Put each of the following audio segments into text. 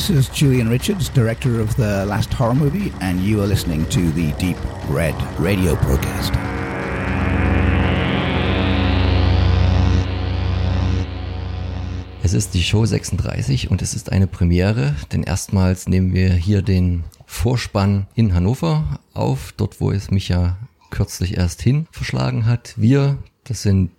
This is Julian Richards, director of the last horror movie, and you are listening to the Deep Red Radio Podcast. Es ist die Show 36 und es ist eine Premiere, denn erstmals nehmen wir hier den Vorspann in Hannover auf, dort wo es mich ja kürzlich erst hin verschlagen hat. Wir, das sind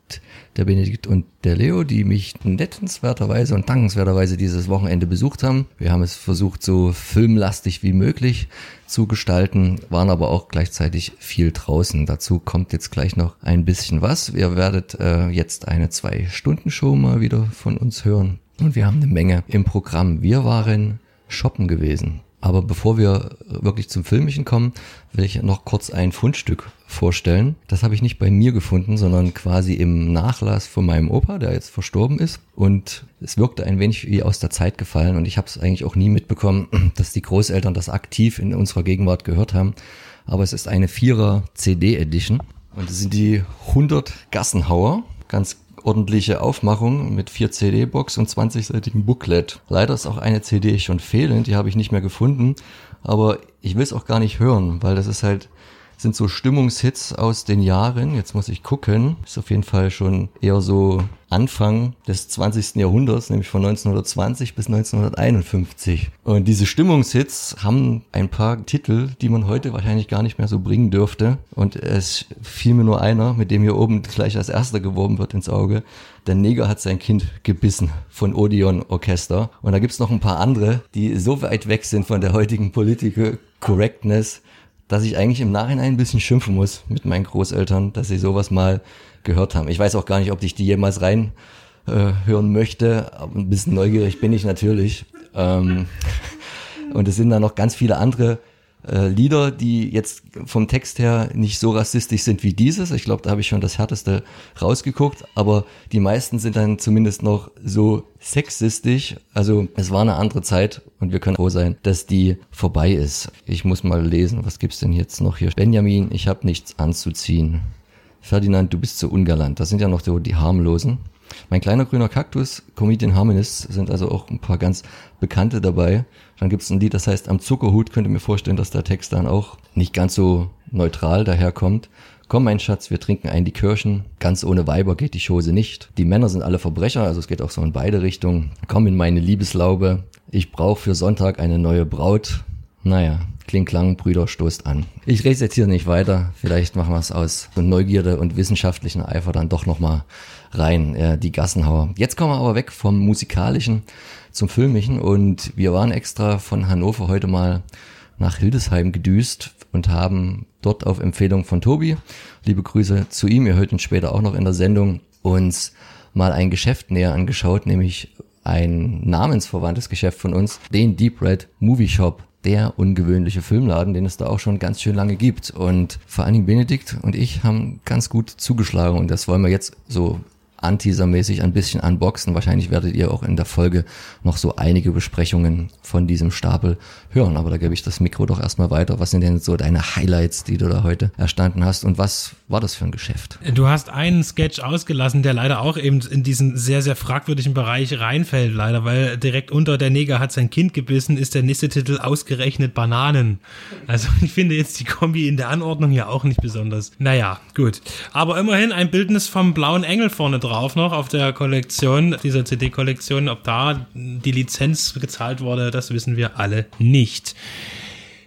der Benedikt und der Leo, die mich nettenswerterweise und dankenswerterweise dieses Wochenende besucht haben. Wir haben es versucht, so filmlastig wie möglich zu gestalten, waren aber auch gleichzeitig viel draußen. Dazu kommt jetzt gleich noch ein bisschen was. Ihr werdet äh, jetzt eine Zwei-Stunden-Show mal wieder von uns hören. Und wir haben eine Menge im Programm. Wir waren shoppen gewesen. Aber bevor wir wirklich zum Filmischen kommen, will ich noch kurz ein Fundstück vorstellen. Das habe ich nicht bei mir gefunden, sondern quasi im Nachlass von meinem Opa, der jetzt verstorben ist. Und es wirkte ein wenig wie aus der Zeit gefallen. Und ich habe es eigentlich auch nie mitbekommen, dass die Großeltern das aktiv in unserer Gegenwart gehört haben. Aber es ist eine Vierer CD-Edition. Und es sind die 100 Gassenhauer. Ganz ordentliche Aufmachung mit vier CD-Box und 20-seitigen Booklet. Leider ist auch eine CD schon fehlend, die habe ich nicht mehr gefunden, aber ich will es auch gar nicht hören, weil das ist halt sind so Stimmungshits aus den Jahren. Jetzt muss ich gucken. Ist auf jeden Fall schon eher so Anfang des 20. Jahrhunderts, nämlich von 1920 bis 1951. Und diese Stimmungshits haben ein paar Titel, die man heute wahrscheinlich gar nicht mehr so bringen dürfte. Und es fiel mir nur einer, mit dem hier oben gleich als erster geworben wird ins Auge. Der Neger hat sein Kind gebissen von Odeon Orchester. Und da gibt's noch ein paar andere, die so weit weg sind von der heutigen Political Correctness, dass ich eigentlich im Nachhinein ein bisschen schimpfen muss mit meinen Großeltern, dass sie sowas mal gehört haben. Ich weiß auch gar nicht, ob ich die jemals rein äh, hören möchte, aber ein bisschen neugierig bin ich natürlich. Ähm, und es sind da noch ganz viele andere äh, Lieder, die jetzt vom Text her nicht so rassistisch sind wie dieses. Ich glaube, da habe ich schon das härteste rausgeguckt, aber die meisten sind dann zumindest noch so sexistisch. Also es war eine andere Zeit und wir können froh sein, dass die vorbei ist. Ich muss mal lesen, was gibt's denn jetzt noch hier? Benjamin, ich habe nichts anzuziehen. Ferdinand, du bist so ungalant. Das sind ja noch so die harmlosen. Mein kleiner grüner Kaktus, Comedian Harmonist, sind also auch ein paar ganz bekannte dabei. Dann gibt es ein Lied, das heißt Am Zuckerhut, könnte mir vorstellen, dass der Text dann auch nicht ganz so neutral daherkommt. Komm, mein Schatz, wir trinken ein die Kirchen. Ganz ohne Weiber geht die Chose nicht. Die Männer sind alle Verbrecher, also es geht auch so in beide Richtungen. Komm in meine Liebeslaube. Ich brauche für Sonntag eine neue Braut. Naja, kling klang, Brüder, stoßt an. Ich rede jetzt hier nicht weiter. Vielleicht machen wir es aus Neugierde und wissenschaftlichen Eifer dann doch nochmal rein, äh, die Gassenhauer. Jetzt kommen wir aber weg vom musikalischen zum filmischen und wir waren extra von Hannover heute mal nach Hildesheim gedüst und haben dort auf Empfehlung von Tobi, liebe Grüße zu ihm, ihr hört ihn später auch noch in der Sendung, uns mal ein Geschäft näher angeschaut, nämlich ein namensverwandtes Geschäft von uns, den Deep Red Movie Shop der ungewöhnliche Filmladen, den es da auch schon ganz schön lange gibt. Und vor allen Dingen Benedikt und ich haben ganz gut zugeschlagen und das wollen wir jetzt so anteasermäßig ein bisschen unboxen. Wahrscheinlich werdet ihr auch in der Folge noch so einige Besprechungen von diesem Stapel hören. Aber da gebe ich das Mikro doch erstmal weiter. Was sind denn so deine Highlights, die du da heute erstanden hast? Und was war das für ein Geschäft? Du hast einen Sketch ausgelassen, der leider auch eben in diesen sehr, sehr fragwürdigen Bereich reinfällt, leider, weil direkt unter der Neger hat sein Kind gebissen, ist der nächste Titel ausgerechnet Bananen. Also ich finde jetzt die Kombi in der Anordnung ja auch nicht besonders. Naja, gut. Aber immerhin ein Bildnis vom blauen Engel vorne drauf noch auf der Kollektion, dieser CD-Kollektion. Ob da die Lizenz gezahlt wurde, das wissen wir alle nicht.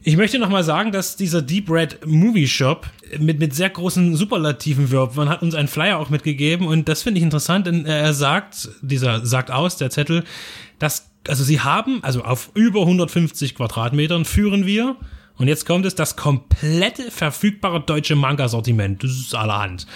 Ich möchte noch mal sagen, dass dieser Deep Red Movie Shop mit, mit sehr großen Superlativen wirbt. Man hat uns einen Flyer auch mitgegeben und das finde ich interessant, denn er sagt, dieser sagt aus, der Zettel, dass, also sie haben, also auf über 150 Quadratmetern führen wir und jetzt kommt es, das komplette verfügbare deutsche Manga-Sortiment. Das ist allerhand.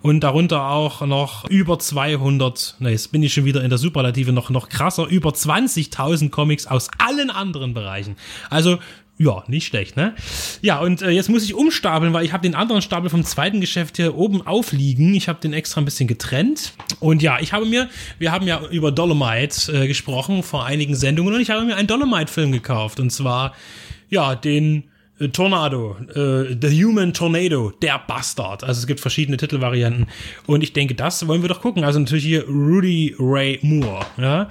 Und darunter auch noch über 200, na jetzt bin ich schon wieder in der Superlative, noch, noch krasser, über 20.000 Comics aus allen anderen Bereichen. Also ja, nicht schlecht, ne? Ja, und äh, jetzt muss ich umstapeln, weil ich habe den anderen Stapel vom zweiten Geschäft hier oben aufliegen. Ich habe den extra ein bisschen getrennt. Und ja, ich habe mir, wir haben ja über Dolomite äh, gesprochen vor einigen Sendungen und ich habe mir einen Dolomite-Film gekauft. Und zwar, ja, den äh, Tornado, äh, The Human Tornado, der Bastard. Also es gibt verschiedene Titelvarianten. Und ich denke, das wollen wir doch gucken. Also natürlich hier Rudy Ray Moore, ja.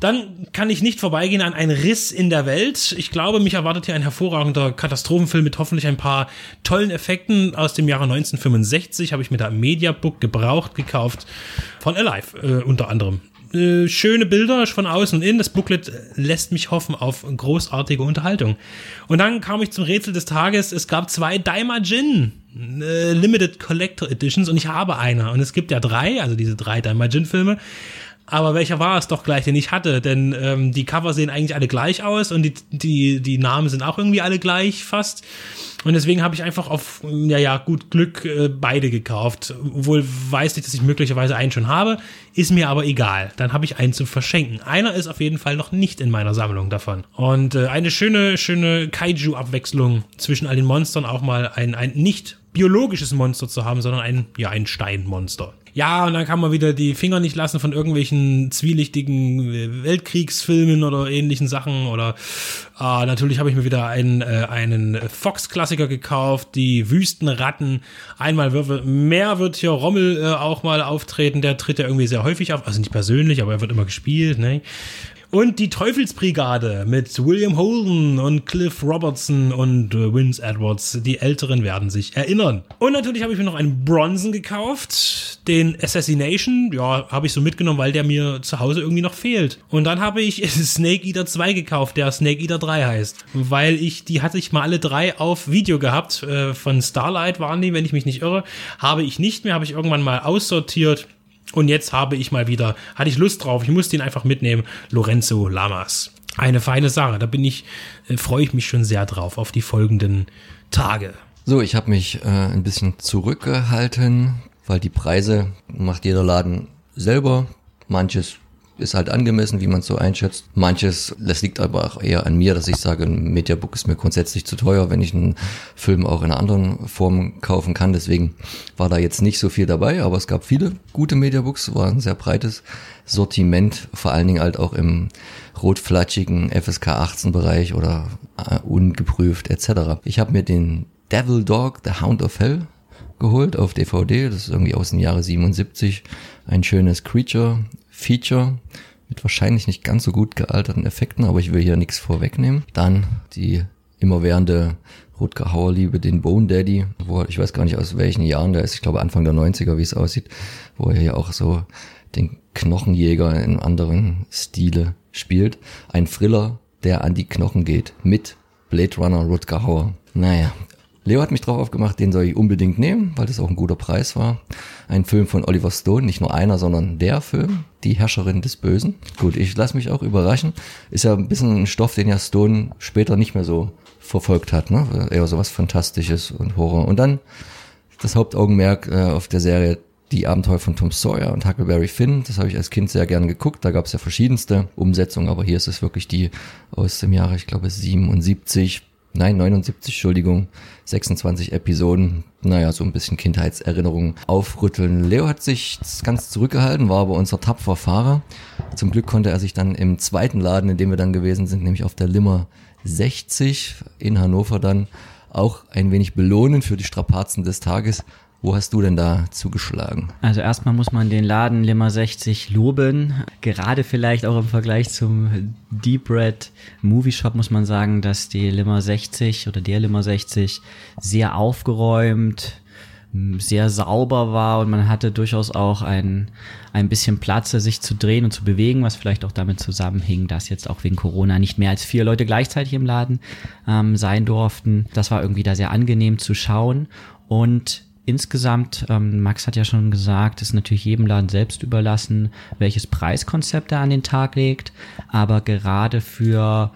Dann kann ich nicht vorbeigehen an einen Riss in der Welt. Ich glaube, mich erwartet hier ein hervorragender Katastrophenfilm mit hoffentlich ein paar tollen Effekten. Aus dem Jahre 1965 habe ich mir da Mediabook gebraucht gekauft. Von Alive äh, unter anderem. Äh, schöne Bilder von außen und innen. Das Booklet lässt mich hoffen auf großartige Unterhaltung. Und dann kam ich zum Rätsel des Tages. Es gab zwei Daimajin äh, Limited Collector Editions und ich habe eine. Und es gibt ja drei, also diese drei Daimajin-Filme. Aber welcher war es doch gleich, den ich hatte? Denn ähm, die Cover sehen eigentlich alle gleich aus und die, die, die Namen sind auch irgendwie alle gleich fast. Und deswegen habe ich einfach auf, ja, ja, gut Glück äh, beide gekauft. Obwohl weiß ich, dass ich möglicherweise einen schon habe, ist mir aber egal. Dann habe ich einen zu verschenken. Einer ist auf jeden Fall noch nicht in meiner Sammlung davon. Und äh, eine schöne, schöne Kaiju-Abwechslung zwischen all den Monstern, auch mal ein, ein nicht biologisches Monster zu haben, sondern ein, ja, ein Steinmonster. Ja, und dann kann man wieder die Finger nicht lassen von irgendwelchen zwielichtigen äh, Weltkriegsfilmen oder ähnlichen Sachen. Oder äh, natürlich habe ich mir wieder einen, äh, einen Fox-Klassiker gekauft, die Wüstenratten. Einmal wird, mehr wird hier Rommel äh, auch mal auftreten, der tritt ja irgendwie sehr häufig auf, also nicht persönlich, aber er wird immer gespielt. Ne? Und die Teufelsbrigade mit William Holden und Cliff Robertson und äh, Vince Edwards. Die Älteren werden sich erinnern. Und natürlich habe ich mir noch einen Bronson gekauft. Den Assassination, ja, habe ich so mitgenommen, weil der mir zu Hause irgendwie noch fehlt. Und dann habe ich Snake Eater 2 gekauft, der Snake Eater 3 heißt. Weil ich, die hatte ich mal alle drei auf Video gehabt. Äh, von Starlight waren die, wenn ich mich nicht irre. Habe ich nicht mehr, habe ich irgendwann mal aussortiert und jetzt habe ich mal wieder, hatte ich Lust drauf, ich musste ihn einfach mitnehmen, Lorenzo Lamas. Eine feine Sache, da bin ich, äh, freue ich mich schon sehr drauf, auf die folgenden Tage. So, ich habe mich äh, ein bisschen zurückgehalten, weil die Preise macht jeder Laden selber. Manches ist halt angemessen, wie man es so einschätzt. Manches, das liegt aber auch eher an mir, dass ich sage, ein Mediabook ist mir grundsätzlich zu teuer, wenn ich einen Film auch in einer anderen Form kaufen kann. Deswegen war da jetzt nicht so viel dabei, aber es gab viele gute Mediabooks, war ein sehr breites Sortiment, vor allen Dingen halt auch im rotflatschigen FSK 18 Bereich oder äh, ungeprüft etc. Ich habe mir den Devil Dog, The Hound of Hell geholt auf DVD. Das ist irgendwie aus dem Jahre 77. Ein schönes Creature Feature mit wahrscheinlich nicht ganz so gut gealterten Effekten, aber ich will hier nichts vorwegnehmen. Dann die immerwährende Rutger Hauer Liebe, den Bone Daddy, wo ich weiß gar nicht aus welchen Jahren der ist, ich glaube Anfang der 90er, wie es aussieht, wo er hier auch so den Knochenjäger in anderen Stile spielt. Ein Thriller, der an die Knochen geht, mit Blade Runner Rutger Hauer. Naja, Leo hat mich drauf aufgemacht, den soll ich unbedingt nehmen, weil das auch ein guter Preis war. Ein Film von Oliver Stone, nicht nur einer, sondern der Film, Die Herrscherin des Bösen. Gut, ich lasse mich auch überraschen. Ist ja ein bisschen ein Stoff, den ja Stone später nicht mehr so verfolgt hat, ne? Eher so was Fantastisches und Horror. Und dann das Hauptaugenmerk äh, auf der Serie die Abenteuer von Tom Sawyer und Huckleberry Finn. Das habe ich als Kind sehr gerne geguckt. Da gab es ja verschiedenste Umsetzungen, aber hier ist es wirklich die aus dem Jahre, ich glaube, 77 nein, 79, Entschuldigung, 26 Episoden, naja, so ein bisschen Kindheitserinnerungen aufrütteln. Leo hat sich ganz zurückgehalten, war aber unser tapferer Fahrer. Zum Glück konnte er sich dann im zweiten Laden, in dem wir dann gewesen sind, nämlich auf der Limmer 60 in Hannover dann auch ein wenig belohnen für die Strapazen des Tages wo hast du denn da zugeschlagen? Also erstmal muss man den Laden Limmer 60 loben. Gerade vielleicht auch im Vergleich zum Deep Red Movie Shop muss man sagen, dass die Limmer 60 oder der Limmer 60 sehr aufgeräumt, sehr sauber war und man hatte durchaus auch ein, ein bisschen Platz, sich zu drehen und zu bewegen, was vielleicht auch damit zusammenhing, dass jetzt auch wegen Corona nicht mehr als vier Leute gleichzeitig im Laden ähm, sein durften. Das war irgendwie da sehr angenehm zu schauen und insgesamt, ähm, Max hat ja schon gesagt, ist natürlich jedem Laden selbst überlassen, welches Preiskonzept er an den Tag legt. Aber gerade für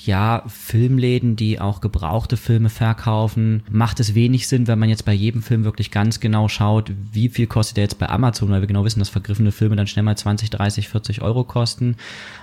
ja, Filmläden, die auch gebrauchte Filme verkaufen, macht es wenig Sinn, wenn man jetzt bei jedem Film wirklich ganz genau schaut, wie viel kostet der jetzt bei Amazon, weil wir genau wissen, dass vergriffene Filme dann schnell mal 20, 30, 40 Euro kosten.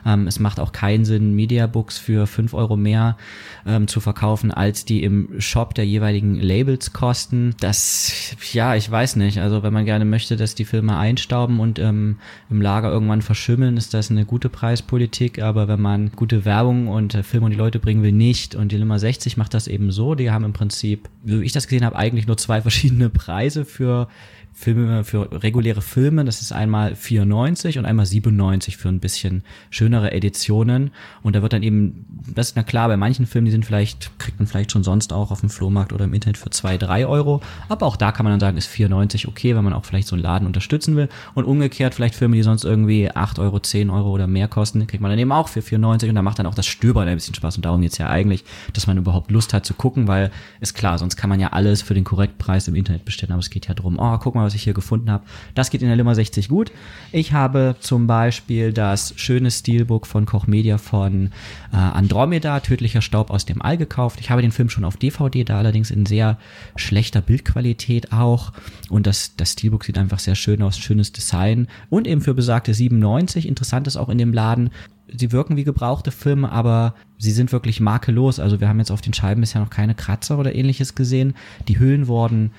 Ähm, es macht auch keinen Sinn, Mediabooks für 5 Euro mehr ähm, zu verkaufen, als die im Shop der jeweiligen Labels kosten. Das, ja, ich weiß nicht. Also wenn man gerne möchte, dass die Filme einstauben und ähm, im Lager irgendwann verschimmeln, ist das eine gute Preispolitik. Aber wenn man gute Werbung und äh, Filme Filme und die Leute bringen will, nicht. Und die Nummer 60 macht das eben so. Die haben im Prinzip, wie ich das gesehen habe, eigentlich nur zwei verschiedene Preise für Filme, für reguläre Filme. Das ist einmal 94 und einmal 97 für ein bisschen schönere Editionen. Und da wird dann eben, das ist na klar, bei manchen Filmen, die sind vielleicht, kriegt man vielleicht schon sonst auch auf dem Flohmarkt oder im Internet für zwei, drei Euro. Aber auch da kann man dann sagen, ist 94 okay, wenn man auch vielleicht so einen Laden unterstützen will. Und umgekehrt vielleicht Filme, die sonst irgendwie 8 Euro, 10 Euro oder mehr kosten, kriegt man dann eben auch für 94 und da macht dann auch das Stöbern ein bisschen Spaß. Und darum geht's ja eigentlich, dass man überhaupt Lust hat zu gucken, weil ist klar, sonst kann man ja alles für den Korrektpreis im Internet bestellen. Aber es geht ja darum, oh, guck mal, was ich hier gefunden habe. Das geht in der Limmer 60 gut. Ich habe zum Beispiel das schöne Steelbook von Koch Media von äh, Andromeda, Tödlicher Staub aus dem All gekauft. Ich habe den Film schon auf DVD, da allerdings in sehr schlechter Bildqualität auch. Und das, das Steelbook sieht einfach sehr schön aus, schönes Design. Und eben für besagte 97. Interessant ist auch in dem Laden, sie wirken wie gebrauchte Filme, aber sie sind wirklich makellos. Also wir haben jetzt auf den Scheiben bisher noch keine Kratzer oder ähnliches gesehen. Die Hüllen wurden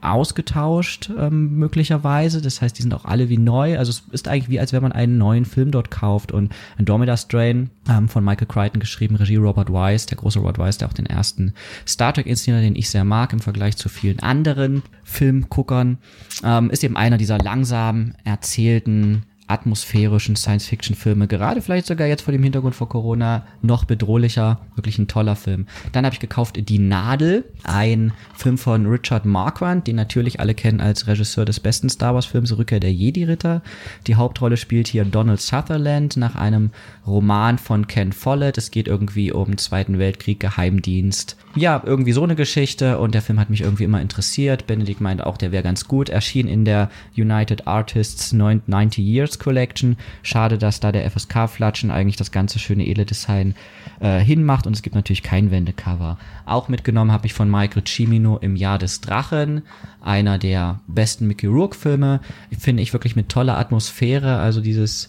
ausgetauscht ähm, möglicherweise. Das heißt, die sind auch alle wie neu. Also es ist eigentlich wie, als wenn man einen neuen Film dort kauft. Und Andromeda Strain ähm, von Michael Crichton geschrieben, Regie Robert Wise, der große Robert Wise, der auch den ersten Star Trek inszeniert, den ich sehr mag im Vergleich zu vielen anderen Filmguckern, ähm, ist eben einer dieser langsam erzählten atmosphärischen Science-Fiction-Filme, gerade vielleicht sogar jetzt vor dem Hintergrund vor Corona, noch bedrohlicher. Wirklich ein toller Film. Dann habe ich gekauft Die Nadel, ein Film von Richard Marquand, den natürlich alle kennen als Regisseur des besten Star Wars-Films Rückkehr der Jedi-Ritter. Die Hauptrolle spielt hier Donald Sutherland nach einem Roman von Ken Follett. Es geht irgendwie um Zweiten Weltkrieg, Geheimdienst. Ja, irgendwie so eine Geschichte und der Film hat mich irgendwie immer interessiert. Benedikt meinte auch, der wäre ganz gut. Erschien in der United Artists 90 Years Collection. Schade, dass da der FSK-Flatschen eigentlich das ganze schöne Ele-Design äh, hinmacht und es gibt natürlich kein Wendecover. Auch mitgenommen habe ich von Michael Cimino im Jahr des Drachen, einer der besten Mickey Rourke-Filme. Finde ich wirklich mit toller Atmosphäre, also dieses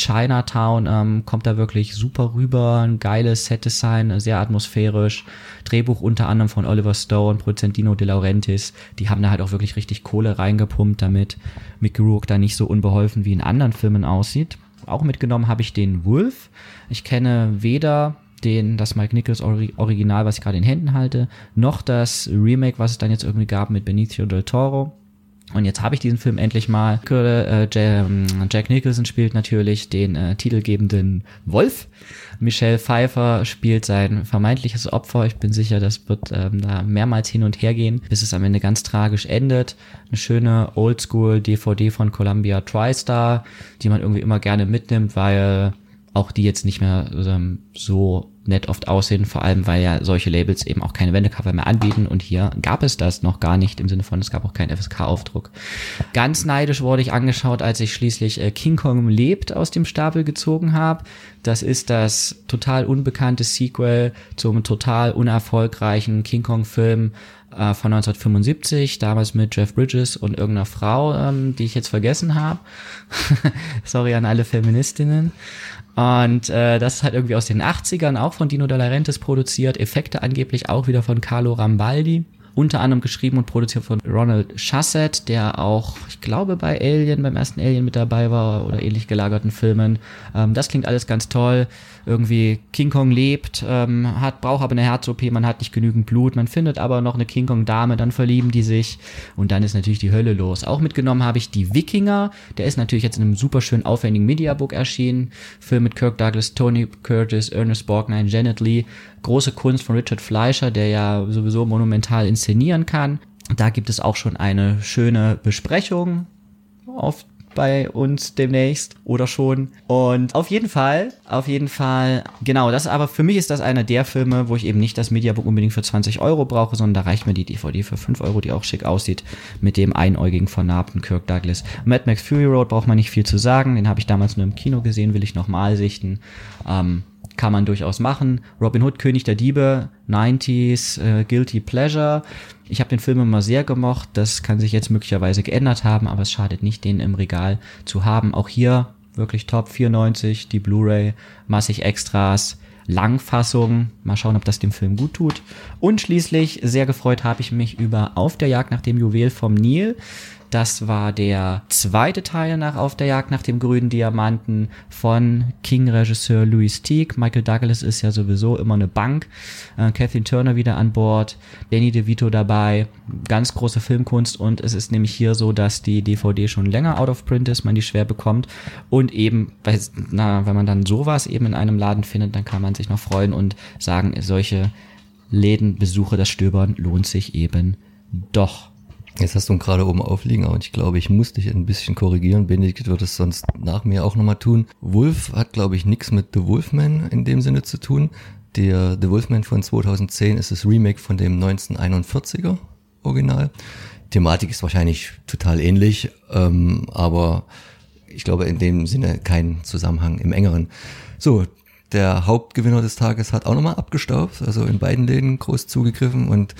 Chinatown ähm, kommt da wirklich super rüber, ein geiles Set-Design, sehr atmosphärisch. Drehbuch unter anderem von Oliver Stone, Produzent Dino De Laurentiis. Die haben da halt auch wirklich richtig Kohle reingepumpt, damit Mickey Rourke da nicht so unbeholfen wie in anderen Filmen aussieht. Auch mitgenommen habe ich den Wolf. Ich kenne weder den, das Mike Nichols Original, was ich gerade in Händen halte, noch das Remake, was es dann jetzt irgendwie gab mit Benicio del Toro. Und jetzt habe ich diesen Film endlich mal. Äh, ähm, Jack Nicholson spielt natürlich den äh, titelgebenden Wolf. Michelle Pfeiffer spielt sein vermeintliches Opfer. Ich bin sicher, das wird ähm, da mehrmals hin und her gehen, bis es am Ende ganz tragisch endet. Eine schöne Oldschool-DVD von Columbia TriStar, die man irgendwie immer gerne mitnimmt, weil auch die jetzt nicht mehr ähm, so nett oft aussehen, vor allem weil ja solche Labels eben auch keine Wendecover mehr anbieten und hier gab es das noch gar nicht im Sinne von, es gab auch keinen FSK-Aufdruck. Ganz neidisch wurde ich angeschaut, als ich schließlich äh, King Kong lebt aus dem Stapel gezogen habe. Das ist das total unbekannte Sequel zum total unerfolgreichen King Kong-Film äh, von 1975, damals mit Jeff Bridges und irgendeiner Frau, ähm, die ich jetzt vergessen habe. Sorry an alle Feministinnen. Und äh, das ist halt irgendwie aus den 80ern, auch von Dino De Laurentiis produziert. Effekte angeblich auch wieder von Carlo Rambaldi unter anderem geschrieben und produziert von Ronald Shusett, der auch, ich glaube, bei Alien, beim ersten Alien mit dabei war oder ähnlich gelagerten Filmen. Ähm, das klingt alles ganz toll. Irgendwie King Kong lebt, ähm, hat, braucht aber eine Herz-OP, man hat nicht genügend Blut, man findet aber noch eine King Kong-Dame, dann verlieben die sich und dann ist natürlich die Hölle los. Auch mitgenommen habe ich die Wikinger, der ist natürlich jetzt in einem super schön aufwendigen Mediabook erschienen. Film mit Kirk Douglas, Tony Curtis, Ernest Borgnine, Janet Lee große Kunst von Richard Fleischer, der ja sowieso monumental inszenieren kann. Da gibt es auch schon eine schöne Besprechung auf bei uns demnächst oder schon. Und auf jeden Fall, auf jeden Fall, genau, das aber für mich ist das einer der Filme, wo ich eben nicht das Mediabook unbedingt für 20 Euro brauche, sondern da reicht mir die DVD für 5 Euro, die auch schick aussieht, mit dem einäugigen vernarbten Kirk Douglas. Mad Max Fury Road braucht man nicht viel zu sagen, den habe ich damals nur im Kino gesehen, will ich nochmal sichten. Ähm, kann man durchaus machen. Robin Hood, König der Diebe, 90s, äh, Guilty Pleasure. Ich habe den Film immer sehr gemocht. Das kann sich jetzt möglicherweise geändert haben, aber es schadet nicht, den im Regal zu haben. Auch hier wirklich top 94, die Blu-ray, massig Extras. Langfassung. Mal schauen, ob das dem Film gut tut. Und schließlich, sehr gefreut habe ich mich über Auf der Jagd nach dem Juwel vom Nil Das war der zweite Teil nach Auf der Jagd nach dem grünen Diamanten von King-Regisseur Louis Teague. Michael Douglas ist ja sowieso immer eine Bank. Äh, Kathleen Turner wieder an Bord, Danny DeVito dabei. Ganz große Filmkunst und es ist nämlich hier so, dass die DVD schon länger out of print ist, man die schwer bekommt und eben, weil, na, wenn man dann sowas eben in einem Laden findet, dann kann man sich noch freuen und sagen, solche Lädenbesuche, das Stöbern lohnt sich eben doch. Jetzt hast du ihn gerade oben aufliegen, aber ich glaube, ich muss dich ein bisschen korrigieren. Benedikt wird es sonst nach mir auch nochmal tun. Wolf hat, glaube ich, nichts mit The Wolfman in dem Sinne zu tun. Der The Wolfman von 2010 ist das Remake von dem 1941er Original. Thematik ist wahrscheinlich total ähnlich, ähm, aber ich glaube in dem Sinne kein Zusammenhang im engeren. So, der Hauptgewinner des Tages hat auch nochmal abgestaubt, also in beiden Läden groß zugegriffen und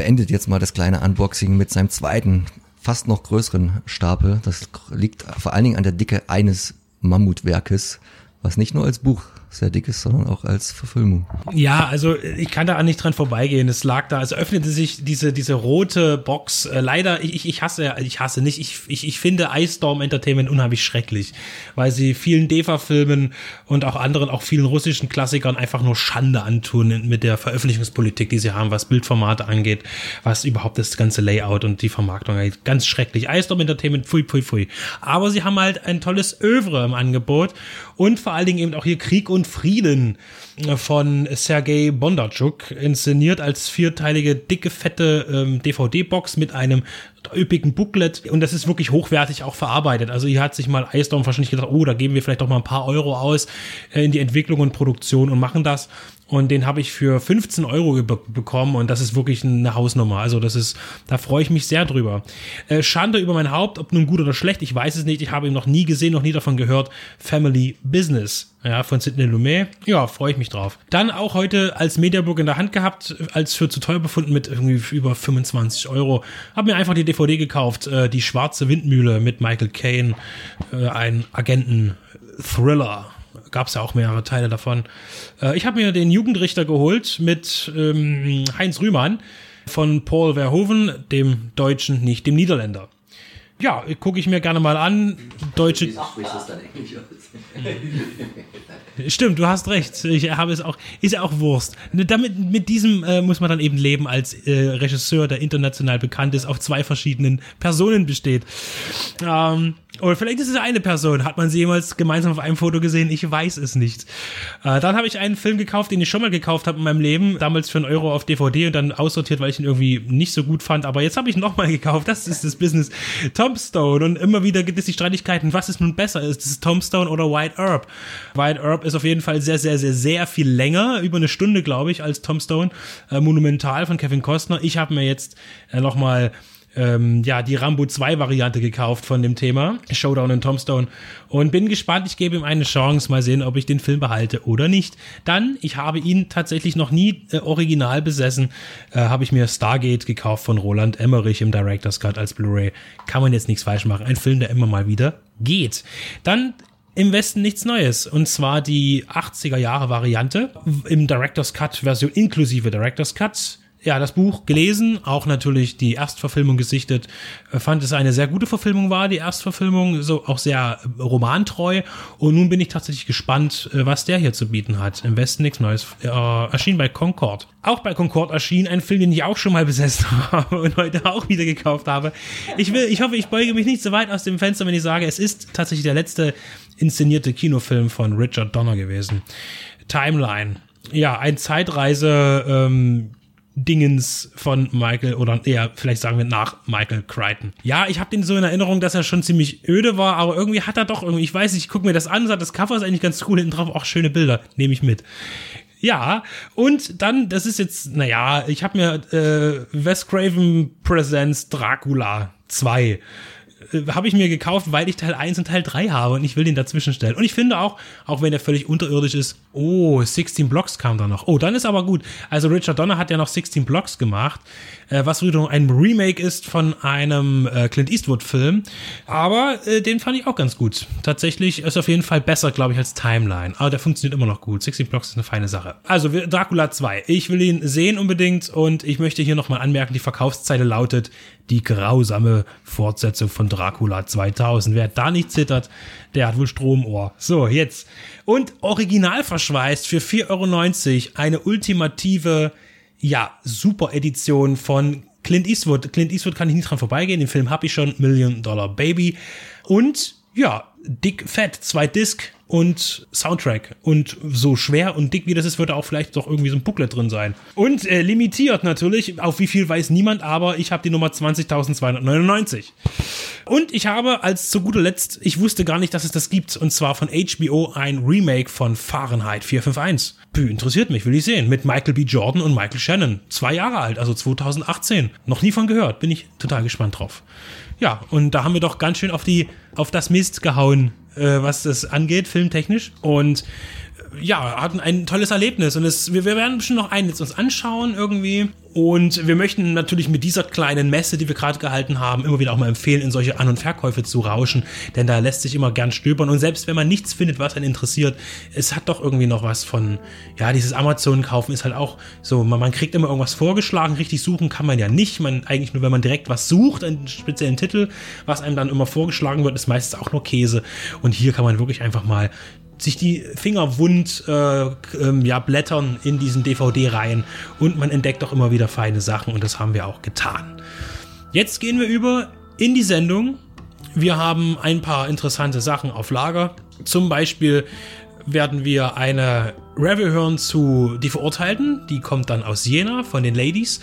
beendet jetzt mal das kleine Unboxing mit seinem zweiten, fast noch größeren Stapel. Das liegt vor allen Dingen an der Dicke eines Mammutwerkes, was nicht nur als Buch sehr dick ist, sondern auch als Verfilmung. Ja, also ich kann da nicht dran vorbeigehen. Es lag da, also öffnete sich diese, diese rote Box. Äh, leider, ich, ich hasse, ich hasse nicht, ich, ich, ich finde Ice Storm Entertainment unheimlich schrecklich, weil sie vielen DEFA-Filmen und auch anderen, auch vielen russischen Klassikern einfach nur Schande antun mit der Veröffentlichungspolitik, die sie haben, was Bildformate angeht, was überhaupt das ganze Layout und die Vermarktung angeht. Ganz schrecklich. Ice Storm Entertainment, pfui, pfui, pfui. Aber sie haben halt ein tolles Övre im Angebot und vor allen Dingen eben auch hier Krieg und Frieden von Sergei Bondarchuk, inszeniert als vierteilige, dicke, fette ähm, DVD-Box mit einem üppigen Booklet und das ist wirklich hochwertig auch verarbeitet. Also hier hat sich mal Storm wahrscheinlich gedacht, oh, da geben wir vielleicht doch mal ein paar Euro aus äh, in die Entwicklung und Produktion und machen das und den habe ich für 15 Euro be bekommen und das ist wirklich eine Hausnummer. Also das ist, da freue ich mich sehr drüber. Äh, Schande über mein Haupt, ob nun gut oder schlecht, ich weiß es nicht. Ich habe ihn noch nie gesehen, noch nie davon gehört. Family Business, ja, von Sidney Lumet. Ja, freue ich mich drauf. Dann auch heute als Mediabook in der Hand gehabt, als für zu teuer befunden mit irgendwie über 25 Euro. Habe mir einfach die DVD gekauft, äh, die Schwarze Windmühle mit Michael Caine, äh, ein Agenten-Thriller gab es ja auch mehrere Teile davon. Äh, ich habe mir den Jugendrichter geholt mit ähm, Heinz Rühmann von Paul Verhoeven, dem Deutschen, nicht dem Niederländer. Ja, gucke ich mir gerne mal an. Deutsche. Stimmt, du hast recht. Ich habe es auch. Ist ja auch Wurst. Ne, damit, mit diesem äh, muss man dann eben leben als äh, Regisseur, der international bekannt ist, auf zwei verschiedenen Personen besteht. Ähm, oder vielleicht ist es eine Person. Hat man sie jemals gemeinsam auf einem Foto gesehen? Ich weiß es nicht. Äh, dann habe ich einen Film gekauft, den ich schon mal gekauft habe in meinem Leben. Damals für einen Euro auf DVD und dann aussortiert, weil ich ihn irgendwie nicht so gut fand. Aber jetzt habe ich ihn nochmal gekauft. Das ist das Business. Tombstone. Und immer wieder gibt es die Streitigkeiten, was ist nun besser? Ist es Tombstone oder White Herb? White Herb ist auf jeden Fall sehr, sehr, sehr, sehr viel länger. Über eine Stunde, glaube ich, als Tombstone. Äh, monumental von Kevin Costner. Ich habe mir jetzt äh, nochmal ähm, ja, die Rambo 2 Variante gekauft von dem Thema, Showdown in Tombstone. Und bin gespannt, ich gebe ihm eine Chance, mal sehen, ob ich den Film behalte oder nicht. Dann, ich habe ihn tatsächlich noch nie äh, original besessen, äh, habe ich mir Stargate gekauft von Roland Emmerich im Director's Cut als Blu-ray. Kann man jetzt nichts falsch machen. Ein Film, der immer mal wieder geht. Dann im Westen nichts Neues. Und zwar die 80er Jahre Variante im Director's Cut Version inklusive Director's Cut ja, das Buch gelesen, auch natürlich die Erstverfilmung gesichtet, äh, fand es eine sehr gute Verfilmung war, die Erstverfilmung, so auch sehr äh, romantreu. Und nun bin ich tatsächlich gespannt, äh, was der hier zu bieten hat. Im Westen nichts Neues. Äh, erschien bei Concord. Auch bei Concord erschien ein Film, den ich auch schon mal besessen habe und heute auch wieder gekauft habe. Ich will, ich hoffe, ich beuge mich nicht so weit aus dem Fenster, wenn ich sage, es ist tatsächlich der letzte inszenierte Kinofilm von Richard Donner gewesen. Timeline. Ja, ein Zeitreise, ähm, Dingens von Michael oder eher vielleicht sagen wir nach Michael Crichton. Ja, ich habe den so in Erinnerung, dass er schon ziemlich öde war, aber irgendwie hat er doch irgendwie, ich weiß nicht, ich gucke mir das an, sagt, das Cover ist eigentlich ganz cool, hinten drauf auch schöne Bilder, nehme ich mit. Ja, und dann, das ist jetzt, naja, ich habe mir äh, Wes Craven Presents Dracula 2 äh, habe ich mir gekauft, weil ich Teil 1 und Teil 3 habe und ich will den dazwischen stellen. Und ich finde auch, auch wenn er völlig unterirdisch ist, oh, 16 Blocks kam da noch. Oh, dann ist aber gut. Also Richard Donner hat ja noch 16 Blocks gemacht, äh, was wiederum ein Remake ist von einem äh, Clint Eastwood-Film. Aber äh, den fand ich auch ganz gut. Tatsächlich ist auf jeden Fall besser, glaube ich, als Timeline. Aber der funktioniert immer noch gut. 16 Blocks ist eine feine Sache. Also Dracula 2. Ich will ihn sehen unbedingt und ich möchte hier nochmal anmerken, die Verkaufszeile lautet die grausame Fortsetzung von Dracula 2000. Wer da nicht zittert, der hat wohl Stromohr. So, jetzt. Und original verschweißt für 4,90 Euro eine ultimative, ja, Super Edition von Clint Eastwood. Clint Eastwood kann ich nicht dran vorbeigehen. Den Film habe ich schon. Million Dollar Baby. Und ja, dick fett, zwei Disc und Soundtrack. Und so schwer und dick wie das ist, wird da auch vielleicht doch irgendwie so ein Booklet drin sein. Und äh, limitiert natürlich, auf wie viel weiß niemand, aber ich habe die Nummer 20.299. Und ich habe als zu guter Letzt, ich wusste gar nicht, dass es das gibt, und zwar von HBO ein Remake von Fahrenheit 451. Pü, interessiert mich, will ich sehen. Mit Michael B. Jordan und Michael Shannon. Zwei Jahre alt, also 2018. Noch nie von gehört, bin ich total gespannt drauf. Ja, und da haben wir doch ganz schön auf die, auf das Mist gehauen, äh, was das angeht, filmtechnisch. Und ja, hatten ein tolles Erlebnis. Und es, wir, wir werden bestimmt noch einen jetzt uns anschauen irgendwie. Und wir möchten natürlich mit dieser kleinen Messe, die wir gerade gehalten haben, immer wieder auch mal empfehlen, in solche An- und Verkäufe zu rauschen, denn da lässt sich immer gern stöbern. Und selbst wenn man nichts findet, was einen interessiert, es hat doch irgendwie noch was von, ja, dieses Amazon-Kaufen ist halt auch so, man, man kriegt immer irgendwas vorgeschlagen, richtig suchen kann man ja nicht. Man eigentlich nur, wenn man direkt was sucht, einen speziellen Titel, was einem dann immer vorgeschlagen wird, ist meistens auch nur Käse. Und hier kann man wirklich einfach mal sich die Finger wund äh, ähm, ja, blättern in diesen DVD-Reihen und man entdeckt auch immer wieder feine Sachen und das haben wir auch getan. Jetzt gehen wir über in die Sendung. Wir haben ein paar interessante Sachen auf Lager. Zum Beispiel werden wir eine Review hören zu Die Verurteilten. Die kommt dann aus Jena von den Ladies.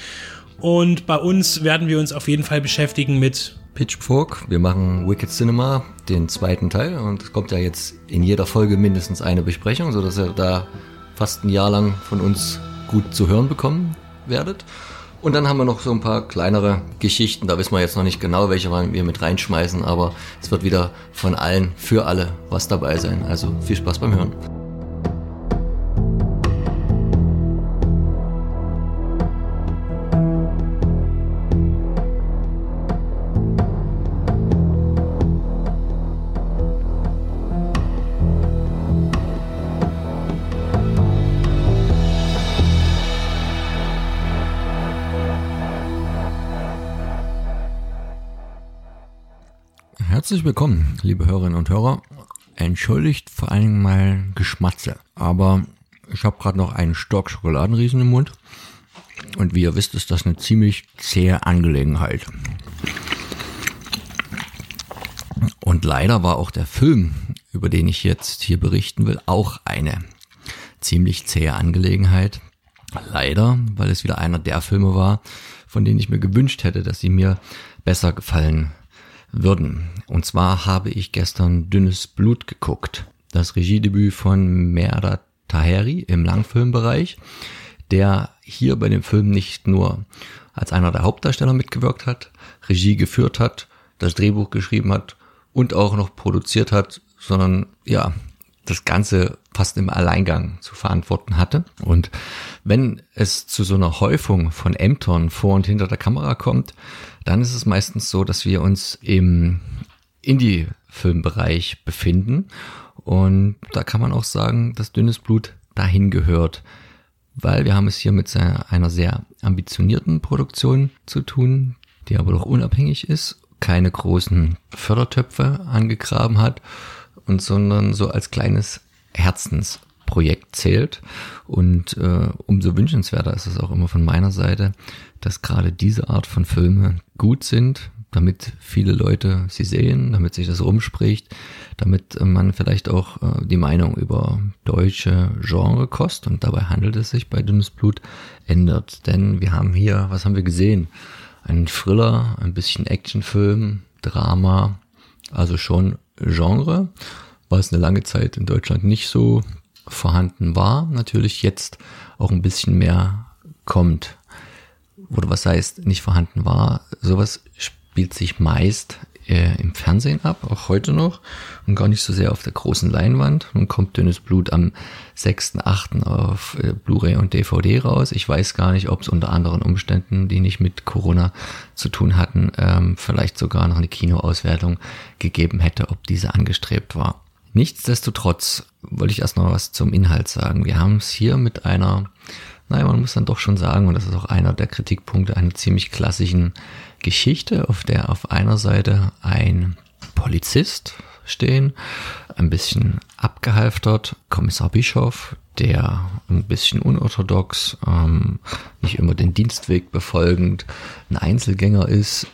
Und bei uns werden wir uns auf jeden Fall beschäftigen mit Pitchfork. Wir machen Wicked Cinema, den zweiten Teil. Und es kommt ja jetzt in jeder Folge mindestens eine Besprechung, sodass ihr da fast ein Jahr lang von uns gut zu hören bekommen werdet. Und dann haben wir noch so ein paar kleinere Geschichten. Da wissen wir jetzt noch nicht genau, welche wir mit reinschmeißen, aber es wird wieder von allen für alle was dabei sein. Also viel Spaß beim Hören. Herzlich willkommen, liebe Hörerinnen und Hörer. Entschuldigt vor Dingen mal Geschmatze, aber ich habe gerade noch einen Stock Schokoladenriesen im Mund und wie ihr wisst, ist das eine ziemlich zähe Angelegenheit. Und leider war auch der Film, über den ich jetzt hier berichten will, auch eine ziemlich zähe Angelegenheit. Leider, weil es wieder einer der Filme war, von denen ich mir gewünscht hätte, dass sie mir besser gefallen würden. Und zwar habe ich gestern Dünnes Blut geguckt. Das Regiedebüt von Merda Taheri im Langfilmbereich, der hier bei dem Film nicht nur als einer der Hauptdarsteller mitgewirkt hat, Regie geführt hat, das Drehbuch geschrieben hat und auch noch produziert hat, sondern ja, das Ganze fast im Alleingang zu verantworten hatte. Und wenn es zu so einer Häufung von Ämtern vor und hinter der Kamera kommt, dann ist es meistens so, dass wir uns im Indie-Filmbereich befinden. Und da kann man auch sagen, dass dünnes Blut dahin gehört, weil wir haben es hier mit einer sehr ambitionierten Produktion zu tun, die aber doch unabhängig ist, keine großen Fördertöpfe angegraben hat und sondern so als kleines Herzensprojekt zählt. Und äh, umso wünschenswerter ist es auch immer von meiner Seite, dass gerade diese Art von Filme gut sind, damit viele Leute sie sehen, damit sich das rumspricht, damit man vielleicht auch äh, die Meinung über deutsche Genrekost und dabei handelt es sich bei Dünnes Blut ändert. Denn wir haben hier, was haben wir gesehen? Einen Thriller, ein bisschen Actionfilm, Drama, also schon Genre, was eine lange Zeit in Deutschland nicht so vorhanden war, natürlich jetzt auch ein bisschen mehr kommt. Oder was heißt nicht vorhanden war, sowas spielt sich meist äh, im Fernsehen ab, auch heute noch, und gar nicht so sehr auf der großen Leinwand. Nun kommt Dünnes Blut am 6.8. auf äh, Blu-ray und DVD raus. Ich weiß gar nicht, ob es unter anderen Umständen, die nicht mit Corona zu tun hatten, ähm, vielleicht sogar noch eine Kinoauswertung gegeben hätte, ob diese angestrebt war. Nichtsdestotrotz wollte ich erst noch was zum Inhalt sagen. Wir haben es hier mit einer, naja, man muss dann doch schon sagen, und das ist auch einer der Kritikpunkte, einer ziemlich klassischen Geschichte, auf der auf einer Seite ein Polizist stehen, ein bisschen abgehalftert, Kommissar Bischof, der ein bisschen unorthodox, ähm, nicht immer den Dienstweg befolgend, ein Einzelgänger ist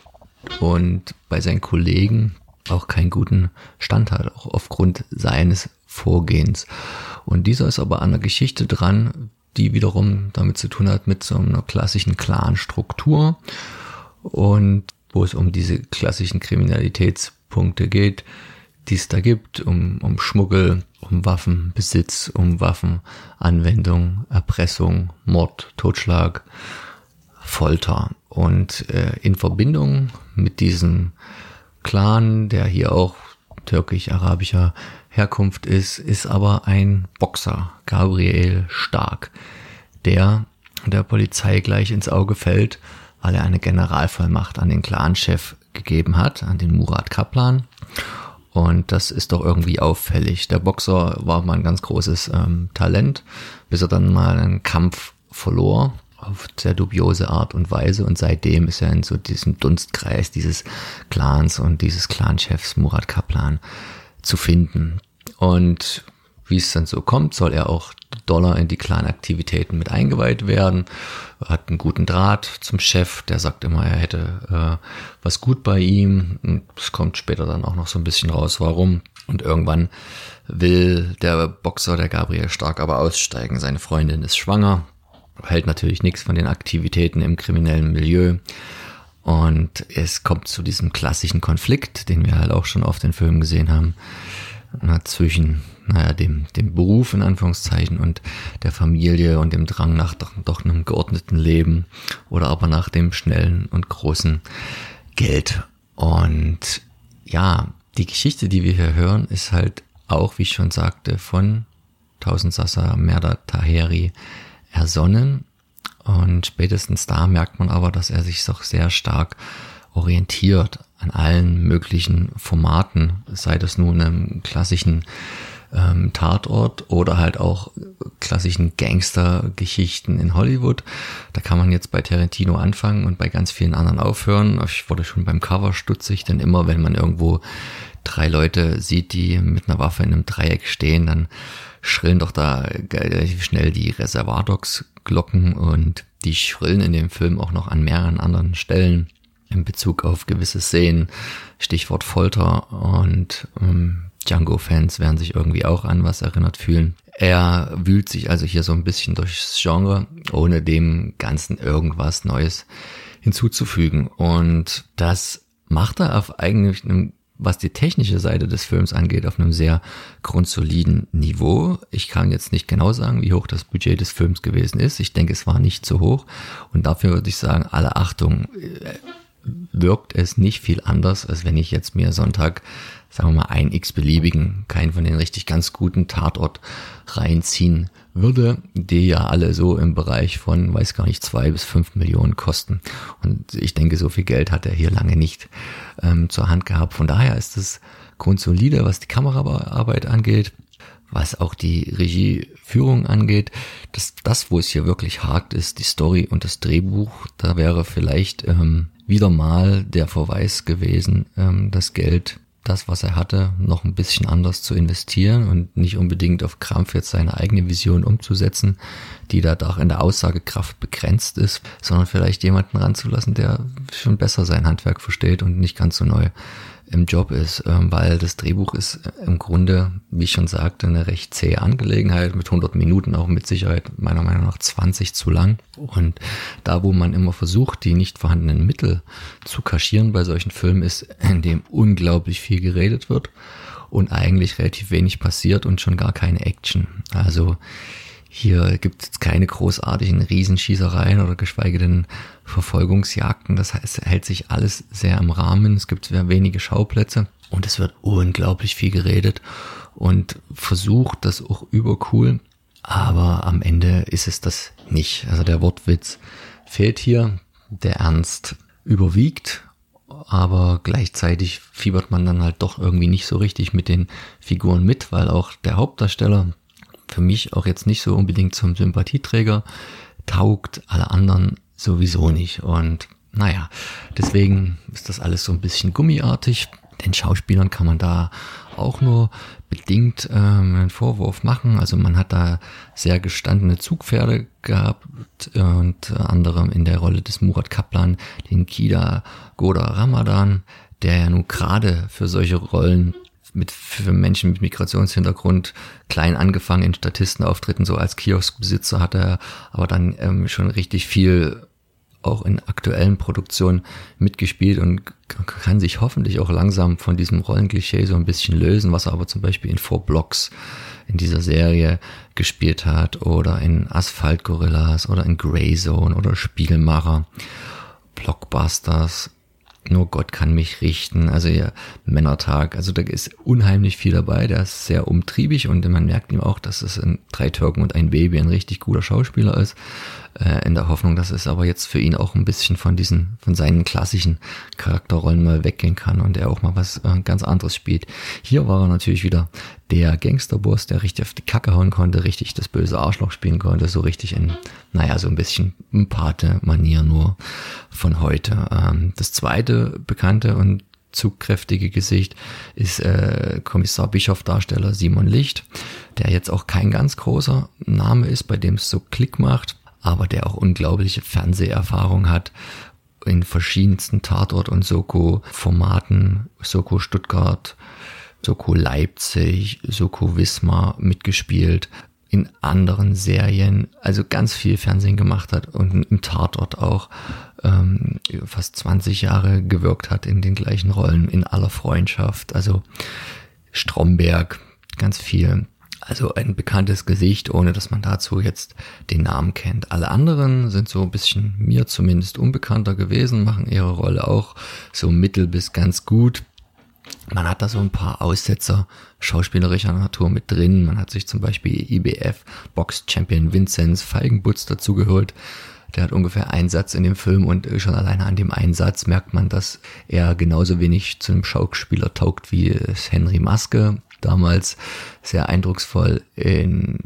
und bei seinen Kollegen auch keinen guten Stand hat, auch aufgrund seines Vorgehens. Und dieser ist aber an der Geschichte dran, die wiederum damit zu tun hat mit so einer klassischen Clan-Struktur und wo es um diese klassischen Kriminalitätspunkte geht, die es da gibt, um, um Schmuggel, um Waffenbesitz, um Waffenanwendung, Erpressung, Mord, Totschlag, Folter. Und äh, in Verbindung mit diesem Clan, der hier auch türkisch-arabischer Herkunft ist, ist aber ein Boxer, Gabriel Stark, der der Polizei gleich ins Auge fällt weil er eine Generalvollmacht an den Clanchef gegeben hat, an den Murat Kaplan. Und das ist doch irgendwie auffällig. Der Boxer war mal ein ganz großes ähm, Talent, bis er dann mal einen Kampf verlor auf sehr dubiose Art und Weise. Und seitdem ist er in so diesem Dunstkreis dieses Clans und dieses Clanchefs Murat Kaplan zu finden. Und wie es dann so kommt, soll er auch Dollar in die Clan-Aktivitäten mit eingeweiht werden. Er hat einen guten Draht zum Chef, der sagt immer, er hätte äh, was gut bei ihm. Es kommt später dann auch noch so ein bisschen raus, warum. Und irgendwann will der Boxer, der Gabriel Stark, aber aussteigen. Seine Freundin ist schwanger, hält natürlich nichts von den Aktivitäten im kriminellen Milieu. Und es kommt zu diesem klassischen Konflikt, den wir halt auch schon oft in Filmen gesehen haben, zwischen naja, dem, dem Beruf in Anführungszeichen und der Familie und dem Drang nach doch, doch einem geordneten Leben oder aber nach dem schnellen und großen Geld. Und ja, die Geschichte, die wir hier hören, ist halt auch, wie ich schon sagte, von Sassa Merda Taheri ersonnen. Und spätestens da merkt man aber, dass er sich doch sehr stark orientiert an allen möglichen Formaten, sei das nun im klassischen ähm, Tatort oder halt auch klassischen Gangster-Geschichten in Hollywood. Da kann man jetzt bei Tarantino anfangen und bei ganz vielen anderen aufhören. Ich wurde schon beim Cover stutzig, denn immer wenn man irgendwo drei Leute sieht, die mit einer Waffe in einem Dreieck stehen, dann schrillen doch da relativ schnell die Reservadox-Glocken und die schrillen in dem Film auch noch an mehreren anderen Stellen in Bezug auf gewisse Szenen, Stichwort Folter und ähm, Django-Fans werden sich irgendwie auch an was erinnert fühlen. Er wühlt sich also hier so ein bisschen durchs Genre, ohne dem Ganzen irgendwas Neues hinzuzufügen. Und das macht er auf eigentlich einem, was die technische Seite des Films angeht, auf einem sehr grundsoliden Niveau. Ich kann jetzt nicht genau sagen, wie hoch das Budget des Films gewesen ist. Ich denke, es war nicht so hoch. Und dafür würde ich sagen, alle Achtung, äh, wirkt es nicht viel anders, als wenn ich jetzt mir Sonntag sagen wir mal, einen x-beliebigen, keinen von den richtig ganz guten Tatort reinziehen würde, die ja alle so im Bereich von, weiß gar nicht, zwei bis fünf Millionen kosten. Und ich denke, so viel Geld hat er hier lange nicht ähm, zur Hand gehabt. Von daher ist es grundsolide, was die Kameraarbeit angeht, was auch die Regieführung angeht. Das, das, wo es hier wirklich hakt, ist die Story und das Drehbuch. Da wäre vielleicht ähm, wieder mal der Verweis gewesen, ähm, das Geld das, was er hatte, noch ein bisschen anders zu investieren und nicht unbedingt auf Krampf jetzt seine eigene Vision umzusetzen, die da doch in der Aussagekraft begrenzt ist, sondern vielleicht jemanden ranzulassen, der schon besser sein Handwerk versteht und nicht ganz so neu im Job ist, ähm, weil das Drehbuch ist im Grunde, wie ich schon sagte, eine recht zähe Angelegenheit mit 100 Minuten, auch mit Sicherheit meiner Meinung nach 20 zu lang. Und da, wo man immer versucht, die nicht vorhandenen Mittel zu kaschieren bei solchen Filmen, ist, in dem unglaublich viel geredet wird und eigentlich relativ wenig passiert und schon gar keine Action. Also Hier gibt es keine großartigen Riesenschießereien oder geschweige denn Verfolgungsjagden. Das heißt, es hält sich alles sehr im Rahmen. Es gibt sehr wenige Schauplätze und es wird unglaublich viel geredet und versucht das auch übercool. Aber am Ende ist es das nicht. Also der Wortwitz fehlt hier. Der Ernst überwiegt aber gleichzeitig fiebert man dann halt doch irgendwie nicht so richtig mit den Figuren mit, weil auch der Hauptdarsteller für mich auch jetzt nicht so unbedingt zum Sympathieträger taugt, alle anderen sowieso nicht. Und naja, deswegen ist das alles so ein bisschen gummiartig. Den Schauspielern kann man da auch nur bedingt ähm, einen Vorwurf machen. Also man hat da sehr gestandene Zugpferde gehabt und anderem in der Rolle des Murat Kaplan, den Kida Goda Ramadan, der ja nun gerade für solche Rollen mit für Menschen mit Migrationshintergrund klein angefangen in Statistenauftritten, so als Kioskbesitzer hat er aber dann ähm, schon richtig viel auch in aktuellen Produktionen mitgespielt und kann sich hoffentlich auch langsam von diesem Rollenklischee so ein bisschen lösen, was er aber zum Beispiel in Four Blocks in dieser Serie gespielt hat oder in Asphalt Gorillas oder in Grey Zone oder Spiegelmacher, Blockbusters nur Gott kann mich richten, also ja, Männertag, also da ist unheimlich viel dabei, der ist sehr umtriebig und man merkt ihm auch, dass es in Drei Türken und ein Baby ein richtig guter Schauspieler ist äh, in der Hoffnung, dass es aber jetzt für ihn auch ein bisschen von diesen, von seinen klassischen Charakterrollen mal weggehen kann und er auch mal was äh, ganz anderes spielt. Hier war er natürlich wieder der Gangsterboss, der richtig auf die Kacke hauen konnte, richtig das böse Arschloch spielen konnte, so richtig in, naja, so ein bisschen Pate-Manier nur von heute. Ähm, das zweite bekannte und zugkräftige Gesicht ist äh, Kommissar Bischof Darsteller Simon Licht, der jetzt auch kein ganz großer Name ist, bei dem es so Klick macht aber der auch unglaubliche Fernseherfahrung hat in verschiedensten Tatort- und Soko-Formaten, Soko Stuttgart, Soko Leipzig, Soko Wismar mitgespielt, in anderen Serien, also ganz viel Fernsehen gemacht hat und im Tatort auch ähm, fast 20 Jahre gewirkt hat in den gleichen Rollen, in aller Freundschaft, also Stromberg, ganz viel. Also ein bekanntes Gesicht, ohne dass man dazu jetzt den Namen kennt. Alle anderen sind so ein bisschen mir zumindest unbekannter gewesen, machen ihre Rolle auch so mittel bis ganz gut. Man hat da so ein paar Aussetzer schauspielerischer Natur mit drin. Man hat sich zum Beispiel IBF Box Champion Vinzenz Feigenbutz dazu geholt. Der hat ungefähr einen Satz in dem Film und schon alleine an dem einen Satz merkt man, dass er genauso wenig zu einem Schauspieler taugt wie Henry Maske damals sehr eindrucksvoll in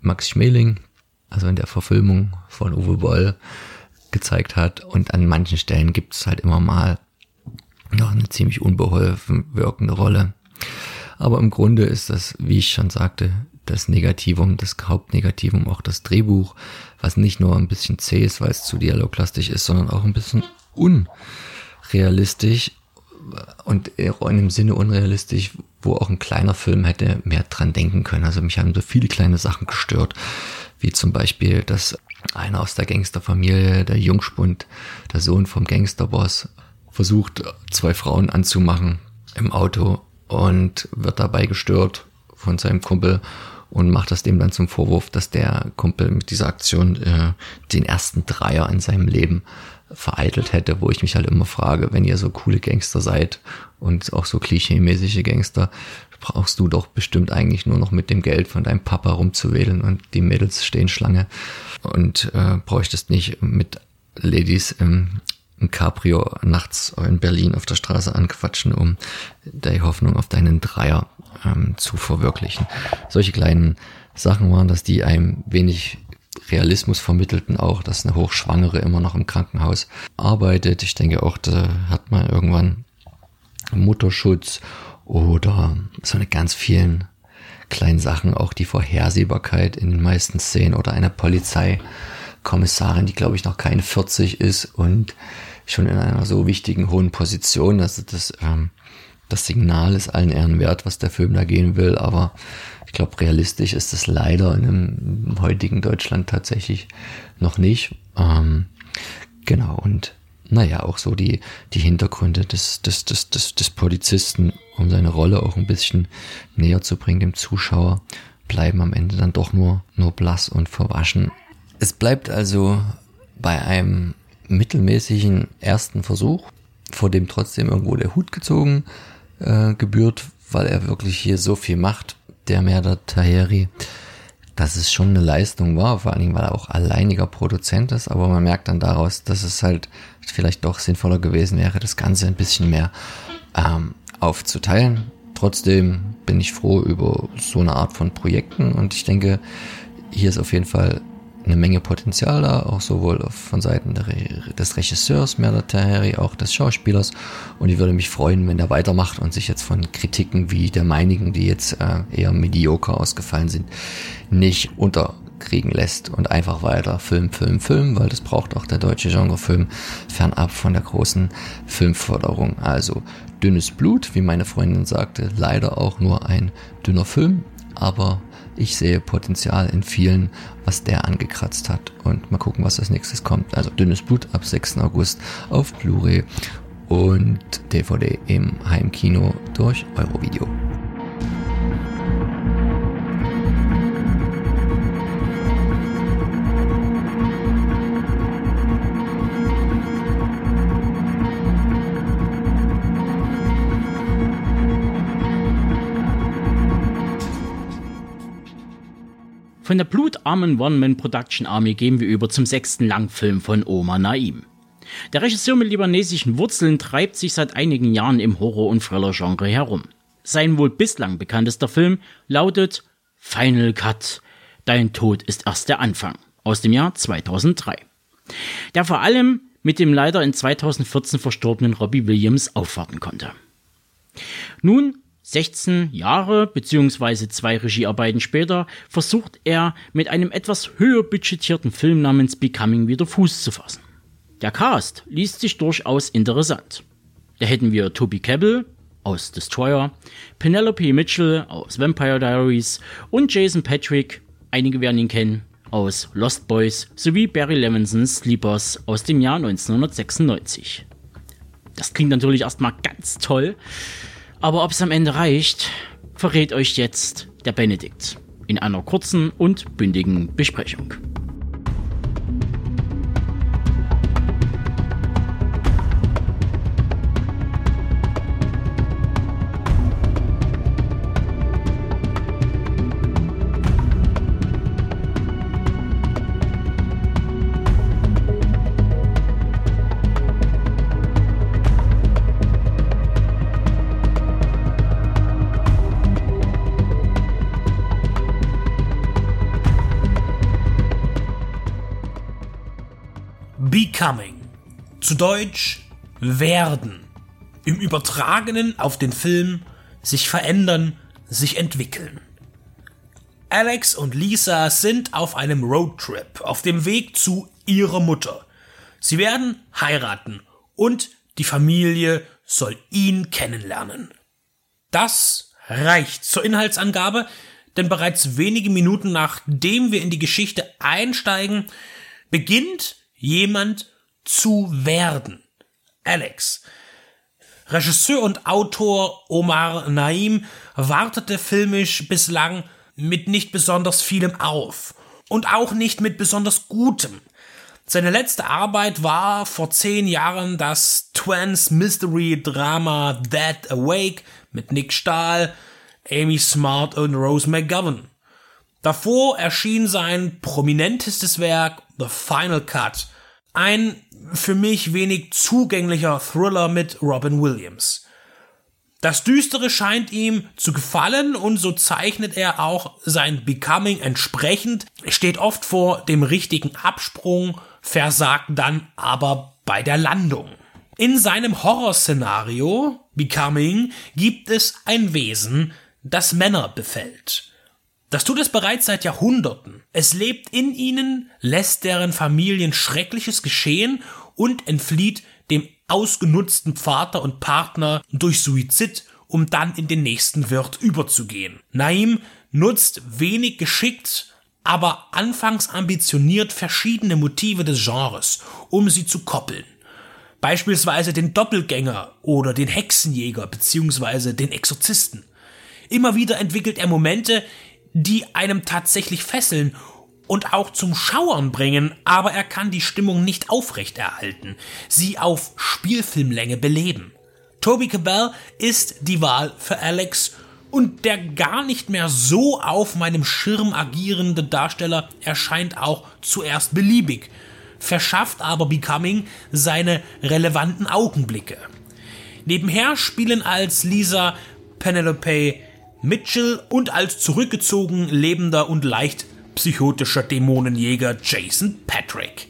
Max Schmeling, also in der Verfilmung von Uwe Boll gezeigt hat. Und an manchen Stellen gibt es halt immer mal noch eine ziemlich unbeholfen wirkende Rolle. Aber im Grunde ist das, wie ich schon sagte, das Negativum, das Hauptnegativum, auch das Drehbuch, was nicht nur ein bisschen zäh ist, weil es zu dialoglastig ist, sondern auch ein bisschen unrealistisch und in einem Sinne unrealistisch, wo auch ein kleiner Film hätte mehr dran denken können. Also mich haben so viele kleine Sachen gestört, wie zum Beispiel, dass einer aus der Gangsterfamilie, der Jungspund, der Sohn vom Gangsterboss, versucht, zwei Frauen anzumachen im Auto und wird dabei gestört von seinem Kumpel und macht das dem dann zum Vorwurf, dass der Kumpel mit dieser Aktion äh, den ersten Dreier in seinem Leben vereitelt hätte, wo ich mich halt immer frage, wenn ihr so coole Gangster seid und auch so klischee-mäßige Gangster, brauchst du doch bestimmt eigentlich nur noch mit dem Geld von deinem Papa rumzuwählen und die Mädels stehen Schlange. Und äh, bräuchtest nicht mit Ladies im, im Cabrio nachts in Berlin auf der Straße anquatschen, um die Hoffnung auf deinen Dreier ähm, zu verwirklichen. Solche kleinen Sachen waren das, die einem wenig Realismus vermittelten auch, dass eine Hochschwangere immer noch im Krankenhaus arbeitet. Ich denke auch, da hat man irgendwann Mutterschutz oder so eine ganz vielen kleinen Sachen, auch die Vorhersehbarkeit in den meisten Szenen oder eine Polizeikommissarin, die glaube ich noch keine 40 ist und schon in einer so wichtigen hohen Position, dass das, ähm, das Signal ist allen Ehren wert, was der Film da gehen will, aber ich glaube, realistisch ist es leider in dem heutigen Deutschland tatsächlich noch nicht. Ähm, genau, und naja, auch so die, die Hintergründe des, des, des, des, des Polizisten, um seine Rolle auch ein bisschen näher zu bringen dem Zuschauer, bleiben am Ende dann doch nur, nur blass und verwaschen. Es bleibt also bei einem mittelmäßigen ersten Versuch, vor dem trotzdem irgendwo der Hut gezogen äh, gebührt, weil er wirklich hier so viel macht, der Merda Taheri, dass es schon eine Leistung war, vor allen Dingen, weil er auch alleiniger Produzent ist, aber man merkt dann daraus, dass es halt vielleicht doch sinnvoller gewesen wäre, das Ganze ein bisschen mehr ähm, aufzuteilen. Trotzdem bin ich froh über so eine Art von Projekten. Und ich denke, hier ist auf jeden Fall eine Menge Potenzial da, auch sowohl von Seiten des Regisseurs Merda Taheri, auch des Schauspielers. Und ich würde mich freuen, wenn er weitermacht und sich jetzt von Kritiken wie der meinigen, die jetzt äh, eher mediocre ausgefallen sind, nicht unterkriegen lässt und einfach weiter Film, Film, Film, weil das braucht auch der deutsche Genrefilm fernab von der großen Filmförderung. Also dünnes Blut, wie meine Freundin sagte, leider auch nur ein dünner Film, aber ich sehe Potenzial in vielen, was der angekratzt hat. Und mal gucken, was als nächstes kommt. Also dünnes Blut ab 6. August auf Blu-ray und DVD im Heimkino durch Eurovideo. Von der blutarmen One-Man-Production Army gehen wir über zum sechsten Langfilm von Omar Naim. Der Regisseur mit libanesischen Wurzeln treibt sich seit einigen Jahren im Horror- und Thriller-Genre herum. Sein wohl bislang bekanntester Film lautet Final Cut. Dein Tod ist erst der Anfang aus dem Jahr 2003. Der vor allem mit dem leider in 2014 verstorbenen Robbie Williams aufwarten konnte. Nun 16 Jahre bzw. zwei Regiearbeiten später versucht er mit einem etwas höher budgetierten Film namens Becoming wieder Fuß zu fassen. Der Cast liest sich durchaus interessant. Da hätten wir Toby Cabell aus Destroyer, Penelope Mitchell aus Vampire Diaries und Jason Patrick, einige werden ihn kennen, aus Lost Boys sowie Barry Levinsons Sleepers aus dem Jahr 1996. Das klingt natürlich erstmal ganz toll, aber ob es am Ende reicht, verrät euch jetzt der Benedikt in einer kurzen und bündigen Besprechung. Becoming. Zu Deutsch werden. Im Übertragenen auf den Film sich verändern, sich entwickeln. Alex und Lisa sind auf einem Roadtrip auf dem Weg zu ihrer Mutter. Sie werden heiraten und die Familie soll ihn kennenlernen. Das reicht zur Inhaltsangabe, denn bereits wenige Minuten nachdem wir in die Geschichte einsteigen, beginnt jemand zu werden. Alex. Regisseur und Autor Omar Naim wartete filmisch bislang mit nicht besonders vielem auf und auch nicht mit besonders gutem. Seine letzte Arbeit war vor zehn Jahren das Twins Mystery Drama Dead Awake mit Nick Stahl, Amy Smart und Rose McGovern. Davor erschien sein prominentestes Werk The Final Cut, ein für mich wenig zugänglicher Thriller mit Robin Williams. Das Düstere scheint ihm zu gefallen und so zeichnet er auch sein Becoming entsprechend, steht oft vor dem richtigen Absprung, versagt dann aber bei der Landung. In seinem Horrorszenario Becoming gibt es ein Wesen, das Männer befällt. Das tut es bereits seit Jahrhunderten. Es lebt in ihnen, lässt deren Familien Schreckliches geschehen und entflieht dem ausgenutzten Vater und Partner durch Suizid, um dann in den nächsten Wirt überzugehen. Naim nutzt wenig geschickt, aber anfangs ambitioniert verschiedene Motive des Genres, um sie zu koppeln. Beispielsweise den Doppelgänger oder den Hexenjäger bzw. den Exorzisten. Immer wieder entwickelt er Momente, die einem tatsächlich fesseln und auch zum Schauern bringen, aber er kann die Stimmung nicht aufrechterhalten, sie auf Spielfilmlänge beleben. Toby Cabell ist die Wahl für Alex und der gar nicht mehr so auf meinem Schirm agierende Darsteller erscheint auch zuerst beliebig, verschafft aber Becoming seine relevanten Augenblicke. Nebenher spielen als Lisa Penelope Mitchell und als zurückgezogen lebender und leicht psychotischer Dämonenjäger Jason Patrick.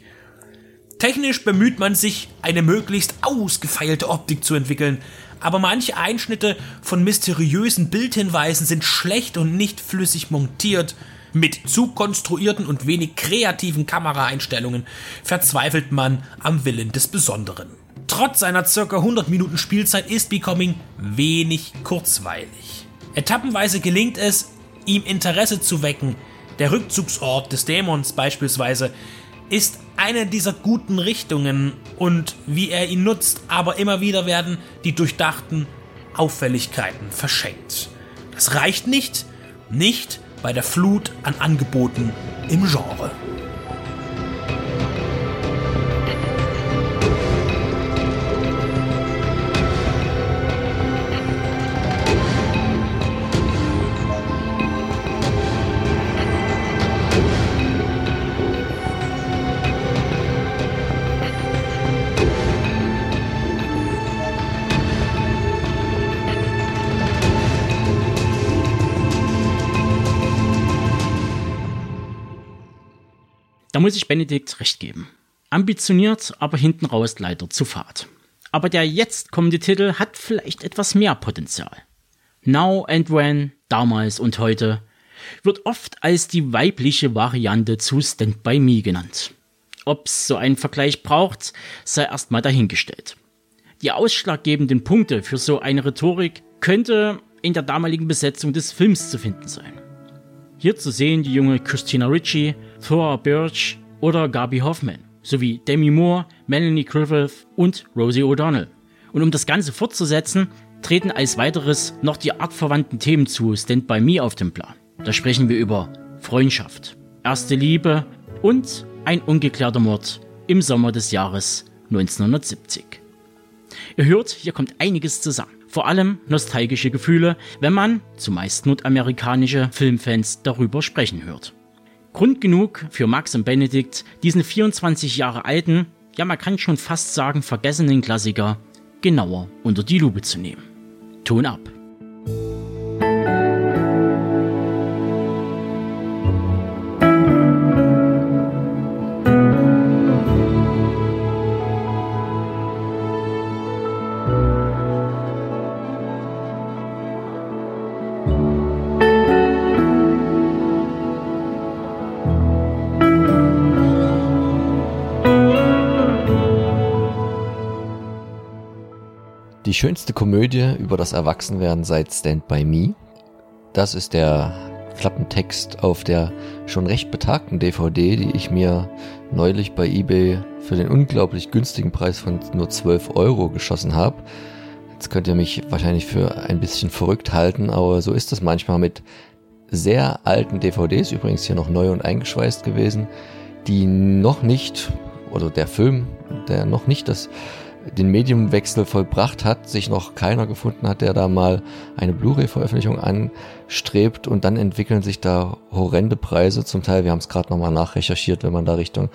Technisch bemüht man sich, eine möglichst ausgefeilte Optik zu entwickeln, aber manche Einschnitte von mysteriösen Bildhinweisen sind schlecht und nicht flüssig montiert. Mit zu konstruierten und wenig kreativen Kameraeinstellungen verzweifelt man am Willen des Besonderen. Trotz seiner ca. 100 Minuten Spielzeit ist Becoming wenig kurzweilig. Etappenweise gelingt es, ihm Interesse zu wecken, der Rückzugsort des Dämons beispielsweise ist eine dieser guten Richtungen und wie er ihn nutzt, aber immer wieder werden die durchdachten Auffälligkeiten verschenkt. Das reicht nicht, nicht bei der Flut an Angeboten im Genre. Da muss ich Benedikt recht geben. Ambitioniert, aber hinten raus leider zu fad. Aber der jetzt kommende Titel hat vielleicht etwas mehr Potenzial. Now and When, damals und heute, wird oft als die weibliche Variante zu Stand By Me genannt. Ob's so einen Vergleich braucht, sei erstmal dahingestellt. Die ausschlaggebenden Punkte für so eine Rhetorik könnte in der damaligen Besetzung des Films zu finden sein. Hier zu sehen die junge Christina Ritchie, Thora Birch oder Gabi Hoffman, sowie Demi Moore, Melanie Griffith und Rosie O'Donnell. Und um das Ganze fortzusetzen, treten als weiteres noch die artverwandten Themen zu Stand By Me auf den Plan. Da sprechen wir über Freundschaft, erste Liebe und ein ungeklärter Mord im Sommer des Jahres 1970. Ihr hört, hier kommt einiges zusammen. Vor allem nostalgische Gefühle, wenn man, zumeist nordamerikanische Filmfans, darüber sprechen hört. Grund genug für Max und Benedikt, diesen 24 Jahre alten, ja man kann schon fast sagen vergessenen Klassiker genauer unter die Lupe zu nehmen. Ton ab. Schönste Komödie über das Erwachsenwerden seit Stand By Me. Das ist der Klappentext auf der schon recht betagten DVD, die ich mir neulich bei eBay für den unglaublich günstigen Preis von nur 12 Euro geschossen habe. Jetzt könnt ihr mich wahrscheinlich für ein bisschen verrückt halten, aber so ist es manchmal mit sehr alten DVDs, übrigens hier noch neu und eingeschweißt gewesen, die noch nicht, oder der Film, der noch nicht das den Mediumwechsel vollbracht hat, sich noch keiner gefunden hat, der da mal eine Blu-ray-Veröffentlichung anstrebt und dann entwickeln sich da horrende Preise. Zum Teil, wir haben es gerade nochmal nachrecherchiert, wenn man da Richtung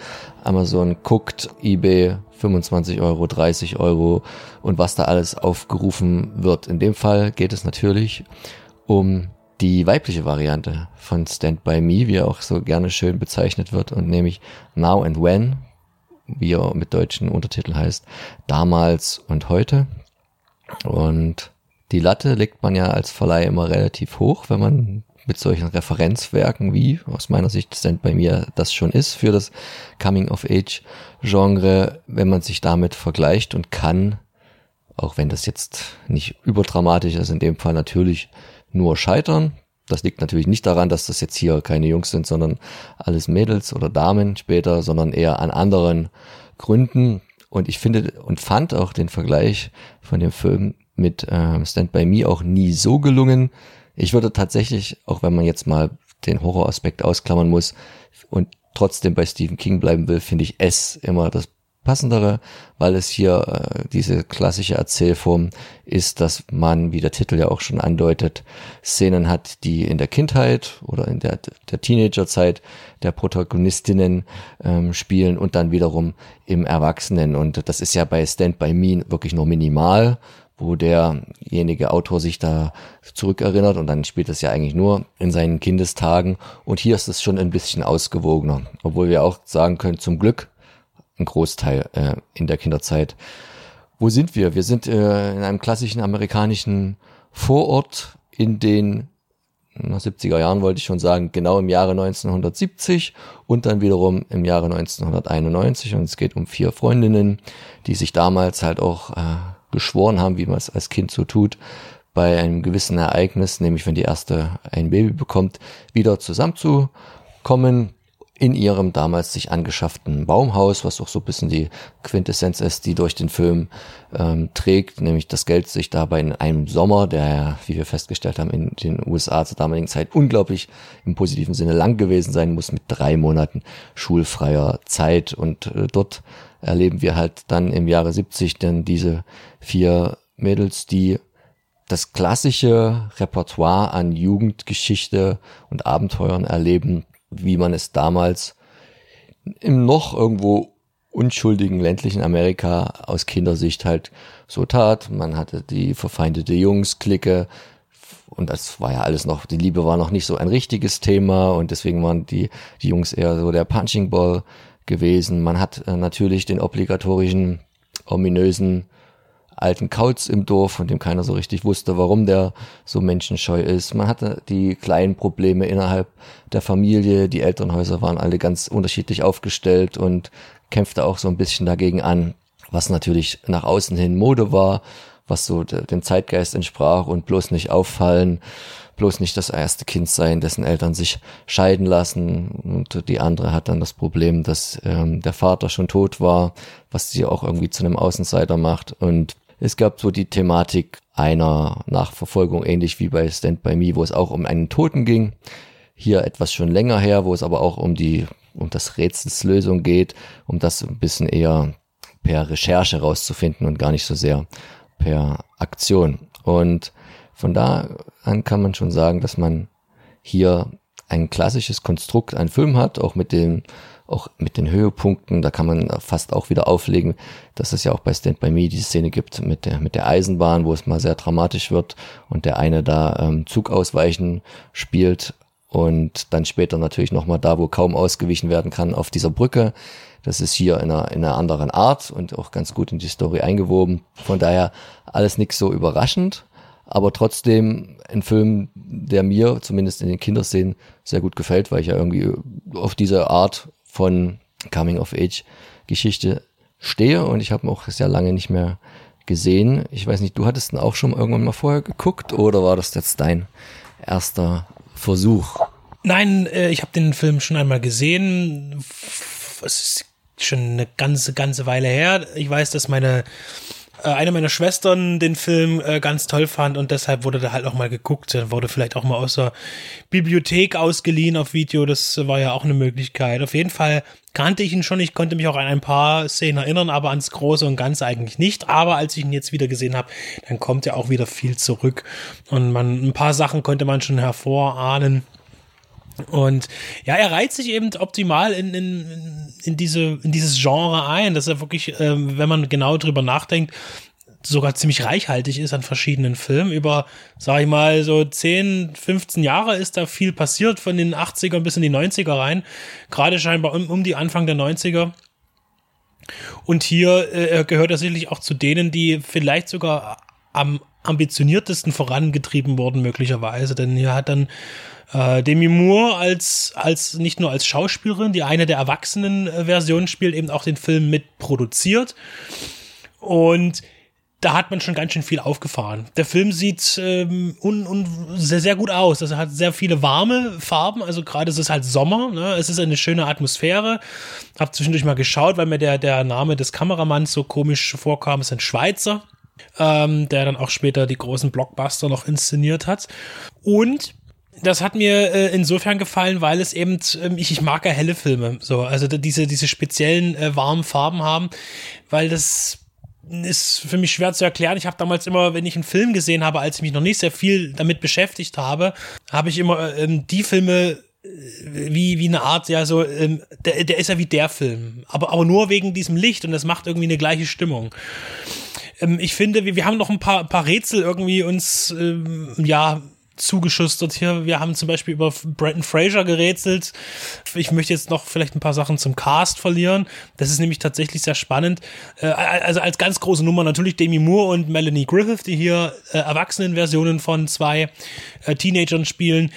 Amazon guckt, eBay 25 Euro, 30 Euro und was da alles aufgerufen wird. In dem Fall geht es natürlich um die weibliche Variante von Stand By Me, wie er auch so gerne schön bezeichnet wird, und nämlich Now and When, wie er mit deutschen Untertiteln heißt, damals und heute. Und die Latte legt man ja als Verleih immer relativ hoch, wenn man mit solchen Referenzwerken wie aus meiner Sicht Stand bei mir das schon ist für das Coming of Age Genre, wenn man sich damit vergleicht und kann, auch wenn das jetzt nicht überdramatisch ist, in dem Fall natürlich nur scheitern. Das liegt natürlich nicht daran, dass das jetzt hier keine Jungs sind, sondern alles Mädels oder Damen später, sondern eher an anderen Gründen. Und ich finde und fand auch den Vergleich von dem Film mit ähm, Stand By Me auch nie so gelungen. Ich würde tatsächlich, auch wenn man jetzt mal den Horroraspekt ausklammern muss und trotzdem bei Stephen King bleiben will, finde ich es immer das passendere, weil es hier äh, diese klassische Erzählform ist, dass man, wie der Titel ja auch schon andeutet, Szenen hat, die in der Kindheit oder in der, der Teenagerzeit der Protagonistinnen ähm, spielen und dann wiederum im Erwachsenen. Und das ist ja bei Stand By Me wirklich nur minimal, wo derjenige Autor sich da zurückerinnert und dann spielt es ja eigentlich nur in seinen Kindestagen und hier ist es schon ein bisschen ausgewogener, obwohl wir auch sagen können, zum Glück ein Großteil äh, in der Kinderzeit. Wo sind wir? Wir sind äh, in einem klassischen amerikanischen Vorort in den na, 70er Jahren wollte ich schon sagen, genau im Jahre 1970 und dann wiederum im Jahre 1991 und es geht um vier Freundinnen, die sich damals halt auch äh, geschworen haben, wie man es als Kind so tut, bei einem gewissen Ereignis, nämlich wenn die erste ein Baby bekommt, wieder zusammenzukommen, in ihrem damals sich angeschafften Baumhaus, was auch so ein bisschen die Quintessenz ist, die durch den Film ähm, trägt, nämlich das Geld sich dabei in einem Sommer, der, wie wir festgestellt haben, in den USA zur damaligen Zeit unglaublich im positiven Sinne lang gewesen sein muss, mit drei Monaten schulfreier Zeit. Und äh, dort erleben wir halt dann im Jahre 70 dann diese vier Mädels, die das klassische Repertoire an Jugendgeschichte und Abenteuern erleben, wie man es damals im noch irgendwo unschuldigen ländlichen Amerika aus Kindersicht halt so tat. Man hatte die verfeindete Jungs-Clique und das war ja alles noch, die Liebe war noch nicht so ein richtiges Thema und deswegen waren die, die Jungs eher so der Punching Ball gewesen. Man hat äh, natürlich den obligatorischen, ominösen alten Kauz im Dorf, von dem keiner so richtig wusste, warum der so menschenscheu ist. Man hatte die kleinen Probleme innerhalb der Familie. Die Elternhäuser waren alle ganz unterschiedlich aufgestellt und kämpfte auch so ein bisschen dagegen an, was natürlich nach außen hin Mode war, was so dem Zeitgeist entsprach und bloß nicht auffallen, bloß nicht das erste Kind sein, dessen Eltern sich scheiden lassen. Und die andere hat dann das Problem, dass ähm, der Vater schon tot war, was sie auch irgendwie zu einem Außenseiter macht. Und es gab so die Thematik einer Nachverfolgung, ähnlich wie bei Stand By Me, wo es auch um einen Toten ging. Hier etwas schon länger her, wo es aber auch um die, um das Rätselslösung geht, um das ein bisschen eher per Recherche rauszufinden und gar nicht so sehr per Aktion. Und von da an kann man schon sagen, dass man hier ein klassisches Konstrukt, ein Film hat, auch mit dem auch mit den Höhepunkten, da kann man fast auch wieder auflegen, dass es ja auch bei Stand By Me die Szene gibt mit der, mit der Eisenbahn, wo es mal sehr dramatisch wird und der eine da ähm, Zug ausweichen spielt und dann später natürlich nochmal da, wo kaum ausgewichen werden kann, auf dieser Brücke. Das ist hier in einer, in einer anderen Art und auch ganz gut in die Story eingewoben. Von daher alles nichts so überraschend, aber trotzdem ein Film, der mir zumindest in den Kinderszenen sehr gut gefällt, weil ich ja irgendwie auf diese Art von Coming-of-Age-Geschichte stehe und ich habe ihn auch sehr lange nicht mehr gesehen. Ich weiß nicht, du hattest ihn auch schon irgendwann mal vorher geguckt oder war das jetzt dein erster Versuch? Nein, äh, ich habe den Film schon einmal gesehen. Es ist schon eine ganze, ganze Weile her. Ich weiß, dass meine eine meiner Schwestern den Film äh, ganz toll fand und deshalb wurde da halt auch mal geguckt. Wurde vielleicht auch mal aus der Bibliothek ausgeliehen auf Video. Das war ja auch eine Möglichkeit. Auf jeden Fall kannte ich ihn schon. Ich konnte mich auch an ein paar Szenen erinnern, aber ans Große und Ganze eigentlich nicht. Aber als ich ihn jetzt wieder gesehen habe, dann kommt ja auch wieder viel zurück. Und man, ein paar Sachen konnte man schon hervorahnen. Und ja, er reiht sich eben optimal in, in, in, diese, in dieses Genre ein, dass er wirklich, ähm, wenn man genau drüber nachdenkt, sogar ziemlich reichhaltig ist an verschiedenen Filmen. Über, sag ich mal, so 10, 15 Jahre ist da viel passiert, von den 80ern bis in die 90er rein. Gerade scheinbar um, um die Anfang der 90er. Und hier äh, gehört er sicherlich auch zu denen, die vielleicht sogar am ambitioniertesten vorangetrieben wurden, möglicherweise. Denn hier hat dann äh, Demi Moore als, als nicht nur als Schauspielerin, die eine der erwachsenen äh, Versionen spielt, eben auch den Film mitproduziert. Und da hat man schon ganz schön viel aufgefahren. Der Film sieht ähm, un, un, sehr, sehr gut aus. Also hat sehr viele warme Farben. Also gerade ist es halt Sommer. Ne? Es ist eine schöne Atmosphäre. Hab zwischendurch mal geschaut, weil mir der, der Name des Kameramanns so komisch vorkam. Es ist ein Schweizer, ähm, der dann auch später die großen Blockbuster noch inszeniert hat. Und Das hat mir äh, insofern gefallen, weil es eben, äh, ich, ich mag ja helle Filme, so, also diese, diese speziellen äh, warmen Farben haben, weil das ist für mich schwer zu erklären. Ich habe damals immer, wenn ich einen Film gesehen habe, als ich mich noch nicht sehr viel damit beschäftigt habe, habe ich immer ähm, die Filme äh, wie, wie eine Art, ja, so, ähm, der, der ist ja wie der Film. Aber, aber nur wegen diesem Licht und das macht irgendwie eine gleiche Stimmung. Ähm, ich finde, wir, wir haben noch ein paar, paar Rätsel irgendwie uns, ähm, ja, zugeschustert hier. Wir haben zum Beispiel über Brenton Fraser gerätselt. Ich möchte jetzt noch vielleicht ein paar Sachen zum Cast verlieren. Das ist nämlich tatsächlich sehr spannend. Äh, also als ganz große Nummer natürlich Demi Moore und Melanie Griffith, die hier äh, Erwachsenenversionen von zwei äh, Teenagern spielen.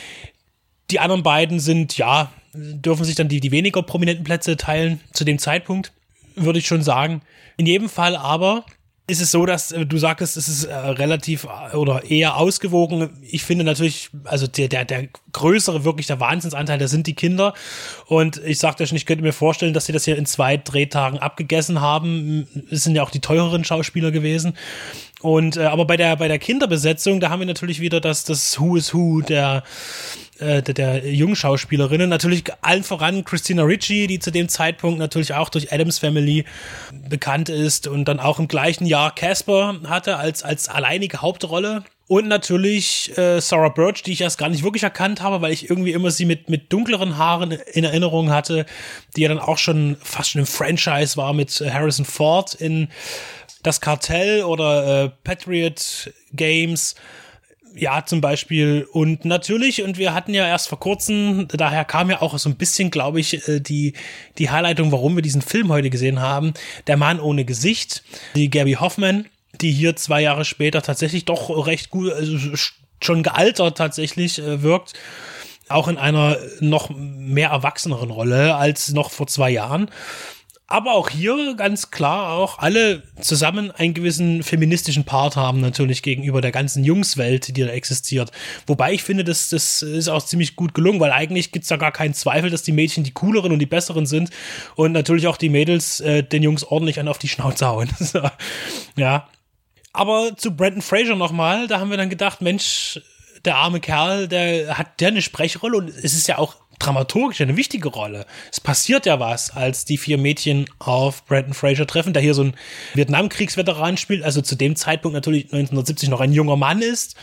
Die anderen beiden sind, ja, dürfen sich dann die, die weniger prominenten Plätze teilen zu dem Zeitpunkt, würde ich schon sagen. In jedem Fall aber ist es so, dass äh, du sagtest, es ist äh, relativ äh, oder eher ausgewogen. Ich finde natürlich, also der, der, der größere, wirklich der Wahnsinnsanteil, das sind die Kinder. Und ich sagte schon, ich könnte mir vorstellen, dass sie das hier in zwei Drehtagen abgegessen haben. Es sind ja auch die teureren Schauspieler gewesen. Und äh, aber bei der bei der Kinderbesetzung, da haben wir natürlich wieder das das Who is Who der äh, der, der jungen Schauspielerinnen. Natürlich allen voran Christina Ricci, die zu dem Zeitpunkt natürlich auch durch Adams Family bekannt ist und dann auch im gleichen Jahr Casper hatte als als alleinige Hauptrolle. Und natürlich äh, Sarah Birch, die ich erst gar nicht wirklich erkannt habe, weil ich irgendwie immer sie mit, mit dunkleren Haaren in Erinnerung hatte, die ja dann auch schon fast schon im Franchise war mit Harrison Ford in das Kartell oder äh, Patriot Games ja, zum Beispiel. Und natürlich, und wir hatten ja erst vor kurzem, daher kam ja auch so ein bisschen, glaube ich, äh, die, die Highlightung, warum wir diesen Film heute gesehen haben. Der Mann ohne Gesicht, die Gabby Hoffman, die hier zwei Jahre später tatsächlich doch recht gut, also schon gealtert tatsächlich äh, wirkt. Auch in einer noch mehr erwachseneren Rolle als noch vor zwei Jahren aber auch hier ganz klar auch alle zusammen einen gewissen feministischen Part haben natürlich gegenüber der ganzen Jungswelt, die da existiert. Wobei ich finde, das, das ist auch ziemlich gut gelungen, weil eigentlich gibt's da gar keinen Zweifel, dass die Mädchen die cooleren und die besseren sind und natürlich auch die Mädels äh, den Jungs ordentlich an auf die Schnauze hauen. ja. Aber zu Brandon Fraser nochmal, da haben wir dann gedacht, Mensch, der arme Kerl, der hat der eine Sprechrolle und es ist ja auch dramaturgisch eine wichtige Rolle. Es passiert ja was, als die vier Mädchen auf Brandon Fraser treffen, der hier so ein Vietnamkriegsveteran spielt, also zu dem Zeitpunkt natürlich 1970 noch ein junger Mann ist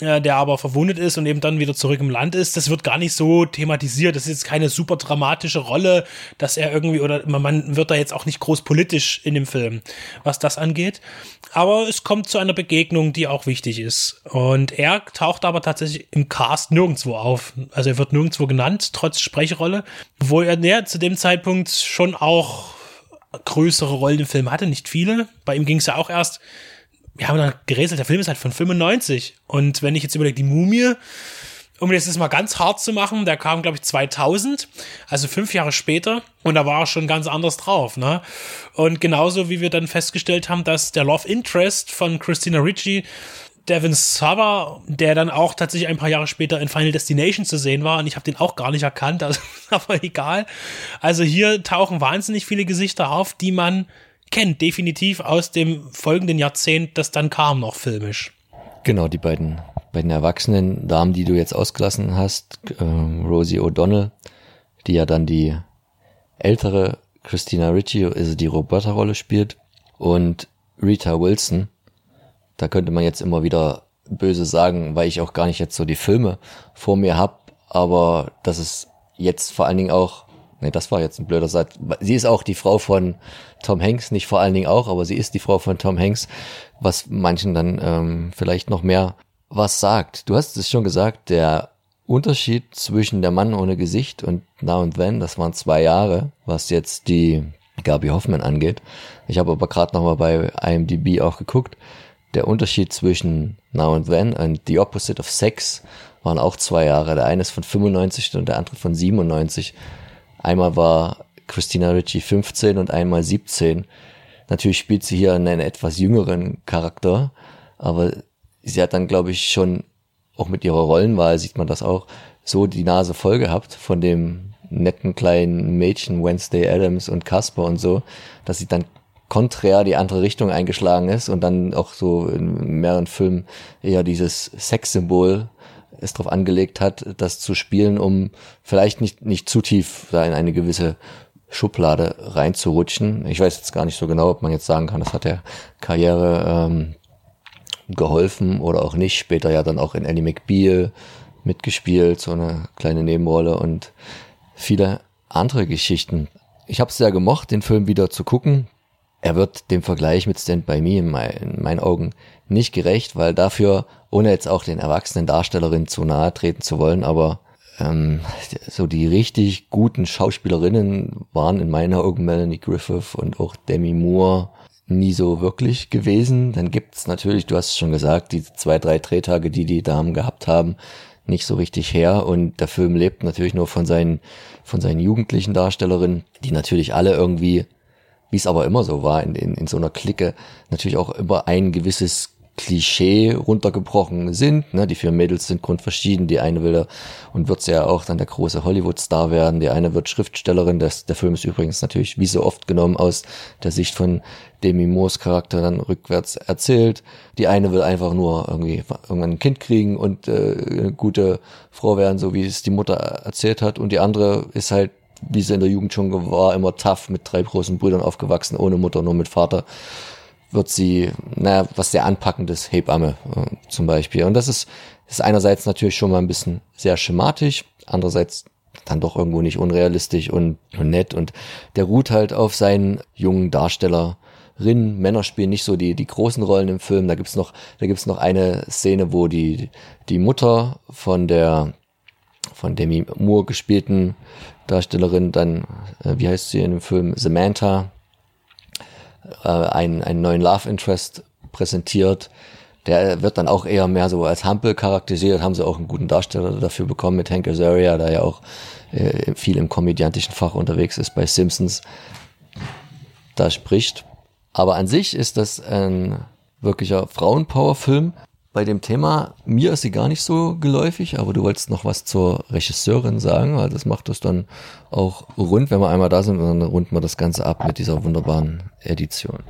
äh, der aber verwundet ist und eben dann wieder zurück im Land ist, das wird gar nicht so thematisiert. Das ist jetzt keine super dramatische Rolle, dass er irgendwie, oder man wird da jetzt auch nicht groß politisch in dem Film, was das angeht. Aber es kommt zu einer Begegnung, die auch wichtig ist. Und er taucht aber tatsächlich im Cast nirgendwo auf. Also er wird nirgendwo genannt, trotz Sprechrolle, wo er ja, zu dem Zeitpunkt schon auch größere Rollen im Film hatte, nicht viele. Bei ihm ging es ja auch erst wir haben dann gerätselt, der Film ist halt von 95. Und wenn ich jetzt überlege, die Mumie, um das jetzt mal ganz hart zu machen, der kam, glaube ich, 2000, also fünf Jahre später, und da war er schon ganz anders drauf, ne? Und genauso wie wir dann festgestellt haben, dass der Love Interest von Christina Ricci, Devin Sava, der dann auch tatsächlich ein paar Jahre später in Final Destination zu sehen war, und ich habe den auch gar nicht erkannt, also aber egal. Also hier tauchen wahnsinnig viele Gesichter auf, die man kennt, definitiv aus dem folgenden Jahrzehnt, das dann kam, noch filmisch. Genau, die beiden, beiden erwachsenen Damen, die du jetzt ausgelassen hast, äh, Rosie O'Donnell, die ja dann die ältere Christina Ritchie, also die Roberta-Rolle spielt, und Rita Wilson. Da könnte man jetzt immer wieder böse sagen, weil ich auch gar nicht jetzt so die Filme vor mir hab, aber das ist jetzt vor allen Dingen auch Nee, das war jetzt ein blöder Satz. Sie ist auch die Frau von Tom Hanks, nicht vor allen Dingen auch, aber sie ist die Frau von Tom Hanks, was manchen dann ähm, vielleicht noch mehr was sagt. Du hast es schon gesagt, der Unterschied zwischen der Mann ohne Gesicht und Now and Then, das waren zwei Jahre, was jetzt die Gabi Hoffman angeht. Ich habe aber gerade nochmal bei IMDb auch geguckt. Der Unterschied zwischen Now and Then und The Opposite of Sex waren auch zwei Jahre. Der eine ist von 95 und der andere von 97. Einmal war Christina Ritchie 15 und einmal 17. Natürlich spielt sie hier einen etwas jüngeren Charakter, aber sie hat dann, glaube ich, schon auch mit ihrer Rollenwahl sieht man das auch, so die Nase voll gehabt von dem netten kleinen Mädchen Wednesday Adams und Casper und so, dass sie dann konträr die andere Richtung eingeschlagen ist und dann auch so in mehreren Filmen eher dieses Sexsymbol es darauf angelegt hat, das zu spielen, um vielleicht nicht, nicht zu tief da in eine gewisse Schublade reinzurutschen. Ich weiß jetzt gar nicht so genau, ob man jetzt sagen kann, das hat der Karriere ähm, geholfen oder auch nicht. Später ja dann auch in Annie McBeal mitgespielt, so eine kleine Nebenrolle und viele andere Geschichten. Ich habe es sehr gemocht, den Film wieder zu gucken. Er wird dem Vergleich mit Stand By Me in, mein, in meinen Augen nicht gerecht, weil dafür, ohne jetzt auch den erwachsenen Darstellerinnen zu nahe treten zu wollen, aber ähm, so die richtig guten Schauspielerinnen waren in meinen Augen Melanie Griffith und auch Demi Moore nie so wirklich gewesen. Dann gibt's natürlich, du hast es schon gesagt, die zwei, drei Drehtage, die die Damen gehabt haben, nicht so richtig her. Und der Film lebt natürlich nur von seinen, von seinen jugendlichen Darstellerinnen, die natürlich alle irgendwie, wie es aber immer so war, in, in, in so einer Clique, natürlich auch immer ein gewisses Klischee runtergebrochen sind. Ne? Die vier Mädels sind grundverschieden. Die eine will und wird ja auch dann der große Hollywood-Star werden. Die eine wird Schriftstellerin. Das, der Film ist übrigens natürlich wie so oft genommen aus der Sicht von Demi Moores Charakter dann rückwärts erzählt. Die eine will einfach nur irgendwie irgendwann ein Kind kriegen und äh, eine gute Frau werden, so wie es die Mutter erzählt hat. Und die andere ist halt wie sie in der Jugend schon war, immer tough mit drei großen Brüdern aufgewachsen, ohne Mutter, nur mit Vater wird sie, naja, was sehr anpackendes, Hebamme äh, zum Beispiel. Und das ist, ist einerseits natürlich schon mal ein bisschen sehr schematisch, andererseits dann doch irgendwo nicht unrealistisch und, und nett. Und der ruht halt auf seinen jungen Darstellerinnen. Männer spielen nicht so die, die großen Rollen im Film. Da gibt's noch, da gibt's noch eine Szene, wo die, die Mutter von der, von Demi Moore gespielten Darstellerin dann, äh, wie heißt sie in dem Film? Samantha, äh, einen, einen neuen Love Interest präsentiert. Der wird dann auch eher mehr so als Hampel charakterisiert, haben sie auch einen guten Darsteller dafür bekommen mit Hank Azaria, der ja auch äh, viel im komödiantischen Fach unterwegs ist bei Simpsons. Da spricht. Aber an sich ist das ein wirklicher Frauenpower-Film, bei dem Thema, mir ist sie gar nicht so geläufig, aber du wolltest noch was zur Regisseurin sagen, weil das macht es dann auch rund, wenn wir einmal da sind, und dann runden wir das Ganze ab mit dieser wunderbaren Edition.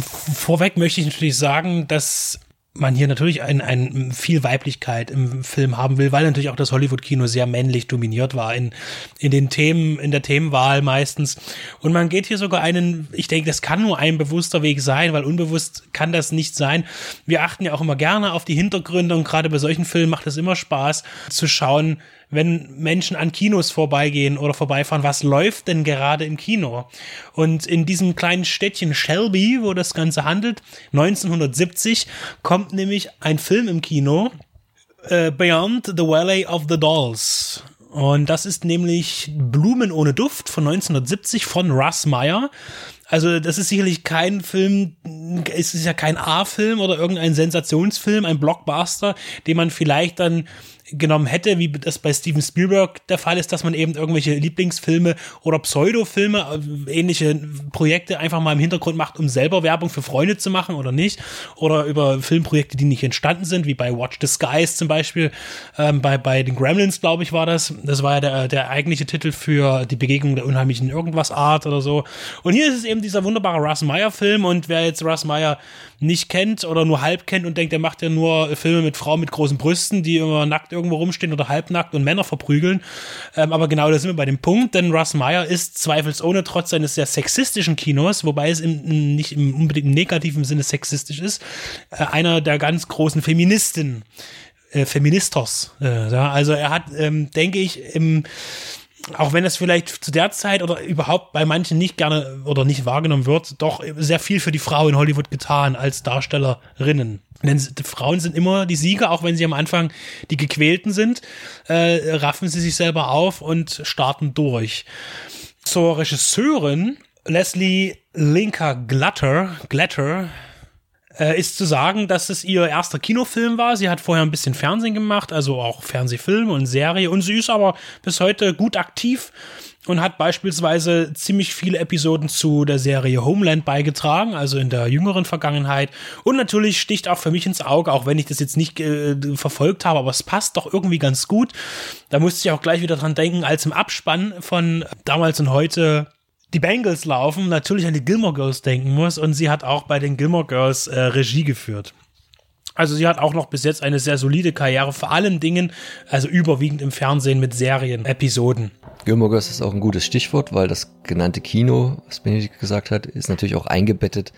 Vorweg möchte ich natürlich sagen, dass man hier natürlich ein, ein viel Weiblichkeit im Film haben will, weil natürlich auch das Hollywood-Kino sehr männlich dominiert war in, in den Themen, in der Themenwahl meistens. Und man geht hier sogar einen, ich denke, das kann nur ein bewusster Weg sein, weil unbewusst kann das nicht sein. Wir achten ja auch immer gerne auf die Hintergründe und gerade bei solchen Filmen macht es immer Spaß zu schauen, wenn Menschen an Kinos vorbeigehen oder vorbeifahren, was läuft denn gerade im Kino? Und in diesem kleinen Städtchen Shelby, wo das Ganze handelt, 1970, kommt nämlich ein Film im Kino, äh, Beyond the Valley of the Dolls. Und das ist nämlich Blumen ohne Duft von 1970 von Russ Meyer. Also das ist sicherlich kein Film, es ist ja kein A-Film oder irgendein Sensationsfilm, ein Blockbuster, den man vielleicht dann genommen hätte, wie das bei Steven Spielberg der Fall ist, dass man eben irgendwelche Lieblingsfilme oder Pseudofilme, äh, ähnliche Projekte einfach mal im Hintergrund macht, um selber Werbung für Freunde zu machen oder nicht. Oder über Filmprojekte, die nicht entstanden sind, wie bei Watch the Skies zum Beispiel. Ähm, bei, bei den Gremlins, glaube ich, war das. Das war ja der, der eigentliche Titel für die Begegnung der unheimlichen irgendwas Art oder so. Und hier ist es eben dieser wunderbare Russ Meyer Film und wer jetzt Russ Meyer nicht kennt oder nur halb kennt und denkt, er macht ja nur Filme mit Frauen mit großen Brüsten, die immer nackt irgendwo rumstehen oder halbnackt und Männer verprügeln. Ähm, aber genau da sind wir bei dem Punkt, denn Russ Meyer ist zweifelsohne trotz seines sehr sexistischen Kinos, wobei es im, nicht im unbedingt negativen Sinne sexistisch ist, äh, einer der ganz großen Feministen. Äh, Feministos. Äh, ja, also er hat, ähm, denke ich, im auch wenn es vielleicht zu der Zeit oder überhaupt bei manchen nicht gerne oder nicht wahrgenommen wird, doch sehr viel für die Frau in Hollywood getan als Darstellerinnen. Denn Frauen sind immer die Sieger, auch wenn sie am Anfang die Gequälten sind, äh, raffen sie sich selber auf und starten durch. Zur Regisseurin Leslie Linker Glatter, Glatter äh, ist zu sagen, dass es ihr erster Kinofilm war. Sie hat vorher ein bisschen Fernsehen gemacht, also auch Fernsehfilme und Serie. Und sie ist aber bis heute gut aktiv und hat beispielsweise ziemlich viele Episoden zu der Serie Homeland beigetragen, also in der jüngeren Vergangenheit. Und natürlich sticht auch für mich ins Auge, auch wenn ich das jetzt nicht äh, verfolgt habe, aber es passt doch irgendwie ganz gut. Da musste ich auch gleich wieder dran denken, als im Abspann von damals und heute die Bengals laufen, natürlich an die Gilmore Girls denken muss und sie hat auch bei den Gilmore Girls äh, Regie geführt. Also sie hat auch noch bis jetzt eine sehr solide Karriere, vor allen Dingen, also überwiegend im Fernsehen mit Serien-Episoden. Gilmore Girls ist auch ein gutes Stichwort, weil das genannte Kino, was Benedikt gesagt hat, ist natürlich auch eingebettet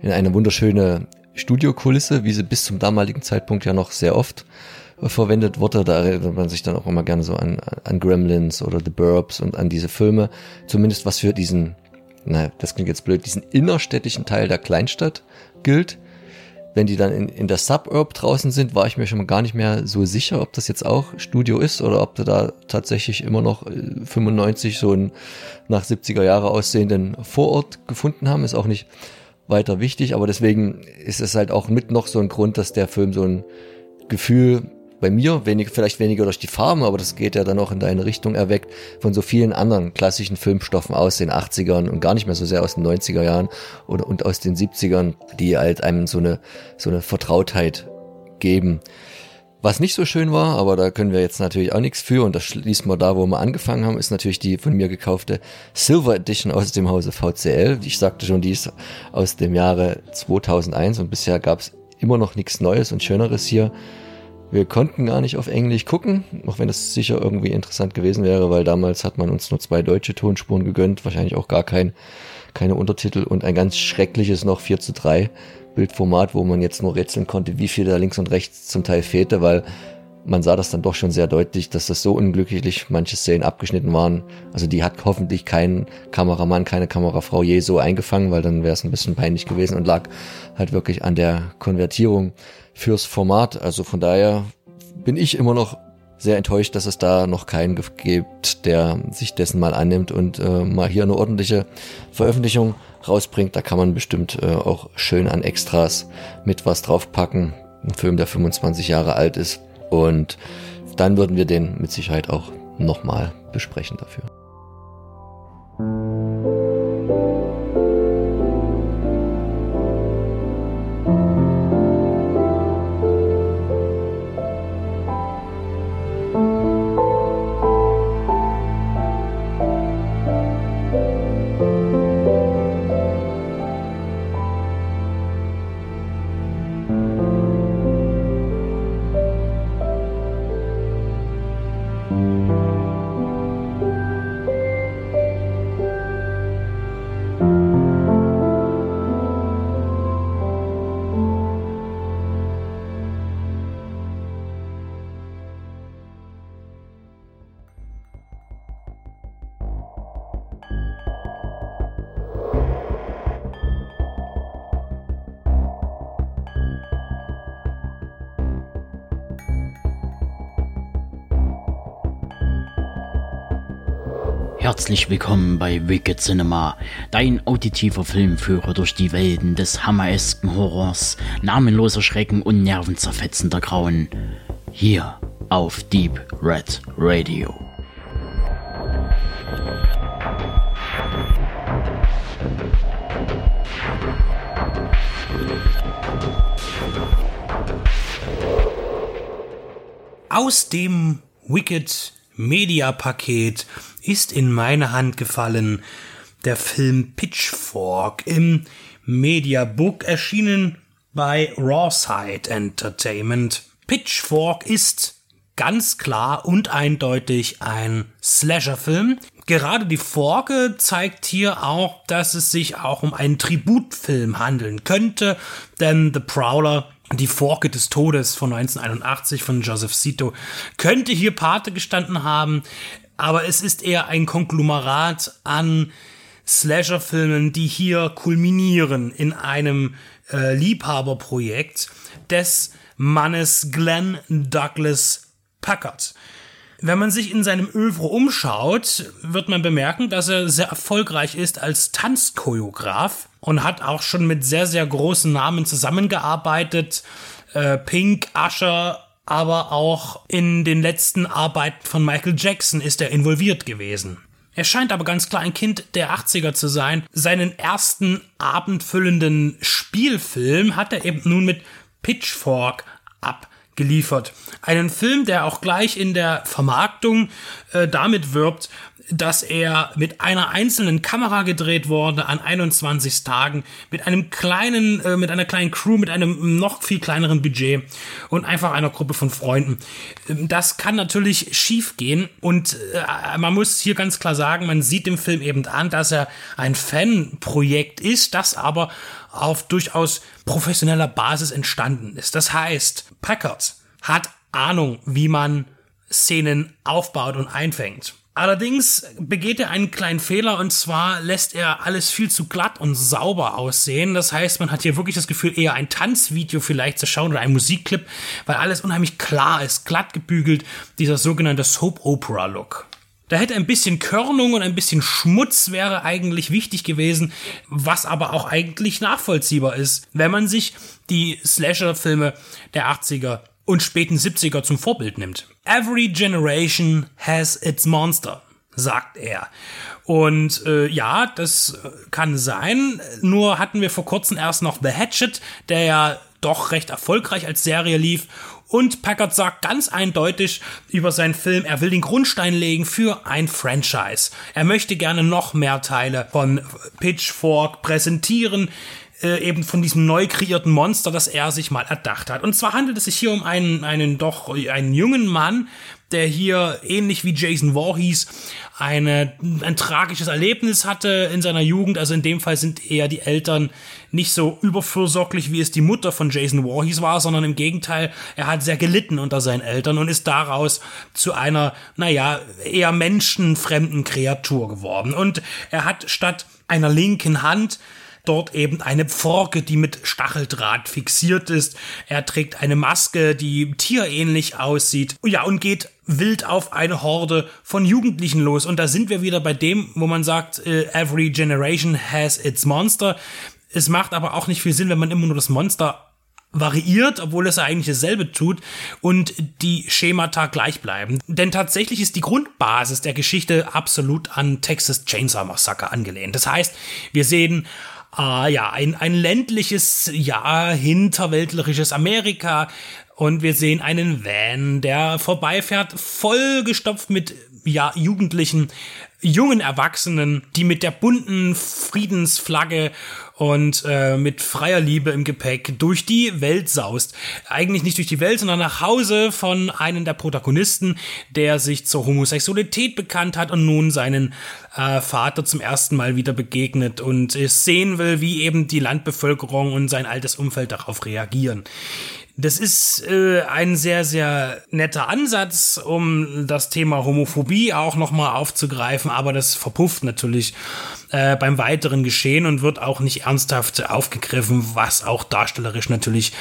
in eine wunderschöne Studiokulisse, wie sie bis zum damaligen Zeitpunkt ja noch sehr oft verwendet wurde. Da erinnert man sich dann auch immer gerne so an, an Gremlins oder The Burbs und an diese Filme. Zumindest was für diesen, na, das klingt jetzt blöd, diesen innerstädtischen Teil der Kleinstadt gilt wenn die dann in, in der Suburb draußen sind, war ich mir schon gar nicht mehr so sicher, ob das jetzt auch Studio ist oder ob du da tatsächlich immer noch 95 äh, so einen nach 70er Jahre aussehenden Vorort gefunden haben. Ist auch nicht weiter wichtig, aber deswegen ist es halt auch mit noch so ein Grund, dass der Film so ein Gefühl bei mir, wenig, vielleicht weniger durch die Farben, aber das geht ja dann auch in deine Richtung erweckt, von so vielen anderen klassischen Filmstoffen aus den 80ern und gar nicht mehr so sehr aus den 90er Jahren oder, und aus den 70ern, die halt einem so eine, so eine Vertrautheit geben. Was nicht so schön war, aber da können wir jetzt natürlich auch nichts für und das schließen wir da, wo wir angefangen haben, ist natürlich die von mir gekaufte Silver Edition aus dem Hause VCL. Ich sagte schon, die ist aus dem Jahre 2001 und bisher gab es immer noch nichts Neues und Schöneres hier. Wir konnten gar nicht auf Englisch gucken, auch wenn das sicher irgendwie interessant gewesen wäre, weil damals hat man uns nur zwei deutsche Tonspuren gegönnt, wahrscheinlich auch gar kein, keine Untertitel und ein ganz schreckliches noch 4 zu 3 Bildformat, wo man jetzt nur rätseln konnte, wie viel da links und rechts zum Teil fehlte, weil man sah das dann doch schon sehr deutlich, dass das so unglücklich manche Szenen abgeschnitten waren. Also die hat hoffentlich kein Kameramann, keine Kamerafrau je so eingefangen, weil dann wäre es ein bisschen peinlich gewesen und lag halt wirklich an der Konvertierung fürs Format. Also von daher bin ich immer noch sehr enttäuscht, dass es da noch keinen gibt, der sich dessen mal annimmt und äh, mal hier eine ordentliche Veröffentlichung rausbringt. Da kann man bestimmt äh, auch schön an Extras mit was draufpacken. Ein Film, der 25 Jahre alt ist. Und dann würden wir den mit Sicherheit auch nochmal besprechen dafür. Bei Wicked Cinema, dein auditiver Filmführer durch die Welten des hammeresken Horrors, namenloser Schrecken und nervenzerfetzender Grauen. Hier auf Deep Red Radio. Aus dem Wicked Media Paket ist in meine Hand gefallen der Film Pitchfork im Mediabook erschienen bei Rawside Entertainment. Pitchfork ist ganz klar und eindeutig ein Slasher-Film. Gerade die Forke zeigt hier auch, dass es sich auch um einen Tributfilm handeln könnte, denn The Prowler die Forke des Todes von 1981 von Joseph Cito könnte hier Pate gestanden haben aber es ist eher ein Konglomerat an Slasher-Filmen, die hier kulminieren in einem äh, Liebhaberprojekt des Mannes Glenn Douglas Packard. Wenn man sich in seinem Övre umschaut, wird man bemerken, dass er sehr erfolgreich ist als Tanzchoreograf und hat auch schon mit sehr, sehr großen Namen zusammengearbeitet. Äh, Pink, Usher, aber auch in den letzten Arbeiten von Michael Jackson ist er involviert gewesen. Er scheint aber ganz klar ein Kind der 80er zu sein. Seinen ersten abendfüllenden Spielfilm hat er eben nun mit Pitchfork abgeliefert. Einen Film, der auch gleich in der Vermarktung äh, damit wirbt, dass er mit einer einzelnen Kamera gedreht wurde an 21 Tagen, mit einem kleinen, äh, mit einer kleinen Crew, mit einem noch viel kleineren Budget und einfach einer Gruppe von Freunden. Ähm, das kann natürlich schief gehen und äh, man muss hier ganz klar sagen, man sieht dem Film eben an, dass er ein Fanprojekt ist, das aber auf durchaus professioneller Basis entstanden ist. Das heißt, Packard hat Ahnung, wie man Szenen aufbaut und einfängt. Allerdings begeht er einen kleinen Fehler und zwar lässt er alles viel zu glatt und sauber aussehen. Das heißt, man hat hier wirklich das Gefühl, eher ein Tanzvideo vielleicht zu schauen oder ein Musikclip, weil alles unheimlich klar ist, glatt gebügelt, dieser sogenannte Soap-Opera-Look. Da hätte ein bisschen Körnung und ein bisschen Schmutz wäre eigentlich wichtig gewesen, was aber auch eigentlich nachvollziehbar ist, wenn man sich die Slasher-Filme der 80er und späten 70er zum Vorbild nimmt. Every generation has its monster, sagt er. Und äh, ja, das kann sein. Nur hatten wir vor kurzem erst noch The Hatchet, der ja doch recht erfolgreich als Serie lief. Und Packard sagt ganz eindeutig über seinen Film, er will den Grundstein legen für ein Franchise. Er möchte gerne noch mehr Teile von Pitchfork präsentieren äh, eben von diesem neu kreierten Monster, das er sich mal erdacht hat. Und zwar handelt es sich hier um einen, einen doch, einen jungen Mann, der hier ähnlich wie Jason Voorhees eine, ein tragisches Erlebnis hatte in seiner Jugend. Also in dem Fall sind eher die Eltern nicht so überfürsorglich, wie es die Mutter von Jason Voorhees war, sondern im Gegenteil, er hat sehr gelitten unter seinen Eltern und ist daraus zu einer, naja, eher menschenfremden Kreatur geworden. Und er hat statt einer linken Hand dort eben eine Pforke, die mit Stacheldraht fixiert ist. Er trägt eine Maske, die tierähnlich aussieht. Ja, und geht wild auf eine Horde von Jugendlichen los. Und da sind wir wieder bei dem, wo man sagt, äh, every generation has its monster. Es macht aber auch nicht viel Sinn, wenn man immer nur das Monster variiert, obwohl es eigentlich dasselbe tut und die Schemata gleich bleiben. Denn tatsächlich ist die Grundbasis der Geschichte absolut an Texas Chainsaw Massacre angelehnt. Das heißt, wir sehen ah, ja, ein, ein ländliches, ja, hinterwäldlerisches Amerika. Und wir sehen einen Van, der vorbeifährt, vollgestopft mit, ja, Jugendlichen, jungen Erwachsenen, die mit der bunten Friedensflagge und äh, mit freier Liebe im Gepäck durch die Welt saust. Eigentlich nicht durch die Welt, sondern nach Hause von einem der Protagonisten, der sich zur Homosexualität bekannt hat und nun seinen äh, Vater zum ersten Mal wieder begegnet und sehen will, wie eben die Landbevölkerung und sein altes Umfeld darauf reagieren. Das ist äh, ein sehr, sehr netter Ansatz, um das Thema Homophobie auch nochmal aufzugreifen, aber das verpufft natürlich äh, beim weiteren Geschehen und wird auch nicht ernsthaft aufgegriffen, was auch darstellerisch natürlich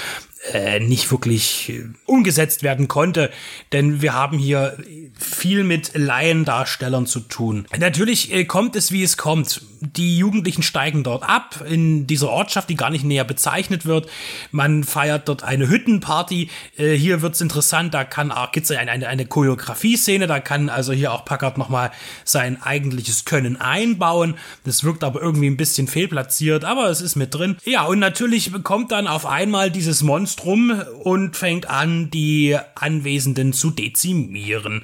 äh, nicht wirklich äh, umgesetzt werden konnte, denn wir haben hier viel mit Laiendarstellern zu tun. Natürlich äh, kommt es, wie es kommt. Die Jugendlichen steigen dort ab in dieser Ortschaft, die gar nicht näher bezeichnet wird. Man feiert dort eine Hüttenparty. Äh, hier wird's interessant, da kann auch gibt's eine, eine, eine Choreografie-Szene, da kann also hier auch Packard nochmal sein eigentliches Können einbauen. Das wirkt aber irgendwie ein bisschen fehlplatziert, aber es ist mit drin. Ja, und natürlich kommt dann auf einmal dieses Monstrum und fängt an, die Anwesenden zu dezimieren.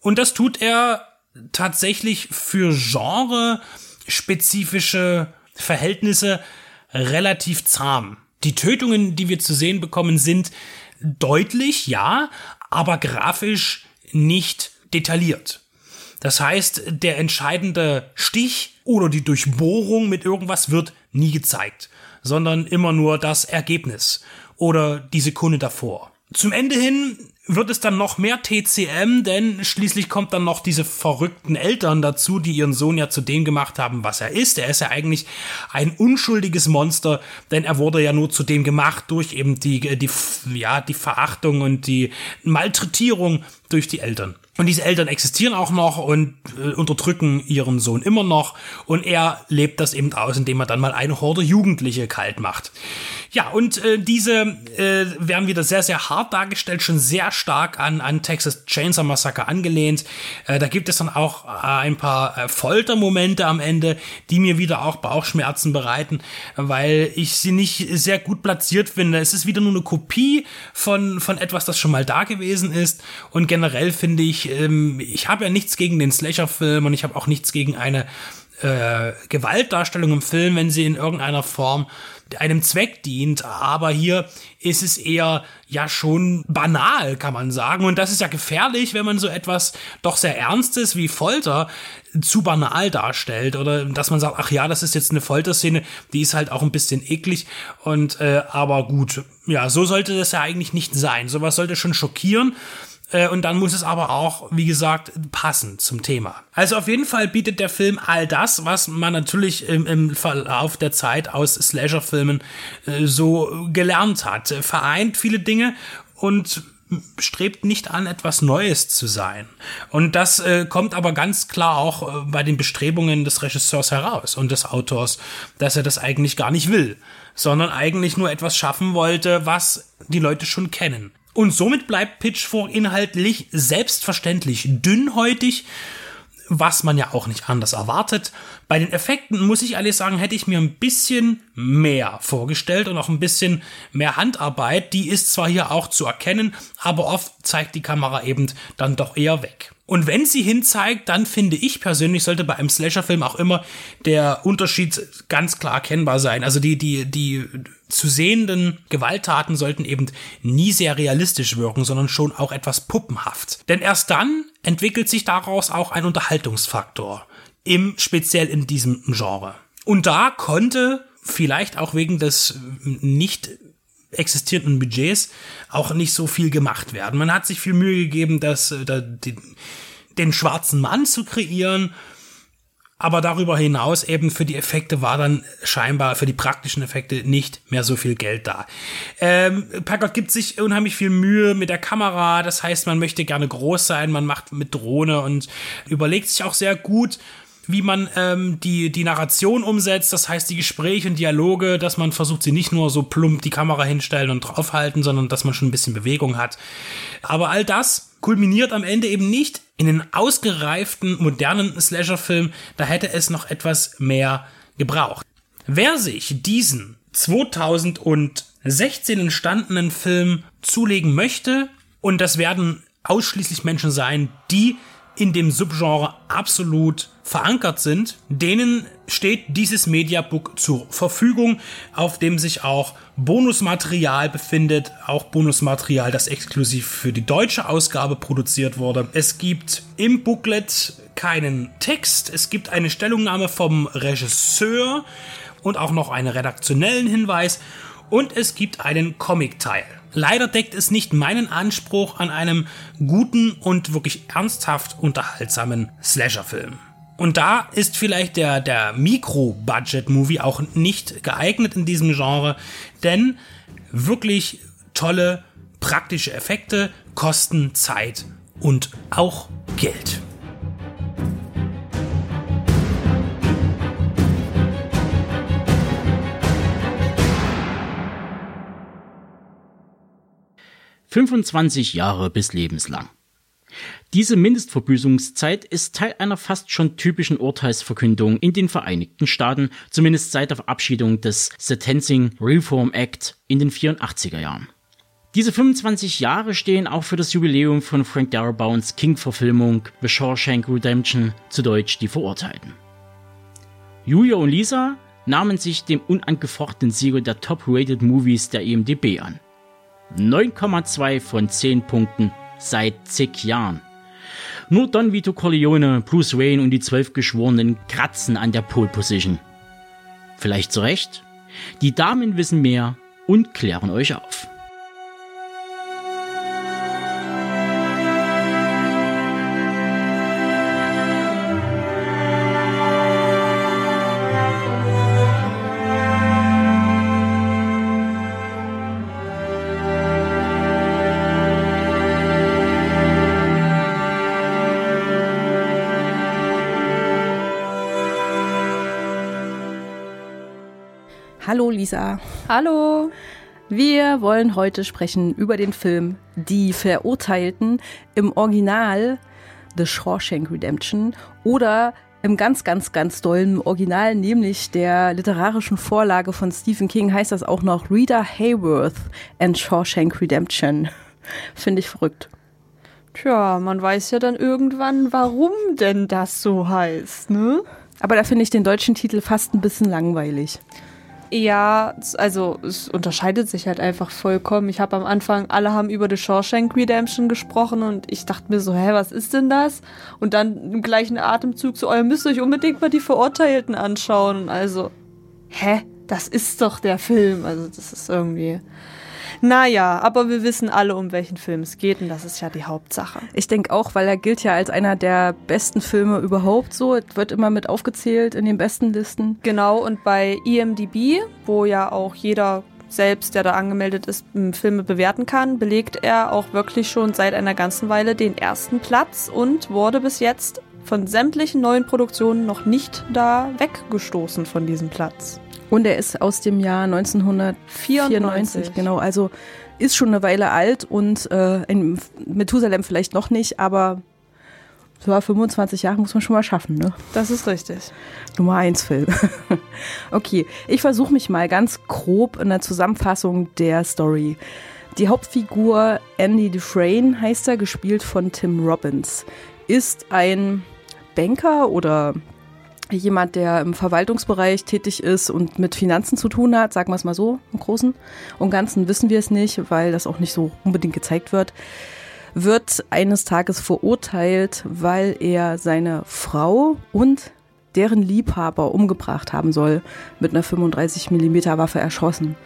Und das tut er tatsächlich für genre-spezifische Verhältnisse relativ zahm. Die Tötungen, die wir zu sehen bekommen, sind deutlich, ja, aber grafisch nicht detailliert. Das heißt, der entscheidende Stich oder die Durchbohrung mit irgendwas wird nie gezeigt, sondern immer nur das Ergebnis oder die Sekunde davor. Zum Ende hin wird es dann noch mehr TCM, denn schließlich kommt dann noch diese verrückten Eltern dazu, die ihren Sohn ja zu dem gemacht haben, was er ist. Er ist ja eigentlich ein unschuldiges Monster, denn er wurde ja nur zu dem gemacht durch eben die, die, ja, die Verachtung und die Malträtierung durch die Eltern. Und diese Eltern existieren auch noch und äh, unterdrücken ihren Sohn immer noch. Und er lebt das eben aus, indem er dann mal eine Horde Jugendliche kalt macht. Ja, und äh, diese äh, werden wieder sehr, sehr hart dargestellt, schon sehr stark an, an Texas Chainsaw Massacre angelehnt. Äh, da gibt es dann auch äh, ein paar äh, Foltermomente am Ende, die mir wieder auch Bauchschmerzen bereiten, weil ich sie nicht sehr gut platziert finde. Es ist wieder nur eine Kopie von, von etwas, das schon mal da gewesen ist. Und generell finde ich, ähm, ich habe ja nichts gegen den Slasher-Film und ich habe auch nichts gegen eine äh, Gewaltdarstellung im Film, wenn sie in irgendeiner Form einem Zweck dient. Aber hier ist es eher ja schon banal, kann man sagen. Und das ist ja gefährlich, wenn man so etwas doch sehr Ernstes wie Folter zu banal darstellt. Oder dass man sagt, ach ja, das ist jetzt eine Folterszene, die ist halt auch ein bisschen eklig. Und äh, aber gut, ja, so sollte das ja eigentlich nicht sein. Sowas sollte schon schockieren. Äh, und dann muss es aber auch, wie gesagt, passen zum Thema. Also auf jeden Fall bietet der Film all das, was man natürlich im, im Verlauf der Zeit aus Slasher-Filmen äh, so gelernt hat. Vereint viele Dinge und strebt nicht an, etwas Neues zu sein. Und das äh, kommt aber ganz klar auch äh, bei den Bestrebungen des Regisseurs heraus und des Autors, dass er das eigentlich gar nicht will, sondern eigentlich nur etwas schaffen wollte, was die Leute schon kennen. Und somit bleibt Pitchfork inhaltlich selbstverständlich dünnhäutig, was man ja auch nicht anders erwartet. Bei den Effekten muss ich ehrlich sagen, hätte ich mir ein bisschen mehr vorgestellt und auch ein bisschen mehr Handarbeit. Die ist zwar hier auch zu erkennen, aber oft zeigt die Kamera eben dann doch eher weg. Und wenn sie hinzeigt, dann finde ich persönlich, sollte bei einem Slasher-Film auch immer der Unterschied ganz klar erkennbar sein. Also die, die, die zu sehenden Gewalttaten sollten eben nie sehr realistisch wirken, sondern schon auch etwas puppenhaft. Denn erst dann entwickelt sich daraus auch ein Unterhaltungsfaktor. Im, speziell in diesem Genre. Und da konnte vielleicht auch wegen des nicht existierenden Budgets auch nicht so viel gemacht werden. Man hat sich viel Mühe gegeben, das, äh, da, den, den schwarzen Mann zu kreieren, aber darüber hinaus eben für die Effekte war dann scheinbar für die praktischen Effekte nicht mehr so viel Geld da. Ähm, Packard gibt sich unheimlich viel Mühe mit der Kamera, das heißt, man möchte gerne groß sein, man macht mit Drohne und überlegt sich auch sehr gut, wie man ähm, die, die Narration umsetzt, das heißt die Gespräche und Dialoge, dass man versucht, sie nicht nur so plump die Kamera hinstellen und draufhalten, sondern dass man schon ein bisschen Bewegung hat. Aber all das kulminiert am Ende eben nicht in den ausgereiften, modernen Slasher-Film, da hätte es noch etwas mehr gebraucht. Wer sich diesen 2016 entstandenen Film zulegen möchte, und das werden ausschließlich Menschen sein, die in dem Subgenre absolut verankert sind, denen steht dieses Mediabook zur Verfügung, auf dem sich auch Bonusmaterial befindet, auch Bonusmaterial, das exklusiv für die deutsche Ausgabe produziert wurde. Es gibt im Booklet keinen Text, es gibt eine Stellungnahme vom Regisseur und auch noch einen redaktionellen Hinweis und es gibt einen Comic-Teil. Leider deckt es nicht meinen Anspruch an einem guten und wirklich ernsthaft unterhaltsamen Slasher-Film. Und da ist vielleicht der, der Mikro-Budget-Movie auch nicht geeignet in diesem Genre, denn wirklich tolle praktische Effekte kosten Zeit und auch Geld. 25 Jahre bis lebenslang. Diese Mindestverbüßungszeit ist Teil einer fast schon typischen Urteilsverkündung in den Vereinigten Staaten, zumindest seit der Verabschiedung des Sentencing Reform Act in den 84er Jahren. Diese 25 Jahre stehen auch für das Jubiläum von Frank Darabounds King-Verfilmung The Shawshank Redemption, zu Deutsch Die Verurteilten. Julia und Lisa nahmen sich dem unangefochtenen Sieger der Top-Rated Movies der IMDb an. 9,2 von 10 Punkten seit zig Jahren. Nur Don Vito Corleone, Bruce Wayne und die zwölf Geschworenen kratzen an der Pole Position. Vielleicht zu Recht? Die Damen wissen mehr und klären euch auf. Lisa. Hallo. Wir wollen heute sprechen über den Film Die Verurteilten im Original The Shawshank Redemption oder im ganz, ganz, ganz dollen Original, nämlich der literarischen Vorlage von Stephen King, heißt das auch noch Rita Hayworth and Shawshank Redemption. Finde ich verrückt. Tja, man weiß ja dann irgendwann, warum denn das so heißt, ne? Aber da finde ich den deutschen Titel fast ein bisschen langweilig. Ja, also es unterscheidet sich halt einfach vollkommen. Ich habe am Anfang, alle haben über The Shawshank Redemption gesprochen und ich dachte mir so, hä, was ist denn das? Und dann im gleichen Atemzug so, oh, ihr müsst euch unbedingt mal die Verurteilten anschauen. Also, hä, das ist doch der Film. Also das ist irgendwie... Naja, aber wir wissen alle, um welchen Film es geht und das ist ja die Hauptsache. Ich denke auch, weil er gilt ja als einer der besten Filme überhaupt so. Es wird immer mit aufgezählt in den besten Listen. Genau, und bei IMDb, wo ja auch jeder selbst, der da angemeldet ist, Filme bewerten kann, belegt er auch wirklich schon seit einer ganzen Weile den ersten Platz und wurde bis jetzt von sämtlichen neuen Produktionen noch nicht da weggestoßen von diesem Platz. Und er ist aus dem Jahr 1994, genau. Also ist schon eine Weile alt und äh, in Methusalem vielleicht noch nicht, aber so 25 Jahre muss man schon mal schaffen, ne? Das ist richtig. Nummer 1 Film. okay, ich versuche mich mal ganz grob in der Zusammenfassung der Story. Die Hauptfigur Andy Dufresne heißt er, gespielt von Tim Robbins, ist ein Banker oder jemand, der im Verwaltungsbereich tätig ist und mit Finanzen zu tun hat, sagen wir es mal so, im Großen und Ganzen wissen wir es nicht, weil das auch nicht so unbedingt gezeigt wird, wird eines Tages verurteilt, weil er seine Frau und deren Liebhaber umgebracht haben soll, mit einer 35 mm Waffe erschossen.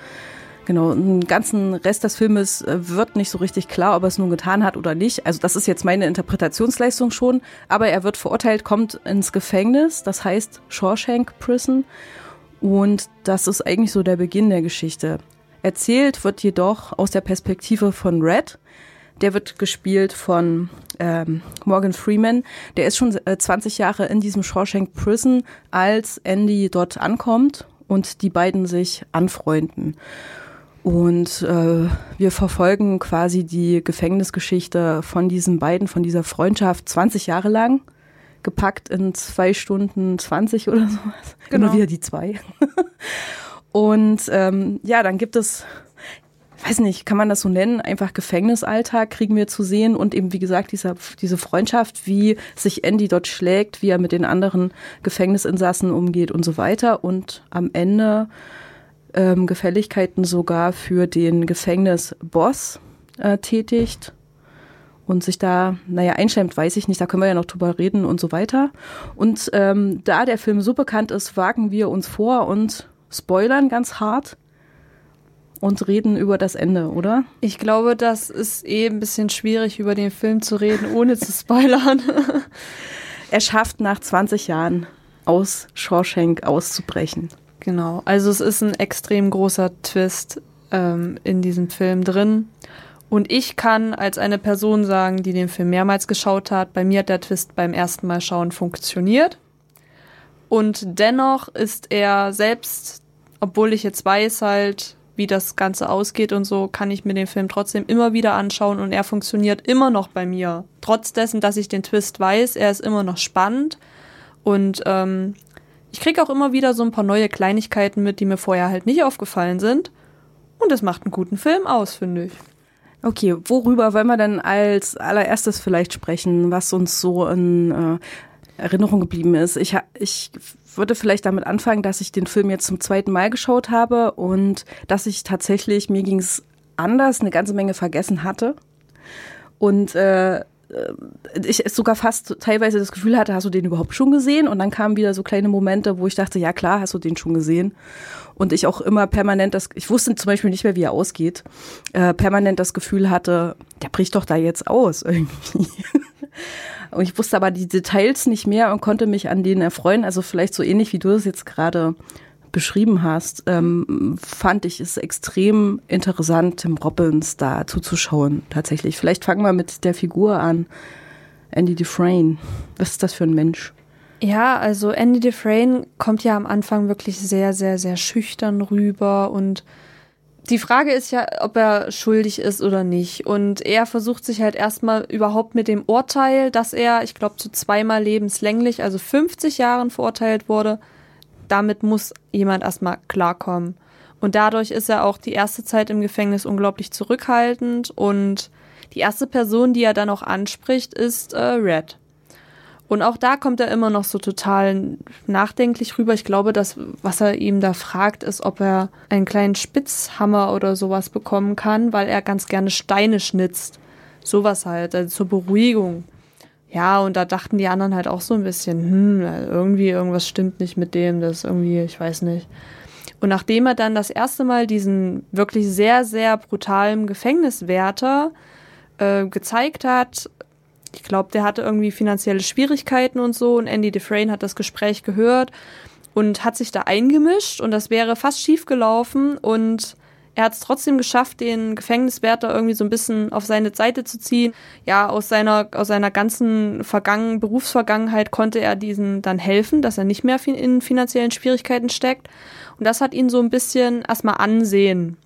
Genau, den ganzen Rest des Filmes äh, wird nicht so richtig klar, ob er es nun getan hat oder nicht. Also das ist jetzt meine Interpretationsleistung schon. Aber er wird verurteilt, kommt ins Gefängnis, das heißt Shawshank Prison. Und das ist eigentlich so der Beginn der Geschichte. Erzählt wird jedoch aus der Perspektive von Red. Der wird gespielt von ähm, Morgan Freeman. Der ist schon äh, 20 Jahre in diesem Shawshank Prison, als Andy dort ankommt und die beiden sich anfreunden. Und äh, wir verfolgen quasi die Gefängnisgeschichte von diesen beiden, von dieser Freundschaft 20 Jahre lang, gepackt in zwei Stunden 20 oder sowas. Genau. Immer wieder die zwei. Und ähm, ja, dann gibt es, weiß nicht, kann man das so nennen, einfach Gefängnisalltag kriegen wir zu sehen und eben, wie gesagt, dieser, diese Freundschaft, wie sich Andy dort schlägt, wie er mit den anderen Gefängnisinsassen umgeht und so weiter. Und am Ende ähm, Gefälligkeiten sogar für den Gefängnisboss äh, tätigt und sich da, naja, einschämt, weiß ich nicht, da können wir ja noch drüber reden und so weiter. Und ähm, da der Film so bekannt ist, wagen wir uns vor und spoilern ganz hart und reden über das Ende, oder? Ich glaube, das ist eh ein bisschen schwierig, über den Film zu reden, ohne zu spoilern. er schafft nach 20 Jahren aus Shawshank auszubrechen. Genau, also es ist ein extrem großer Twist ähm, in diesem Film drin. Und ich kann als eine Person sagen, die den Film mehrmals geschaut hat, bei mir hat der Twist beim ersten Mal schauen funktioniert. Und dennoch ist er selbst, obwohl ich jetzt weiß halt, wie das Ganze ausgeht und so, kann ich mir den Film trotzdem immer wieder anschauen und er funktioniert immer noch bei mir. Trotz dessen, dass ich den Twist weiß, er ist immer noch spannend und ähm, ich kriege auch immer wieder so ein paar neue Kleinigkeiten mit, die mir vorher halt nicht aufgefallen sind. Und es macht einen guten Film aus, finde ich. Okay, worüber wollen wir dann als allererstes vielleicht sprechen, was uns so in äh, Erinnerung geblieben ist? Ich, ich würde vielleicht damit anfangen, dass ich den Film jetzt zum zweiten Mal geschaut habe und dass ich tatsächlich, mir ging es anders, eine ganze Menge vergessen hatte. Und äh, ich sogar fast teilweise das Gefühl hatte, hast du den überhaupt schon gesehen? Und dann kamen wieder so kleine Momente, wo ich dachte, ja klar, hast du den schon gesehen. Und ich auch immer permanent das, ich wusste zum Beispiel nicht mehr, wie er ausgeht, äh, permanent das Gefühl hatte, der bricht doch da jetzt aus irgendwie. und ich wusste aber die Details nicht mehr und konnte mich an denen erfreuen. Also vielleicht so ähnlich wie du es jetzt gerade beschrieben hast, ähm, fand ich es extrem interessant, Tim Robbins da zuzuschauen, tatsächlich. Vielleicht fangen wir mit der Figur an. Andy Dufresne. Was ist das für ein Mensch? Ja, also Andy Dufresne kommt ja am Anfang wirklich sehr, sehr, sehr schüchtern rüber und die Frage ist ja, ob er schuldig ist oder nicht. Und er versucht sich halt erstmal überhaupt mit dem Urteil, dass er, ich glaube, zu zweimal lebenslänglich, also 50 Jahren verurteilt wurde, damit muss jemand erstmal klarkommen. Und dadurch ist er auch die erste Zeit im Gefängnis unglaublich zurückhaltend und Die erste Person, die er dann auch anspricht, ist äh, Red. Und auch da kommt er immer noch so total nachdenklich rüber. Ich glaube, das, was er ihm da fragt, ist, ob er einen kleinen Spitzhammer oder sowas bekommen kann, weil er ganz gerne Steine schnitzt. Sowas halt, also zur Beruhigung. Ja, und da dachten die anderen halt auch so ein bisschen, hm, irgendwie irgendwas stimmt nicht mit dem, das irgendwie, ich weiß nicht. Und nachdem er dann das erste Mal diesen wirklich sehr, sehr brutalen Gefängniswärter äh, gezeigt hat, ich glaube, der hatte irgendwie finanzielle Schwierigkeiten und so und Andy Dufresne hat das Gespräch gehört und hat sich da eingemischt und das wäre fast schief gelaufen und er hat es trotzdem geschafft, den Gefängniswärter irgendwie so ein bisschen auf seine Seite zu ziehen. Ja, aus seiner, aus seiner ganzen Vergangen Berufsvergangenheit konnte er diesen dann helfen, dass er nicht mehr in finanziellen Schwierigkeiten steckt. Und das hat ihn so ein bisschen erstmal Ansehen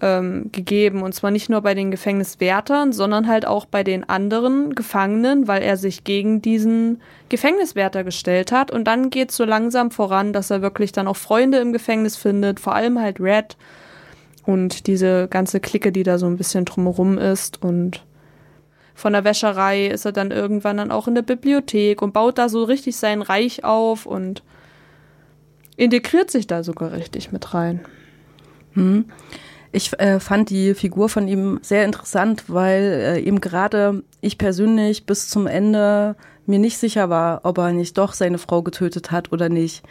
ähm, gegeben. Und zwar nicht nur bei den Gefängniswärtern, sondern halt auch bei den anderen Gefangenen, weil er sich gegen diesen Gefängniswärter gestellt hat. Und dann geht es so langsam voran, dass er wirklich dann auch Freunde im Gefängnis findet, vor allem halt Red und diese ganze Clique, die da so ein bisschen drumherum ist. Und von der Wäscherei ist er dann irgendwann dann auch in der Bibliothek und baut da so richtig sein Reich auf und integriert sich da sogar richtig mit rein. Hm. Ich äh, fand die Figur von ihm sehr interessant, weil äh, eben gerade ich persönlich bis zum Ende mir nicht sicher war, ob er nicht doch seine Frau getötet hat oder nicht.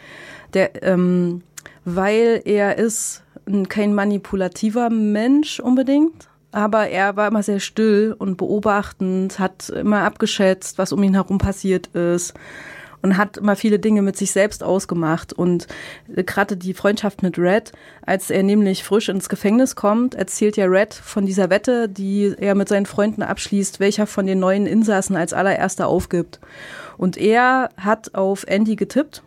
Der, ähm, weil er ist kein manipulativer Mensch unbedingt, aber er war immer sehr still und beobachtend, hat immer abgeschätzt, was um ihn herum passiert ist und hat immer viele Dinge mit sich selbst ausgemacht. Und äh, gerade die Freundschaft mit Red, als er nämlich frisch ins Gefängnis kommt, erzählt ja Red von dieser Wette, die er mit seinen Freunden abschließt, welcher von den neuen Insassen als allererster aufgibt. Und er hat auf Andy getippt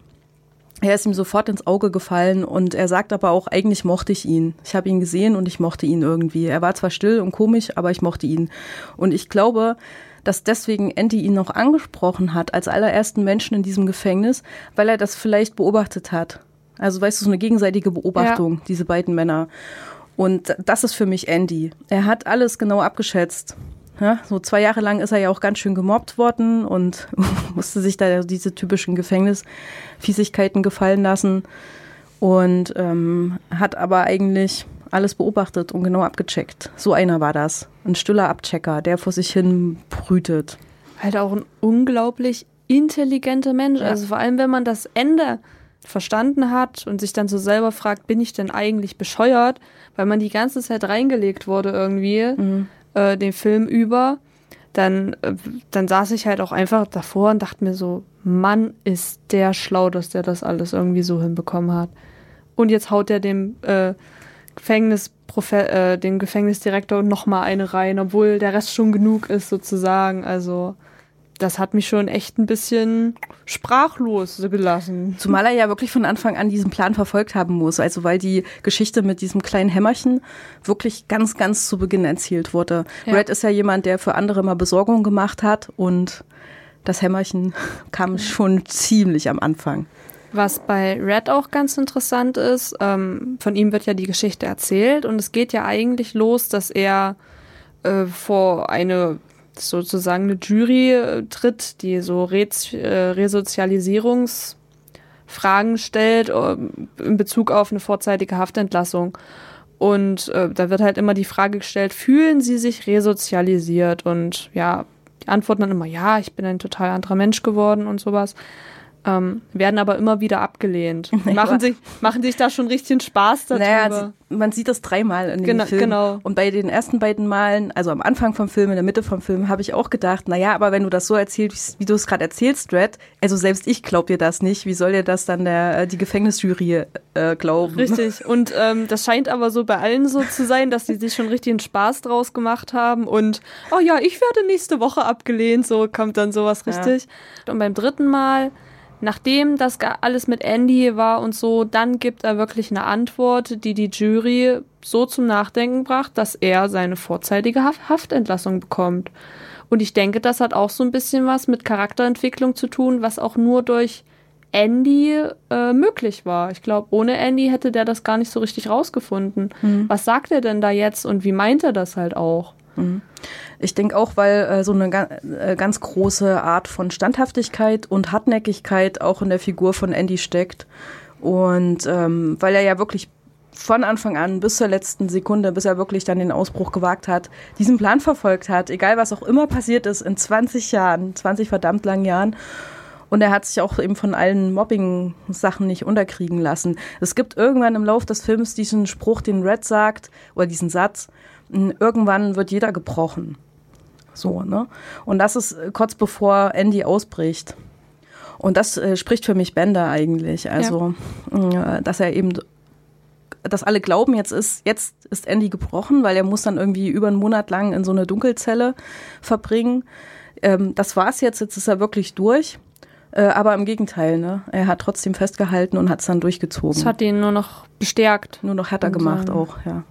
er ist ihm sofort ins Auge gefallen und er sagt aber auch, eigentlich mochte ich ihn. Ich habe ihn gesehen und ich mochte ihn irgendwie. Er war zwar still und komisch, aber ich mochte ihn. Und ich glaube, dass deswegen Andy ihn noch angesprochen hat als allerersten Menschen in diesem Gefängnis, weil er das vielleicht beobachtet hat. Also weißt du, so eine gegenseitige Beobachtung, ja. diese beiden Männer. Und das ist für mich Andy. Er hat alles genau abgeschätzt. Ja, so zwei Jahre lang ist er ja auch ganz schön gemobbt worden und musste sich da diese typischen Gefängnisfiesigkeiten gefallen lassen und ähm, hat aber eigentlich alles beobachtet und genau abgecheckt. So einer war das. Ein stiller Abchecker, der vor sich hin brütet. Halt auch ein unglaublich intelligenter Mensch. Ja. Also vor allem, wenn man das Ende verstanden hat und sich dann so selber fragt, bin ich denn eigentlich bescheuert? Weil man die ganze Zeit reingelegt wurde irgendwie, mhm. Äh, den Film über. Dann, äh, dann saß ich halt auch einfach davor und dachte mir so, Mann, ist der schlau, dass der das alles irgendwie so hinbekommen hat. Und jetzt haut er dem äh, Gefängnis äh, dem Gefängnisdirektor noch mal eine rein, obwohl der Rest schon genug ist sozusagen. Also das hat mich schon echt ein bisschen sprachlos gelassen. Zumal er ja wirklich von Anfang an diesen Plan verfolgt haben muss. Also weil die Geschichte mit diesem kleinen Hämmerchen wirklich ganz, ganz zu Beginn erzählt wurde. Ja. Red ist ja jemand, der für andere mal Besorgung gemacht hat und das Hämmerchen kam schon ziemlich am Anfang. Was bei Red auch ganz interessant ist, ähm, von ihm wird ja die Geschichte erzählt und es geht ja eigentlich los, dass er äh, vor eine sozusagen eine Jury äh, tritt, die so äh, Resozialisierungsfragen stellt äh, in Bezug auf eine vorzeitige Haftentlassung. Und da wird halt immer die Frage gestellt, fühlen Sie sich resozialisiert? Und ja, die antworten dann immer, ja, ich bin ein total anderer Mensch geworden und sowas ähm, werden aber immer wieder abgelehnt. machen, sich, machen sich da schon richtig Spaß darüber. Naja, man sieht das dreimal in dem genau, Film. Genau. Und bei den ersten beiden Malen, also am Anfang vom Film, in der Mitte vom Film, habe ich auch gedacht, naja, aber wenn du das so erzählst, wie du es gerade erzählst, Red, also selbst ich glaub dir das nicht, wie soll dir das dann der, äh, die Gefängnisjury äh, glauben? Richtig. Und ähm, das scheint aber so bei allen so zu sein, dass sie sich schon richtig Spaß draus gemacht haben und, oh ja, ich werde nächste Woche abgelehnt, so kommt dann sowas richtig. Ja. Und beim dritten Mal Nachdem das alles mit Andy war und so, dann gibt er wirklich eine Antwort, die die Jury so zum Nachdenken bracht, dass er seine vorzeitige Haftentlassung bekommt. Und ich denke, das hat auch so ein bisschen was mit Charakterentwicklung zu tun, was auch nur durch Andy äh, möglich war. Ich glaube, ohne Andy hätte der das gar nicht so richtig rausgefunden. Mhm. Was sagt er denn da jetzt und wie meint er das halt auch? Mhm. Ich denke auch, weil äh, so eine ga äh, ganz große Art von Standhaftigkeit und Hartnäckigkeit auch in der Figur von Andy steckt. Und ähm, weil er ja wirklich von Anfang an bis zur letzten Sekunde, bis er wirklich dann den Ausbruch gewagt hat, diesen Plan verfolgt hat, egal was auch immer passiert ist in 20 Jahren, 20 verdammt langen Jahren. Und er hat sich auch eben von allen Mobbing-Sachen nicht unterkriegen lassen. Es gibt irgendwann im Lauf des Films diesen Spruch, den Red sagt, oder diesen Satz, irgendwann wird jeder gebrochen. So, ne? Und das ist kurz bevor Andy ausbricht. Und das äh, spricht für mich Bender eigentlich. Also, ja. äh, dass er eben, dass alle glauben, jetzt ist, jetzt ist Andy gebrochen, weil er muss dann irgendwie über einen Monat lang in so eine Dunkelzelle verbringen. Ähm, das war's jetzt, jetzt ist er wirklich durch. Äh, aber im Gegenteil, ne? Er hat trotzdem festgehalten und hat es dann durchgezogen. Das hat ihn nur noch bestärkt. Nur noch härter gemacht auch, ja.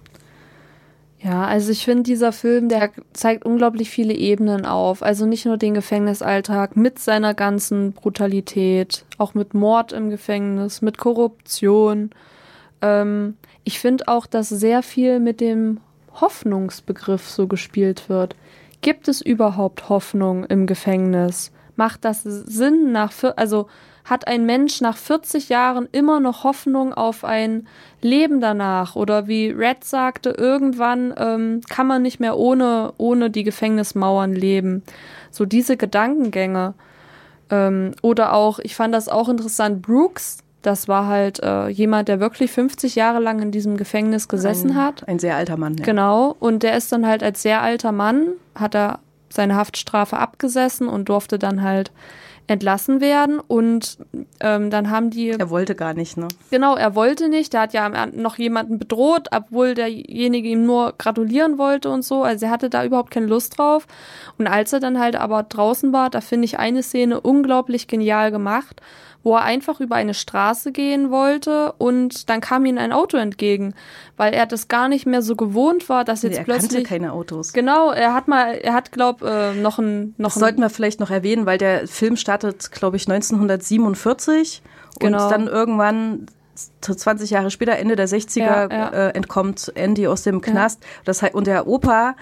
Ja, also ich finde, dieser Film, der zeigt unglaublich viele Ebenen auf. Also nicht nur den Gefängnisalltag mit seiner ganzen Brutalität, auch mit Mord im Gefängnis, mit Korruption. Ähm, ich finde auch, dass sehr viel mit dem Hoffnungsbegriff so gespielt wird. Gibt es überhaupt Hoffnung im Gefängnis? Macht das Sinn nach, also hat ein Mensch nach 40 Jahren immer noch Hoffnung auf ein Leben danach? Oder wie Red sagte, irgendwann ähm, kann man nicht mehr ohne, ohne die Gefängnismauern leben. So diese Gedankengänge. Ähm, oder auch, ich fand das auch interessant, Brooks, das war halt äh, jemand, der wirklich 50 Jahre lang in diesem Gefängnis gesessen ein, hat. Ein sehr alter Mann. Ja. Genau. Und der ist dann halt als sehr alter Mann, hat er seine Haftstrafe abgesessen und durfte dann halt entlassen werden und ähm, dann haben die. Er wollte gar nicht, ne? Genau, er wollte nicht. Der hat ja noch jemanden bedroht, obwohl derjenige ihm nur gratulieren wollte und so. Also er hatte da überhaupt keine Lust drauf. Und als er dann halt aber draußen war, da finde ich eine Szene unglaublich genial gemacht wo er einfach über eine Straße gehen wollte und dann kam ihm ein Auto entgegen, weil er das gar nicht mehr so gewohnt war, dass jetzt nee, er plötzlich kannte keine Autos. Genau, er hat mal, er hat glaub äh, noch ein noch das sollten wir vielleicht noch erwähnen, weil der Film startet, glaube ich, 1947 genau. und dann irgendwann 20 Jahre später, Ende der 60er, ja, ja. Äh, entkommt Andy aus dem Knast. Ja. Das, und der Opa,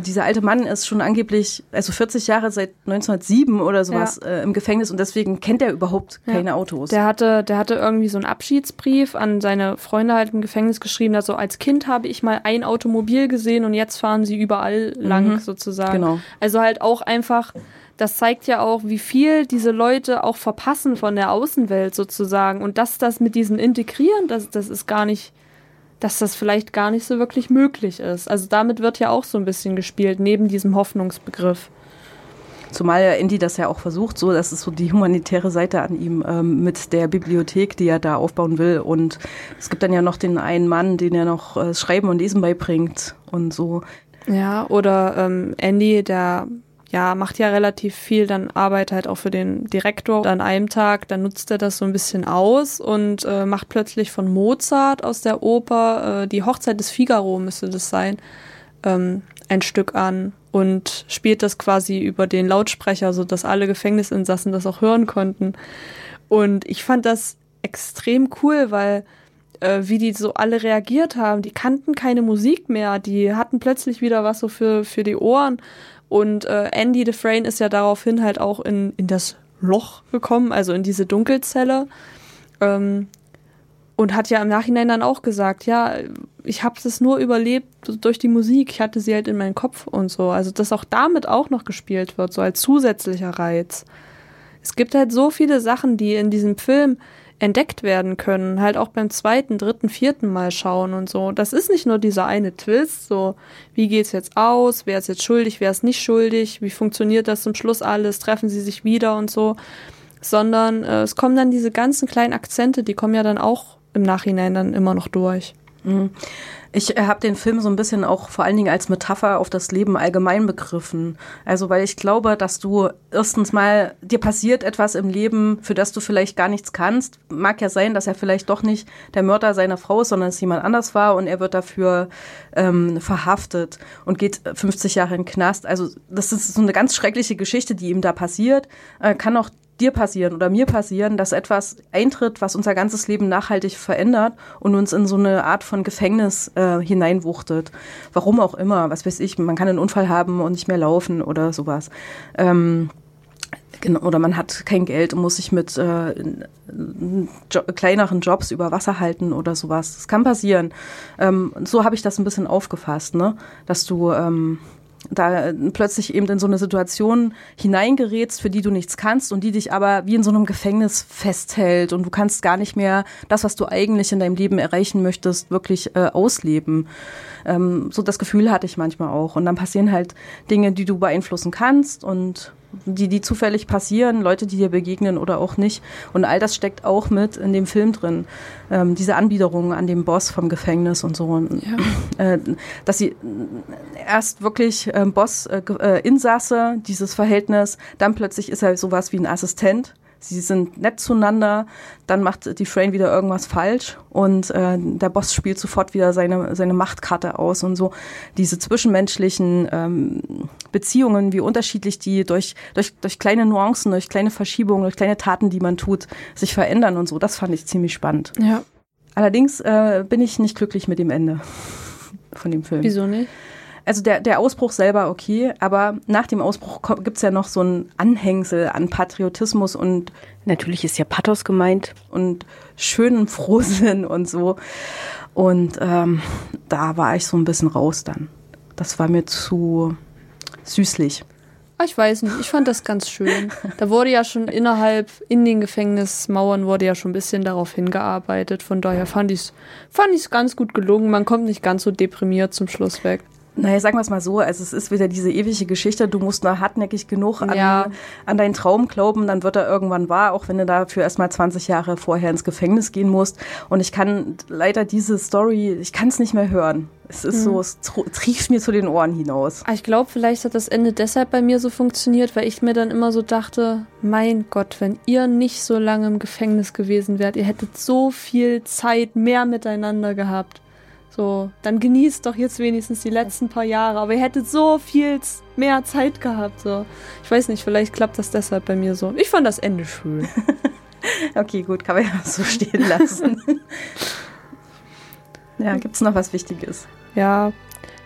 dieser alte Mann ist schon angeblich, also 40 Jahre seit 1907 oder sowas äh, im Gefängnis und deswegen kennt er überhaupt keine Autos. Der hatte, der hatte irgendwie so einen Abschiedsbrief an seine Freunde halt im Gefängnis geschrieben, also als Kind habe ich mal ein Automobil gesehen und jetzt fahren sie überall lang mhm. sozusagen. Genau. Also halt auch einfach das zeigt ja auch, wie viel diese Leute auch verpassen von der Außenwelt sozusagen. Und dass das mit diesem Integrieren, das, das ist gar nicht, dass das vielleicht gar nicht so wirklich möglich ist. Also damit wird ja auch so ein bisschen gespielt, neben diesem Hoffnungsbegriff. Zumal ja Indy das ja auch versucht, so, das ist so die humanitäre Seite an ihm ähm, mit der Bibliothek, die er da aufbauen will. Und es gibt dann ja noch den einen Mann, den er noch äh, Schreiben und Lesen beibringt und so. Ja, oder ähm, Andy, der ja, macht ja relativ viel, dann Arbeit halt auch für den Direktor. An einem Tag, dann nutzt er das so ein bisschen aus und äh, macht plötzlich von Mozart aus der Oper, äh, die Hochzeit des Figaro müsste das sein, ähm, ein Stück an und spielt das quasi über den Lautsprecher, so dass alle Gefängnisinsassen das auch hören konnten. Und ich fand das extrem cool, weil äh, wie die so alle reagiert haben. Die kannten keine Musik mehr, die hatten plötzlich wieder was so für, für die Ohren und äh, Andy Dufresne ist ja daraufhin halt auch in, in das Loch gekommen, also in diese Dunkelzelle. Ähm, und hat ja im Nachhinein dann auch gesagt, ja, ich habe das nur überlebt durch die Musik. Ich hatte sie halt in meinem Kopf und so. Also dass auch damit auch noch gespielt wird, so als zusätzlicher Reiz. Es gibt halt so viele Sachen, die in diesem Film entdeckt werden können, halt auch beim zweiten, dritten, vierten Mal schauen und so. Das ist nicht nur dieser eine Twist, so wie geht's jetzt aus, wer ist jetzt schuldig, wer ist nicht schuldig, wie funktioniert das zum Schluss alles, treffen sie sich wieder und so, sondern äh, es kommen dann diese ganzen kleinen Akzente, die kommen ja dann auch im Nachhinein dann immer noch durch. Mhm. Ich habe den Film so ein bisschen auch vor allen Dingen als Metapher auf das Leben allgemein begriffen. Also weil ich glaube, dass du erstens mal, dir passiert etwas im Leben, für das du vielleicht gar nichts kannst. Mag ja sein, dass er vielleicht doch nicht der Mörder seiner Frau ist, sondern es jemand anders war und er wird dafür ähm, verhaftet und geht 50 Jahre in den Knast. Also das ist so eine ganz schreckliche Geschichte, die ihm da passiert. Äh, kann auch dir passieren oder mir passieren, dass etwas eintritt, was unser ganzes Leben nachhaltig verändert und uns in so eine Art von Gefängnis äh, hineinwuchtet. Warum auch immer, was weiß ich, man kann einen Unfall haben und nicht mehr laufen oder sowas. Ähm, oder man hat kein Geld und muss sich mit äh, jo kleineren Jobs über Wasser halten oder sowas. Das kann passieren. Ähm, so habe ich das ein bisschen aufgefasst, ne? Dass du ähm, da plötzlich eben in so eine Situation hineingerätst, für die du nichts kannst und die dich aber wie in so einem Gefängnis festhält und du kannst gar nicht mehr das, was du eigentlich in deinem Leben erreichen möchtest, wirklich äh, ausleben. Ähm, so das Gefühl hatte ich manchmal auch. Und dann passieren halt Dinge, die du beeinflussen kannst und die, die zufällig passieren, Leute, die dir begegnen oder auch nicht. Und all das steckt auch mit in dem Film drin. Ähm, diese Anbiederung an dem Boss vom Gefängnis und so. Und, ja. äh, dass sie erst wirklich ähm, Boss, äh, äh, Insasse, dieses Verhältnis, dann plötzlich ist er sowas wie ein Assistent sie sind nett zueinander, dann macht die Frame wieder irgendwas falsch und äh, der Boss spielt sofort wieder seine, seine Machtkarte aus und so. Diese zwischenmenschlichen ähm, Beziehungen, wie unterschiedlich die durch, durch, durch kleine Nuancen, durch kleine Verschiebungen, durch kleine Taten, die man tut, sich verändern und so, das fand ich ziemlich spannend. Ja. Allerdings äh, bin ich nicht glücklich mit dem Ende von dem Film. Wieso nicht? Also der, der Ausbruch selber okay, aber nach dem Ausbruch gibt's ja noch so ein Anhängsel an Patriotismus und natürlich ist ja Pathos gemeint und schönen Frohsinn und so. Und ähm, da war ich so ein bisschen raus dann. Das war mir zu süßlich. Ah, ich weiß nicht, ich fand das ganz schön. Da wurde ja schon innerhalb, in den Gefängnismauern wurde ja schon ein bisschen darauf hingearbeitet. Von daher fand ich es fand ich's ganz gut gelungen. Man kommt nicht ganz so deprimiert zum Schluss weg. Naja, sagen wir es mal so, also es ist wieder diese ewige Geschichte, du musst nur hartnäckig genug an, ja. an deinen Traum glauben, dann wird er irgendwann wahr, auch wenn du dafür erstmal 20 Jahre vorher ins Gefängnis gehen musst. Und ich kann leider diese Story, ich kann es nicht mehr hören. Es ist mhm. so, es trieft mir zu den Ohren hinaus. Ah, ich glaube, vielleicht hat das Ende deshalb bei mir so funktioniert, weil ich mir dann immer so dachte, mein Gott, wenn ihr nicht so lange im Gefängnis gewesen wärt, ihr hättet so viel Zeit mehr miteinander gehabt. So, dann genießt doch jetzt wenigstens die letzten paar Jahre. Aber ihr hättet so viel mehr Zeit gehabt. So. Ich weiß nicht, vielleicht klappt das deshalb bei mir so. Ich fand das Ende schön. okay, gut, kann man ja so stehen lassen. ja, gibt es noch was Wichtiges? Ja,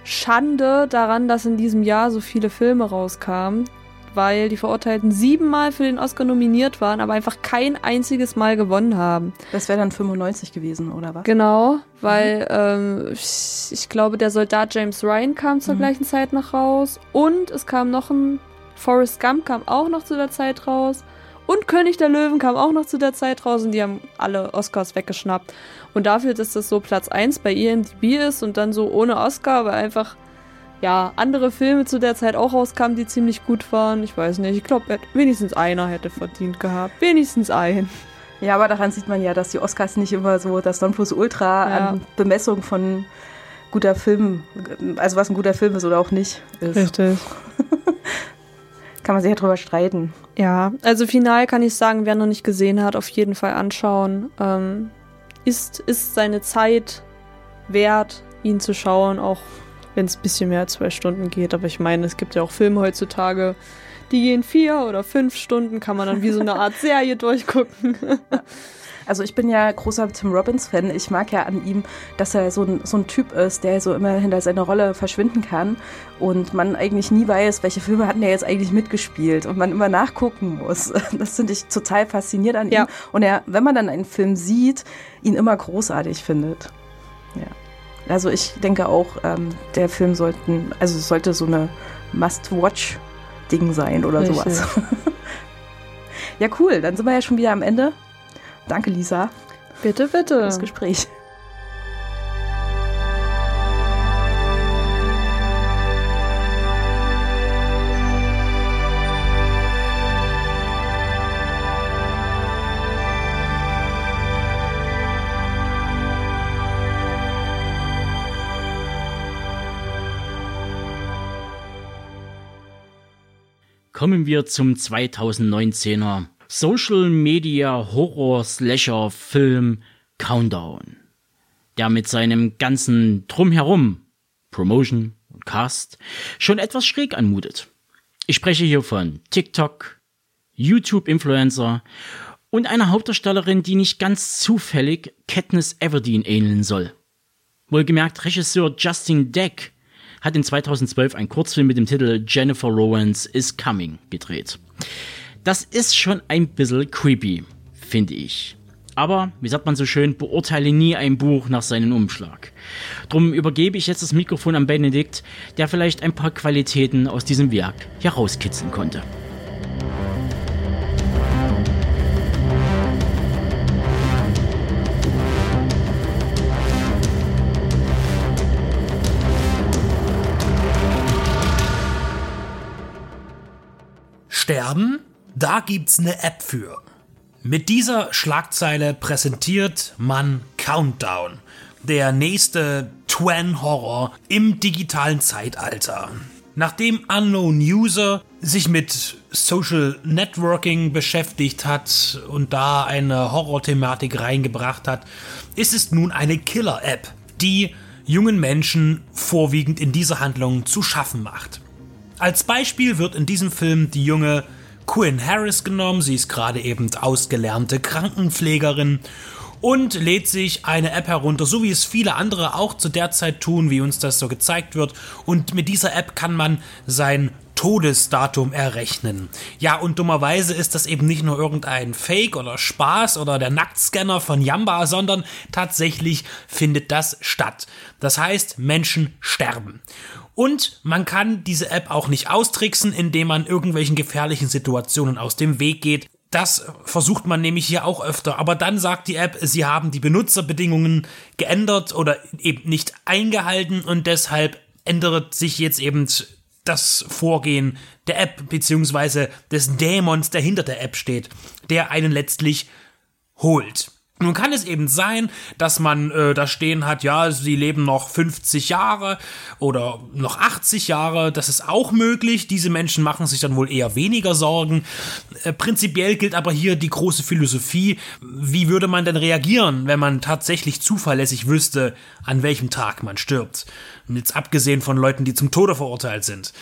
Schande daran, dass in diesem Jahr so viele Filme rauskamen weil die Verurteilten siebenmal für den Oscar nominiert waren, aber einfach kein einziges Mal gewonnen haben. Das wäre dann 95 gewesen, oder was? Genau, weil mhm. ähm, ich glaube, der Soldat James Ryan kam zur mhm. gleichen Zeit noch raus und es kam noch ein Forrest Gump kam auch noch zu der Zeit raus und König der Löwen kam auch noch zu der Zeit raus und die haben alle Oscars weggeschnappt. Und dafür, dass das so Platz 1 bei IMDb ist und dann so ohne Oscar, weil einfach ja, andere Filme zu der Zeit auch rauskamen, die ziemlich gut waren. Ich weiß nicht. Ich glaube, wenigstens einer hätte verdient gehabt. Wenigstens ein. Ja, aber daran sieht man ja, dass die Oscars nicht immer so das Nonplusultra ja. an Bemessung von guter Film, also was ein guter Film ist oder auch nicht ist. Richtig. kann man sich ja drüber streiten. Ja, also final kann ich sagen, wer noch nicht gesehen hat, auf jeden Fall anschauen. Ähm, ist, ist seine Zeit wert, ihn zu schauen, auch wenn es ein bisschen mehr als zwei Stunden geht. Aber ich meine, es gibt ja auch Filme heutzutage, die gehen vier oder fünf Stunden, kann man dann wie so eine Art Serie durchgucken. Also ich bin ja großer Tim Robbins-Fan. Ich mag ja an ihm, dass er so ein, so ein Typ ist, der so immer hinter seiner Rolle verschwinden kann und man eigentlich nie weiß, welche Filme hat er jetzt eigentlich mitgespielt und man immer nachgucken muss. Das finde ich total faszinierend an ja. ihm. Und er, wenn man dann einen Film sieht, ihn immer großartig findet. Ja. Also ich denke auch, ähm, der Film sollten, also sollte so eine Must-Watch-Ding sein oder Richtig. sowas. ja, cool. Dann sind wir ja schon wieder am Ende. Danke, Lisa. Bitte, bitte. Das Gespräch. Kommen wir zum 2019er Social Media Horror Slasher Film Countdown, der mit seinem ganzen Drumherum, Promotion und Cast schon etwas schräg anmutet. Ich spreche hier von TikTok, YouTube-Influencer und einer Hauptdarstellerin, die nicht ganz zufällig Katniss Everdeen ähneln soll. Wohlgemerkt, Regisseur Justin Deck hat in 2012 einen Kurzfilm mit dem Titel Jennifer Lawrence is Coming gedreht. Das ist schon ein bisschen creepy, finde ich. Aber, wie sagt man so schön, beurteile nie ein Buch nach seinem Umschlag. Drum übergebe ich jetzt das Mikrofon an Benedikt, der vielleicht ein paar Qualitäten aus diesem Werk herauskitzeln konnte. Sterben? Da gibt's eine App für. Mit dieser Schlagzeile präsentiert man Countdown, der nächste Twan-Horror im digitalen Zeitalter. Nachdem Unknown User sich mit Social Networking beschäftigt hat und da eine Horror-Thematik reingebracht hat, ist es nun eine Killer-App, die jungen Menschen vorwiegend in dieser Handlung zu schaffen macht. Als Beispiel wird in diesem Film die junge Quinn Harris genommen. Sie ist gerade eben ausgelernte Krankenpflegerin und lädt sich eine App herunter, so wie es viele andere auch zu der Zeit tun, wie uns das so gezeigt wird. Und mit dieser App kann man sein Todesdatum errechnen. Ja, und dummerweise ist das eben nicht nur irgendein Fake oder Spaß oder der Nacktscanner von Yamba, sondern tatsächlich findet das statt. Das heißt, Menschen sterben. Und man kann diese App auch nicht austricksen, indem man irgendwelchen gefährlichen Situationen aus dem Weg geht. Das versucht man nämlich hier auch öfter. Aber dann sagt die App, sie haben die Benutzerbedingungen geändert oder eben nicht eingehalten und deshalb ändert sich jetzt eben das Vorgehen der App beziehungsweise des Dämons, der hinter der App steht, der einen letztlich holt. Nun kann es eben sein, dass man äh, da stehen hat, ja, sie leben noch 50 Jahre oder noch 80 Jahre, das ist auch möglich. Diese Menschen machen sich dann wohl eher weniger Sorgen. Äh, prinzipiell gilt aber hier die große Philosophie, wie würde man denn reagieren, wenn man tatsächlich zuverlässig wüsste, an welchem Tag man stirbt. Und jetzt abgesehen von Leuten, die zum Tode verurteilt sind.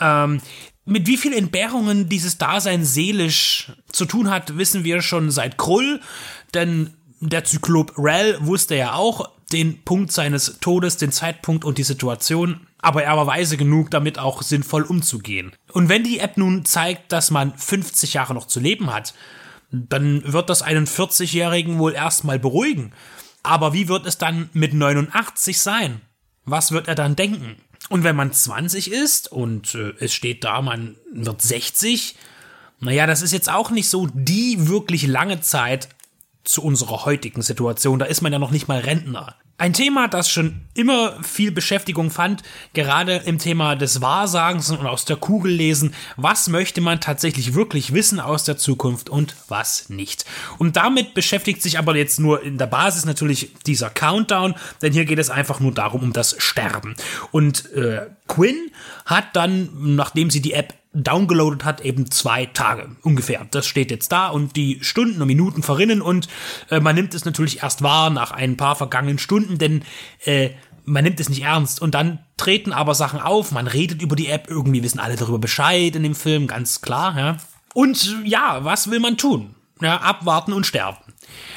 Ähm, mit wie vielen Entbehrungen dieses Dasein seelisch zu tun hat, wissen wir schon seit Krull, denn der Zyklop Rel wusste ja auch den Punkt seines Todes, den Zeitpunkt und die Situation, aber er war weise genug, damit auch sinnvoll umzugehen. Und wenn die App nun zeigt, dass man 50 Jahre noch zu leben hat, dann wird das einen 40-Jährigen wohl erstmal beruhigen. Aber wie wird es dann mit 89 sein? Was wird er dann denken? Und wenn man 20 ist und äh, es steht da, man wird 60, naja, das ist jetzt auch nicht so die wirklich lange Zeit zu unserer heutigen Situation. Da ist man ja noch nicht mal Rentner. Ein Thema, das schon immer viel Beschäftigung fand, gerade im Thema des Wahrsagens und aus der Kugel lesen, was möchte man tatsächlich wirklich wissen aus der Zukunft und was nicht. Und damit beschäftigt sich aber jetzt nur in der Basis natürlich dieser Countdown, denn hier geht es einfach nur darum, um das Sterben. Und äh, Quinn hat dann, nachdem sie die App downgeloadet hat, eben zwei Tage ungefähr. Das steht jetzt da und die Stunden und Minuten verrinnen und äh, man nimmt es natürlich erst wahr nach ein paar vergangenen Stunden, denn äh, man nimmt es nicht ernst und dann treten aber Sachen auf, man redet über die App, irgendwie wissen alle darüber Bescheid in dem Film, ganz klar, ja. Und ja, was will man tun? Ja, abwarten und sterben.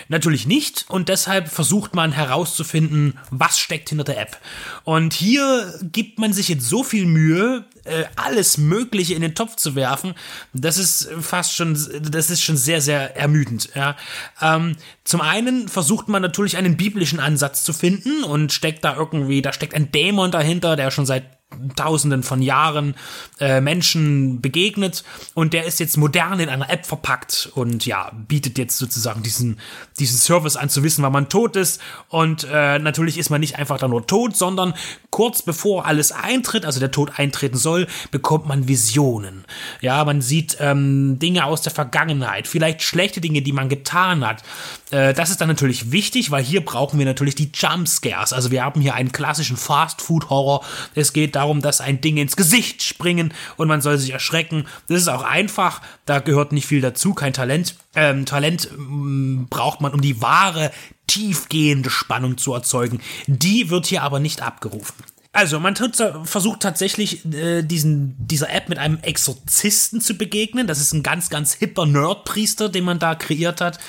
Natürlich nicht und deshalb versucht man herauszufinden, was steckt hinter der App. Und hier gibt man sich jetzt so viel Mühe, äh, alles Mögliche in den Topf zu werfen, das ist fast schon, das ist schon sehr, sehr ermüdend. Ja. Ähm, zum einen versucht man natürlich einen biblischen Ansatz zu finden und steckt da irgendwie, da steckt ein Dämon dahinter, der schon seit Tausenden von Jahren äh, Menschen begegnet und der ist jetzt modern in einer App verpackt und ja, bietet jetzt sozusagen diesen, diesen Service an zu wissen, wann man tot ist und äh, natürlich ist man nicht einfach da nur tot, sondern kurz bevor alles eintritt, also der Tod eintreten soll, bekommt man Visionen. Ja, man sieht ähm, Dinge aus der Vergangenheit, vielleicht schlechte Dinge, die man getan hat. Äh, das ist dann natürlich wichtig, weil hier brauchen wir natürlich die Jumpscares. Also wir haben hier einen klassischen Fast-Food-Horror. Es geht darum, dass ein Ding ins Gesicht springen und man soll sich erschrecken. Das ist auch einfach, da gehört nicht viel dazu, kein Talent. Ähm, Talent ähm, braucht man, um die wahre tiefgehende Spannung zu erzeugen. Die wird hier aber nicht abgerufen. Also man tut, versucht tatsächlich äh, diesen, dieser App mit einem Exorzisten zu begegnen. Das ist ein ganz, ganz hipper Nerdpriester, den man da kreiert hat.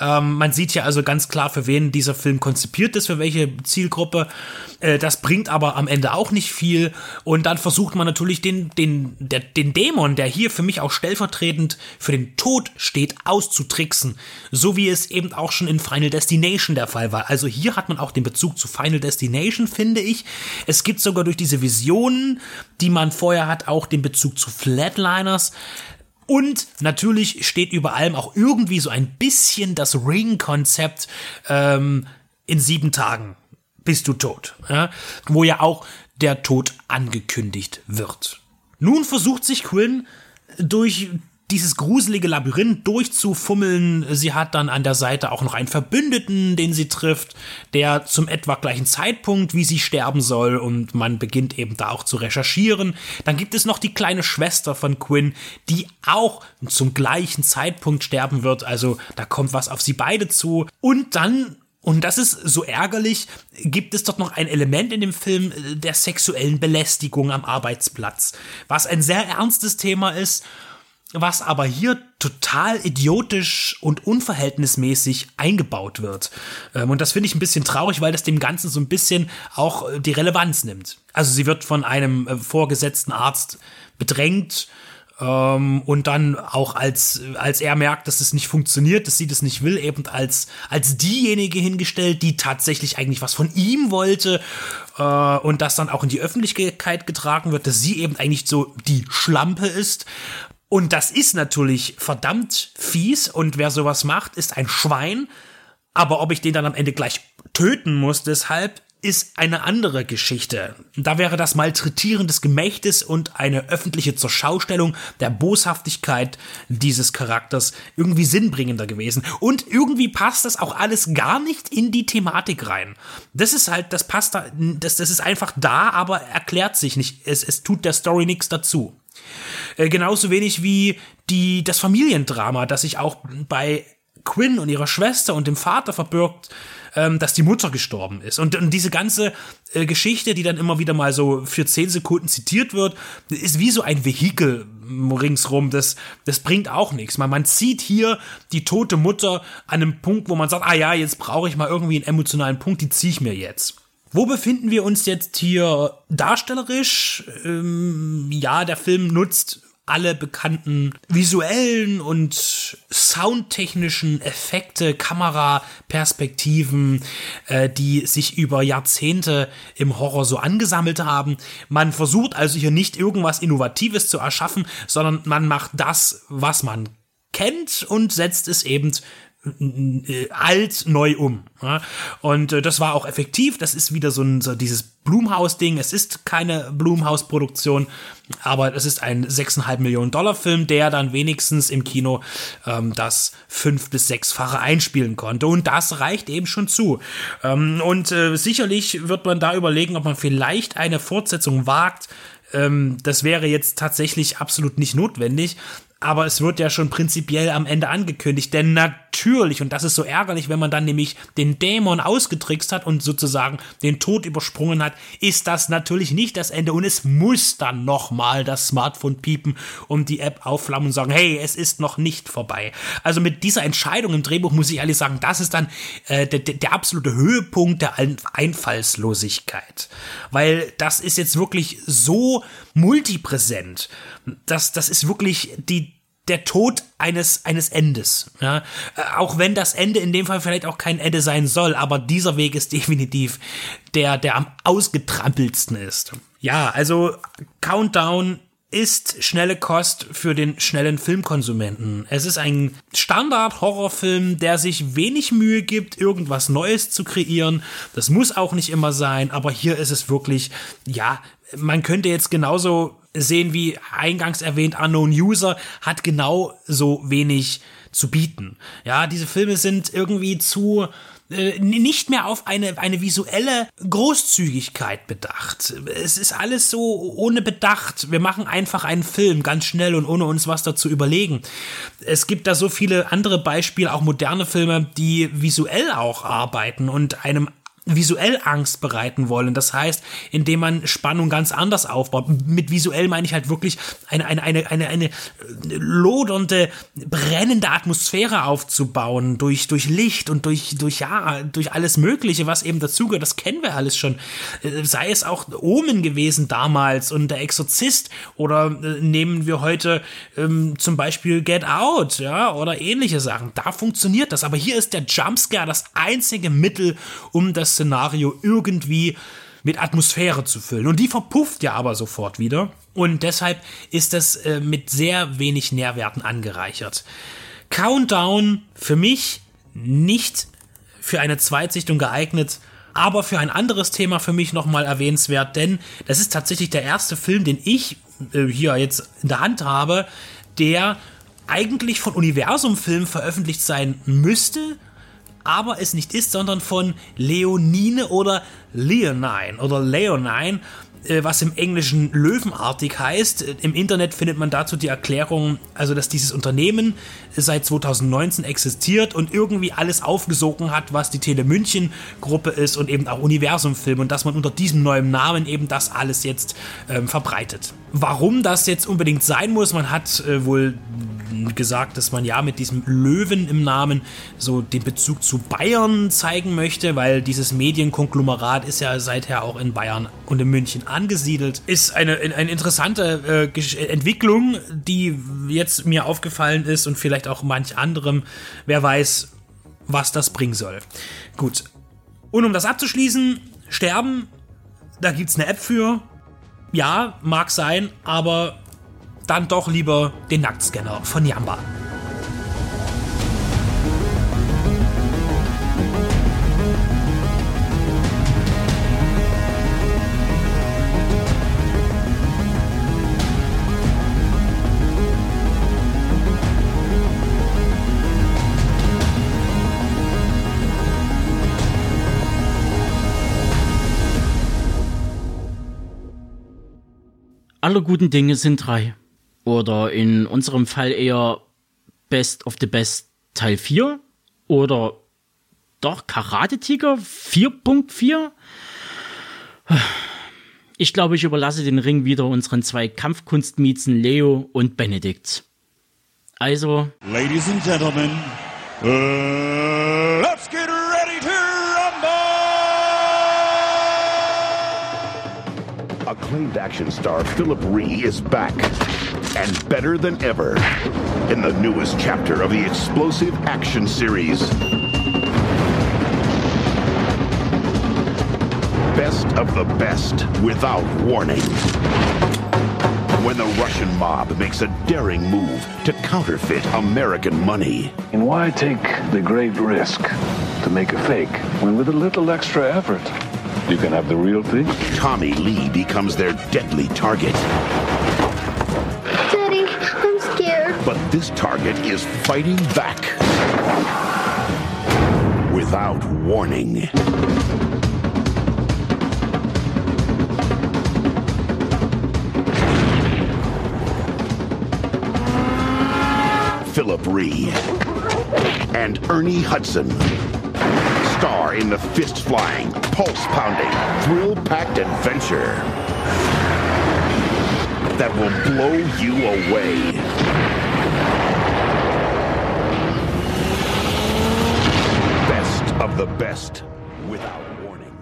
Ähm, man sieht hier also ganz klar, für wen dieser Film konzipiert ist, für welche Zielgruppe. Äh, das bringt aber am Ende auch nicht viel. Und dann versucht man natürlich den, den, der, den Dämon, der hier für mich auch stellvertretend für den Tod steht, auszutricksen. So wie es eben auch schon in Final Destination der Fall war. Also hier hat man auch den Bezug zu Final Destination, finde ich. Es gibt sogar durch diese Visionen, die man vorher hat, auch den Bezug zu Flatliners. Und natürlich steht über allem auch irgendwie so ein bisschen das Ring-Konzept ähm, in sieben Tagen bist du tot, ja? wo ja auch der Tod angekündigt wird. Nun versucht sich Quinn durch dieses gruselige Labyrinth durchzufummeln. Sie hat dann an der Seite auch noch einen Verbündeten, den sie trifft, der zum etwa gleichen Zeitpunkt, wie sie sterben soll, und man beginnt eben da auch zu recherchieren. Dann gibt es noch die kleine Schwester von Quinn, die auch zum gleichen Zeitpunkt sterben wird. Also da kommt was auf sie beide zu. Und dann und das ist so ärgerlich, gibt es dort noch ein Element in dem Film der sexuellen Belästigung am Arbeitsplatz, was ein sehr ernstes Thema ist was aber hier total idiotisch und unverhältnismäßig eingebaut wird. Ähm, und das finde ich ein bisschen traurig, weil das dem Ganzen so ein bisschen auch äh, die Relevanz nimmt. Also sie wird von einem äh, vorgesetzten Arzt bedrängt ähm, und dann auch als, als er merkt, dass es nicht funktioniert, dass sie das nicht will, eben als, als diejenige hingestellt, die tatsächlich eigentlich was von ihm wollte äh, und das dann auch in die Öffentlichkeit getragen wird, dass sie eben eigentlich so die Schlampe ist. Und das ist natürlich verdammt fies und wer sowas macht, ist ein Schwein. Aber ob ich den dann am Ende gleich töten muss, deshalb ist eine andere Geschichte. Da wäre das Malträtieren des Gemächtes und eine öffentliche Zurschaustellung der Boshaftigkeit dieses Charakters irgendwie sinnbringender gewesen. Und irgendwie passt das auch alles gar nicht in die Thematik rein. Das ist halt, das passt da, das, das ist einfach da, aber erklärt sich nicht. Es, es tut der Story nichts dazu. Äh, genauso wenig wie die, das Familiendrama, das sich auch bei Quinn und ihrer Schwester und dem Vater verbirgt, ähm, dass die Mutter gestorben ist. Und, und diese ganze äh, Geschichte, die dann immer wieder mal so für zehn Sekunden zitiert wird, ist wie so ein Vehikel ringsrum. Das, das bringt auch nichts. Man, man zieht hier die tote Mutter an einem Punkt, wo man sagt, ah ja, jetzt brauche ich mal irgendwie einen emotionalen Punkt, die ziehe ich mir jetzt. Wo befinden wir uns jetzt hier darstellerisch? Ähm, ja, der Film nutzt alle bekannten visuellen und soundtechnischen Effekte, Kameraperspektiven, äh, die sich über Jahrzehnte im Horror so angesammelt haben. Man versucht also hier nicht irgendwas Innovatives zu erschaffen, sondern man macht das, was man kennt und setzt es eben alt neu um. Ja? Und äh, das war auch effektiv. Das ist wieder so, ein, so dieses Blumhaus-Ding. Es ist keine Blumhaus-Produktion, aber es ist ein 6,5 Millionen Dollar Film, der dann wenigstens im Kino ähm, das fünf- bis sechsfache einspielen konnte. Und das reicht eben schon zu. Ähm, und äh, sicherlich wird man da überlegen, ob man vielleicht eine Fortsetzung wagt. Ähm, das wäre jetzt tatsächlich absolut nicht notwendig aber es wird ja schon prinzipiell am Ende angekündigt, denn natürlich, und das ist so ärgerlich, wenn man dann nämlich den Dämon ausgetrickst hat und sozusagen den Tod übersprungen hat, ist das natürlich nicht das Ende und es muss dann nochmal das Smartphone piepen und die App aufflammen und sagen, hey, es ist noch nicht vorbei. Also mit dieser Entscheidung im Drehbuch muss ich ehrlich sagen, das ist dann äh, der, der absolute Höhepunkt der Einfallslosigkeit, weil das ist jetzt wirklich so multipräsent, das, das ist wirklich die, der Tod eines, eines Endes. Ja? Äh, auch wenn das Ende in dem Fall vielleicht auch kein Ende sein soll, aber dieser Weg ist definitiv der, der am ausgetrampeltsten ist. Ja, also Countdown ist schnelle Kost für den schnellen Filmkonsumenten. Es ist ein Standard-Horrorfilm, der sich wenig Mühe gibt, irgendwas Neues zu kreieren. Das muss auch nicht immer sein, aber hier ist es wirklich, ja, man könnte jetzt genauso sehen wie eingangs erwähnt, Unknown User hat genau so wenig zu bieten. Ja, diese Filme sind irgendwie zu äh, nicht mehr auf eine, eine visuelle Großzügigkeit bedacht. Es ist alles so ohne Bedacht. Wir machen einfach einen Film ganz schnell und ohne uns was dazu überlegen. Es gibt da so viele andere Beispiele, auch moderne Filme, die visuell auch arbeiten und einem visuell Angst bereiten wollen. Das heißt, indem man Spannung ganz anders aufbaut. Mit visuell meine ich halt wirklich eine, eine, eine, eine, eine lodernde, brennende Atmosphäre aufzubauen durch, durch Licht und durch, durch, ja, durch alles Mögliche, was eben dazugehört. Das kennen wir alles schon. Äh, sei es auch Omen gewesen damals und der Exorzist oder äh, nehmen wir heute ähm, zum Beispiel Get Out, ja, oder ähnliche Sachen. Da funktioniert das. Aber hier ist der Jumpscare das einzige Mittel, um das Szenario irgendwie mit Atmosphäre zu füllen. Und die verpufft ja aber sofort wieder. Und deshalb ist das äh, mit sehr wenig Nährwerten angereichert. Countdown für mich nicht für eine Zweitsichtung geeignet, aber für ein anderes Thema für mich nochmal erwähnenswert, denn das ist tatsächlich der erste Film, den ich äh, hier jetzt in der Hand habe, der eigentlich von Universum Film veröffentlicht sein müsste, aber es nicht ist, sondern von Leonine oder Leonine oder Leonine, äh, was im Englischen löwenartig heißt. Im Internet findet man dazu die Erklärung, also dass dieses Unternehmen seit 2019 existiert und irgendwie alles aufgesogen hat, was die Tele München Gruppe ist und eben auch Universum Film und dass man unter diesem neuen Namen eben das alles jetzt ähm, verbreitet. Warum das jetzt unbedingt sein muss, man hat äh, wohl gesagt, dass man ja mit diesem Löwen im Namen so den Bezug zu Bayern zeigen möchte, weil dieses Medienkonglomerat ist ja seither auch in Bayern und in München angesiedelt. Ist eine, eine interessante äh, Entwicklung, die jetzt mir aufgefallen ist und vielleicht auch manch anderem. Wer weiß, was das bringen soll. Gut. Und um das abzuschließen, sterben, da gibt es eine App für. Ja, mag sein, aber dann doch lieber den Nacktscanner von Yamba. Alle guten Dinge sind drei. Oder in unserem Fall eher Best of the Best Teil 4 oder doch Karate Tiger 4.4. Ich glaube, ich überlasse den Ring wieder unseren zwei Kampfkunstmiezen Leo und Benedikt. Also. Ladies and Gentlemen, uh, let's get Acclaimed action star Philip Ree is back. and better than ever in the newest chapter of the explosive action series. Best of the best without warning. When the Russian mob makes a daring move to counterfeit American money. And why take the great risk to make a fake when with a little extra effort you can have the real thing? Tommy Lee becomes their deadly target. Daddy, I'm scared. But this target is fighting back without warning. Philip Ree and Ernie Hudson star in the fist flying, pulse pounding, thrill packed adventure that will blow you away. of the best without warning.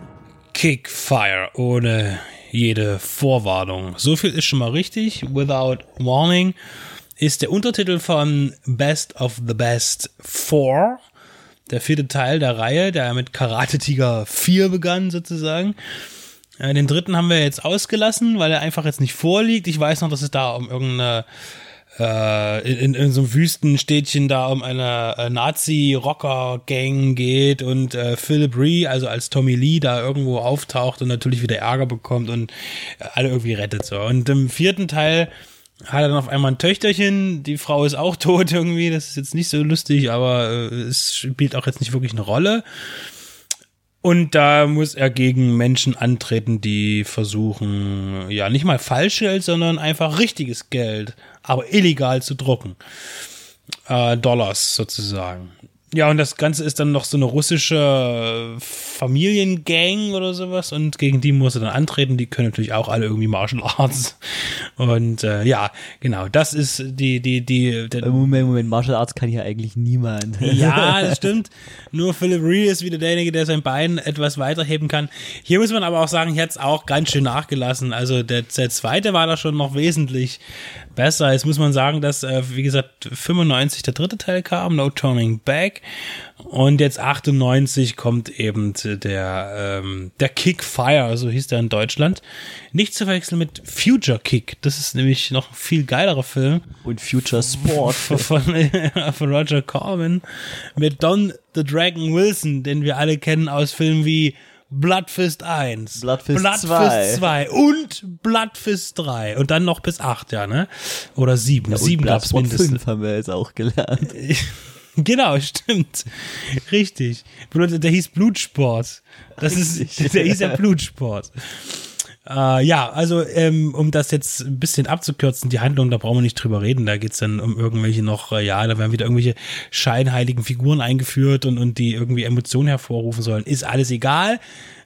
Kickfire ohne jede Vorwarnung. So viel ist schon mal richtig. Without Warning ist der Untertitel von Best of the Best 4. Der vierte Teil der Reihe, der mit Karate Tiger 4 begann sozusagen. Den dritten haben wir jetzt ausgelassen, weil er einfach jetzt nicht vorliegt. Ich weiß noch, dass es da um irgendeine äh, in, in so einem Wüstenstädtchen da um eine äh, Nazi-Rocker-Gang geht und äh, Philip Ree, also als Tommy Lee, da irgendwo auftaucht und natürlich wieder Ärger bekommt und äh, alle irgendwie rettet so. Und im vierten Teil hat er dann auf einmal ein Töchterchen, die Frau ist auch tot irgendwie, das ist jetzt nicht so lustig, aber äh, es spielt auch jetzt nicht wirklich eine Rolle. Und da muss er gegen Menschen antreten, die versuchen, ja, nicht mal Falschgeld, sondern einfach richtiges Geld, aber illegal zu drucken. Äh, Dollars sozusagen. Ja, und das Ganze ist dann noch so eine russische Familiengang oder sowas und gegen die muss er dann antreten. Die können natürlich auch alle irgendwie Martial Arts. Und äh, ja, genau, das ist die, die, die. Der Moment, Moment, Martial Arts kann hier eigentlich niemand. Ja, das stimmt. Nur Philip Ree ist wieder derjenige, der sein Bein etwas weiterheben kann. Hier muss man aber auch sagen, hier hat es auch ganz schön nachgelassen. Also der, der zweite war da schon noch wesentlich besser. Jetzt muss man sagen, dass, äh, wie gesagt, 95 der dritte Teil kam, No Turning Back. Und jetzt 98 kommt eben der, ähm, der Kick Fire, so hieß der in Deutschland. Nicht zu verwechseln mit Future Kick. Das ist nämlich noch ein viel geilerer Film. Und Future Sport. Von, von, von Roger Corman. Mit Don the Dragon Wilson, den wir alle kennen aus Filmen wie Bloodfist 1, Bloodfist, Bloodfist 2. 2 und Bloodfist 3 und dann noch bis 8, ja, ne? Oder 7. Ja, 7 gab's mindestens. 5 haben wir jetzt auch gelernt. Genau, stimmt. Richtig. Der hieß Blutsport. Das ist, der hieß ja Blutsport. Äh, ja, also ähm, um das jetzt ein bisschen abzukürzen, die Handlung, da brauchen wir nicht drüber reden. Da geht's dann um irgendwelche noch, äh, ja, da werden wieder irgendwelche scheinheiligen Figuren eingeführt und, und die irgendwie Emotionen hervorrufen sollen. Ist alles egal.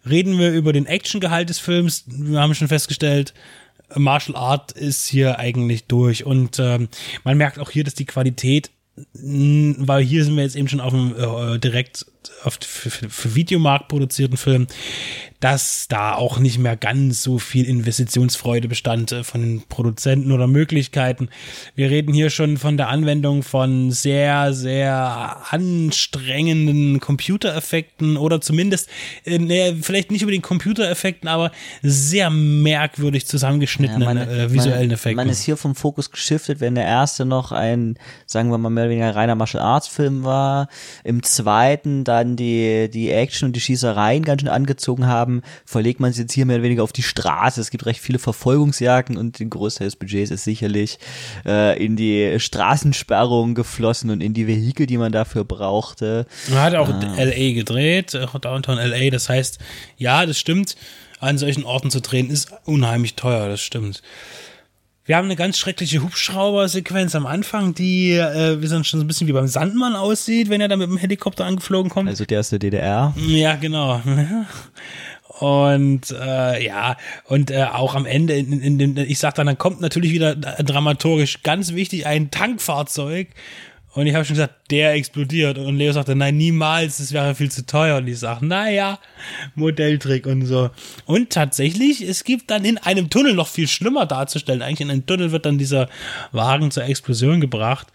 Reden wir über den Actiongehalt des Films. Wir haben schon festgestellt, Martial Art ist hier eigentlich durch. Und ähm, man merkt auch hier, dass die Qualität mh, weil hier sind wir jetzt eben schon auf dem äh, direkt auf für, für, Videomarkt produzierten Film, dass da auch nicht mehr ganz so viel Investitionsfreude bestand äh, von den Produzenten oder Möglichkeiten. Wir reden hier schon von der Anwendung von sehr, sehr anstrengenden Computereffekten oder zumindest, äh, vielleicht nicht über den Computereffekten, aber sehr merkwürdig zusammengeschnittenen Ja, man- äh, visuellen Effekten. Man ist hier vom Fokus geschiftet, wenn der erste noch ein, sagen wir mal, mehr oder weniger reiner Martial Arts Film war, im zweiten dann die, die Action und die Schießereien ganz schön angezogen haben, verlegt man es jetzt hier mehr oder weniger auf die Straße. Es gibt recht viele Verfolgungsjagden und den Großteil des Budgets ist sicherlich äh, in die Straßensperrung geflossen und in die Vehikel, die man dafür brauchte. Man hat auch Ah. LA gedreht, Downtown LA. Das heißt, ja, das stimmt. An solchen Orten zu drehen ist unheimlich teuer, das stimmt. Wir haben eine ganz schreckliche Hubschrauber-Sequenz am Anfang, die, äh, wir sind schon so ein bisschen wie beim Sandmann aussieht, wenn er da mit dem Helikopter angeflogen kommt. Also der aus der DDR. Ja, genau. Und äh, ja, und äh, auch am Ende, in, in, in, ich sag dann, dann kommt natürlich wieder dramaturgisch ganz wichtig ein Tankfahrzeug. Und ich habe schon gesagt, der explodiert. Und Leo sagte, nein, niemals, das wäre viel zu teuer. Und ich sage, naja, Modelltrick und so. Und tatsächlich, es gibt dann in einem Tunnel noch viel schlimmer darzustellen. Eigentlich in einem Tunnel wird dann dieser Wagen zur Explosion gebracht.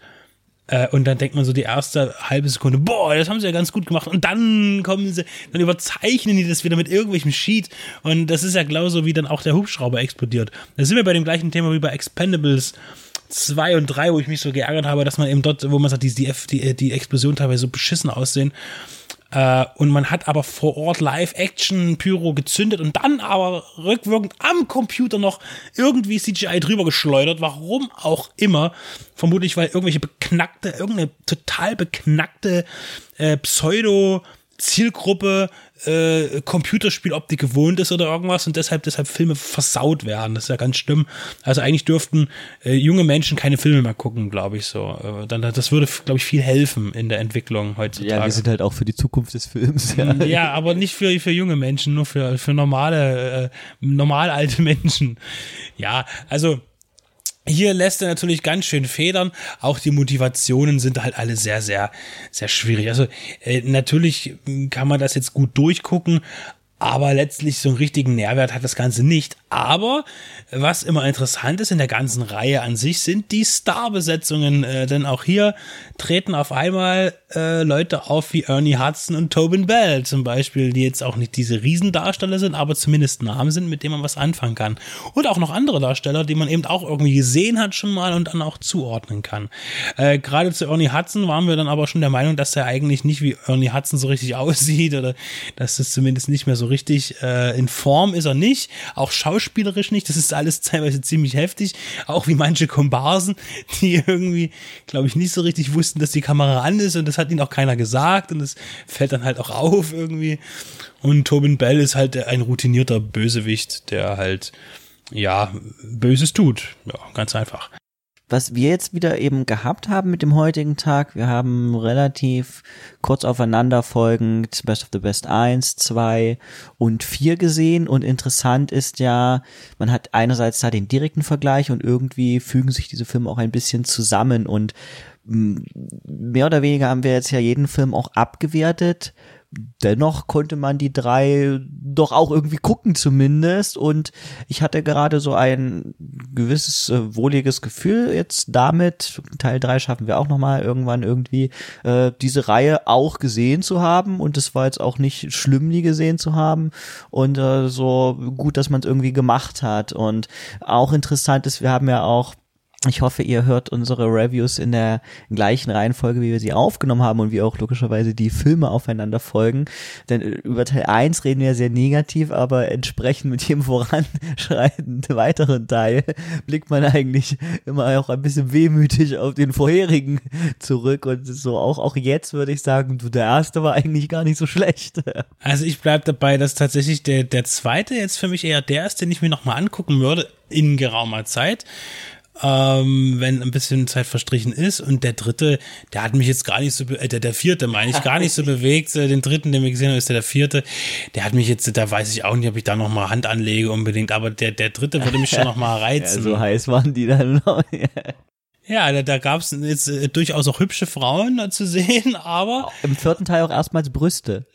Äh, und dann denkt man so die erste halbe Sekunde, boah, das haben sie ja ganz gut gemacht. Und dann kommen sie, dann überzeichnen die das wieder mit irgendwelchem Sheet. Und das ist ja genauso, wie dann auch der Hubschrauber explodiert. Da sind wir bei dem gleichen Thema wie bei Expendables 2 und 3, wo ich mich so geärgert habe, dass man eben dort, wo man sagt, die, die, die, die Explosionen teilweise so beschissen aussehen. Äh, und man hat aber vor Ort Live-Action-Pyro gezündet und dann aber rückwirkend am Computer noch irgendwie CGI drüber geschleudert. Warum auch immer. Vermutlich, weil irgendwelche beknackte, irgendeine total beknackte äh, Pseudo- Zielgruppe äh, Computerspieloptik gewohnt ist oder irgendwas und deshalb deshalb Filme versaut werden. Das ist ja ganz schlimm. Also eigentlich dürften äh, junge Menschen keine Filme mehr gucken, glaube ich so. Äh, dann das würde, glaube ich, viel helfen in der Entwicklung heutzutage. Ja, wir sind halt auch für die Zukunft des Films. Ja, Ja, aber nicht für, für junge Menschen, nur für, für normale, äh, normal alte Menschen. Ja, also hier lässt er natürlich ganz schön federn. Auch die Motivationen sind halt alle sehr, sehr, sehr schwierig. Also äh, natürlich kann man das jetzt gut durchgucken, aber letztlich so einen richtigen Nährwert hat das Ganze nicht. Aber was immer interessant ist in der ganzen Reihe an sich, sind die Starbesetzungen. Äh, denn auch hier treten auf einmal äh, Leute auf wie Ernie Hudson und Tobin Bell zum Beispiel, die jetzt auch nicht diese Riesendarsteller sind, aber zumindest Namen sind, mit denen man was anfangen kann. Und auch noch andere Darsteller, die man eben auch irgendwie gesehen hat schon mal und dann auch zuordnen kann. Äh, Gerade zu Ernie Hudson waren wir dann aber schon der Meinung, dass er eigentlich nicht wie Ernie Hudson so richtig aussieht oder dass das zumindest nicht mehr so richtig äh, in Form ist er nicht. Auch schauspielerisch nicht. Das ist alles teilweise ziemlich heftig. Auch wie manche Komparsen, die irgendwie, glaube ich, nicht so richtig wussten, dass die Kamera an ist und das hat ihnen auch keiner gesagt und das fällt dann halt auch auf irgendwie. Und Tobin Bell ist halt ein routinierter Bösewicht, der halt, ja, Böses tut. Ja, ganz einfach. Was wir jetzt wieder eben gehabt haben mit dem heutigen Tag, wir haben relativ kurz aufeinander folgend Best of the Best 1, 2 und 4 gesehen. Und interessant ist ja, man hat einerseits da den direkten Vergleich und irgendwie fügen sich diese Filme auch ein bisschen zusammen. Und mm, mehr oder weniger haben wir jetzt ja jeden Film auch abgewertet dennoch konnte man die drei doch auch irgendwie gucken zumindest. Und ich hatte gerade so ein gewisses äh, wohliges Gefühl jetzt damit. Teil drei schaffen wir auch noch mal irgendwann irgendwie äh, diese Reihe auch gesehen zu haben. Und es war jetzt auch nicht schlimm die gesehen zu haben. Und äh, so gut dass man es irgendwie gemacht hat. Und auch interessant ist wir haben ja auch ich hoffe, ihr hört unsere Reviews in der gleichen Reihenfolge, wie wir sie aufgenommen haben und wie auch logischerweise die Filme aufeinander folgen. Denn über Teil 1 reden wir sehr negativ, aber entsprechend mit jedem voranschreitenden weiteren Teil blickt man eigentlich immer auch ein bisschen wehmütig auf den vorherigen zurück und so auch, auch jetzt würde ich sagen, du, der erste war eigentlich gar nicht so schlecht. Also ich bleib dabei, dass tatsächlich der, der zweite jetzt für mich eher der ist, den ich mir nochmal angucken würde in geraumer Zeit ähm, wenn ein bisschen Zeit verstrichen ist. Und der dritte, der hat mich jetzt gar nicht so, äh, der, der vierte meine ich, gar nicht so bewegt. Äh, den dritten, den wir gesehen haben, ist der, der vierte. Der hat mich jetzt, da weiß ich auch nicht, ob ich da noch mal Hand anlege unbedingt. Aber der, der dritte würde mich schon noch mal reizen. Ja, so heiß waren die dann noch. Ja, da, da gab es jetzt äh, durchaus auch hübsche Frauen äh, zu sehen, aber. Im vierten Teil auch erstmals Brüste.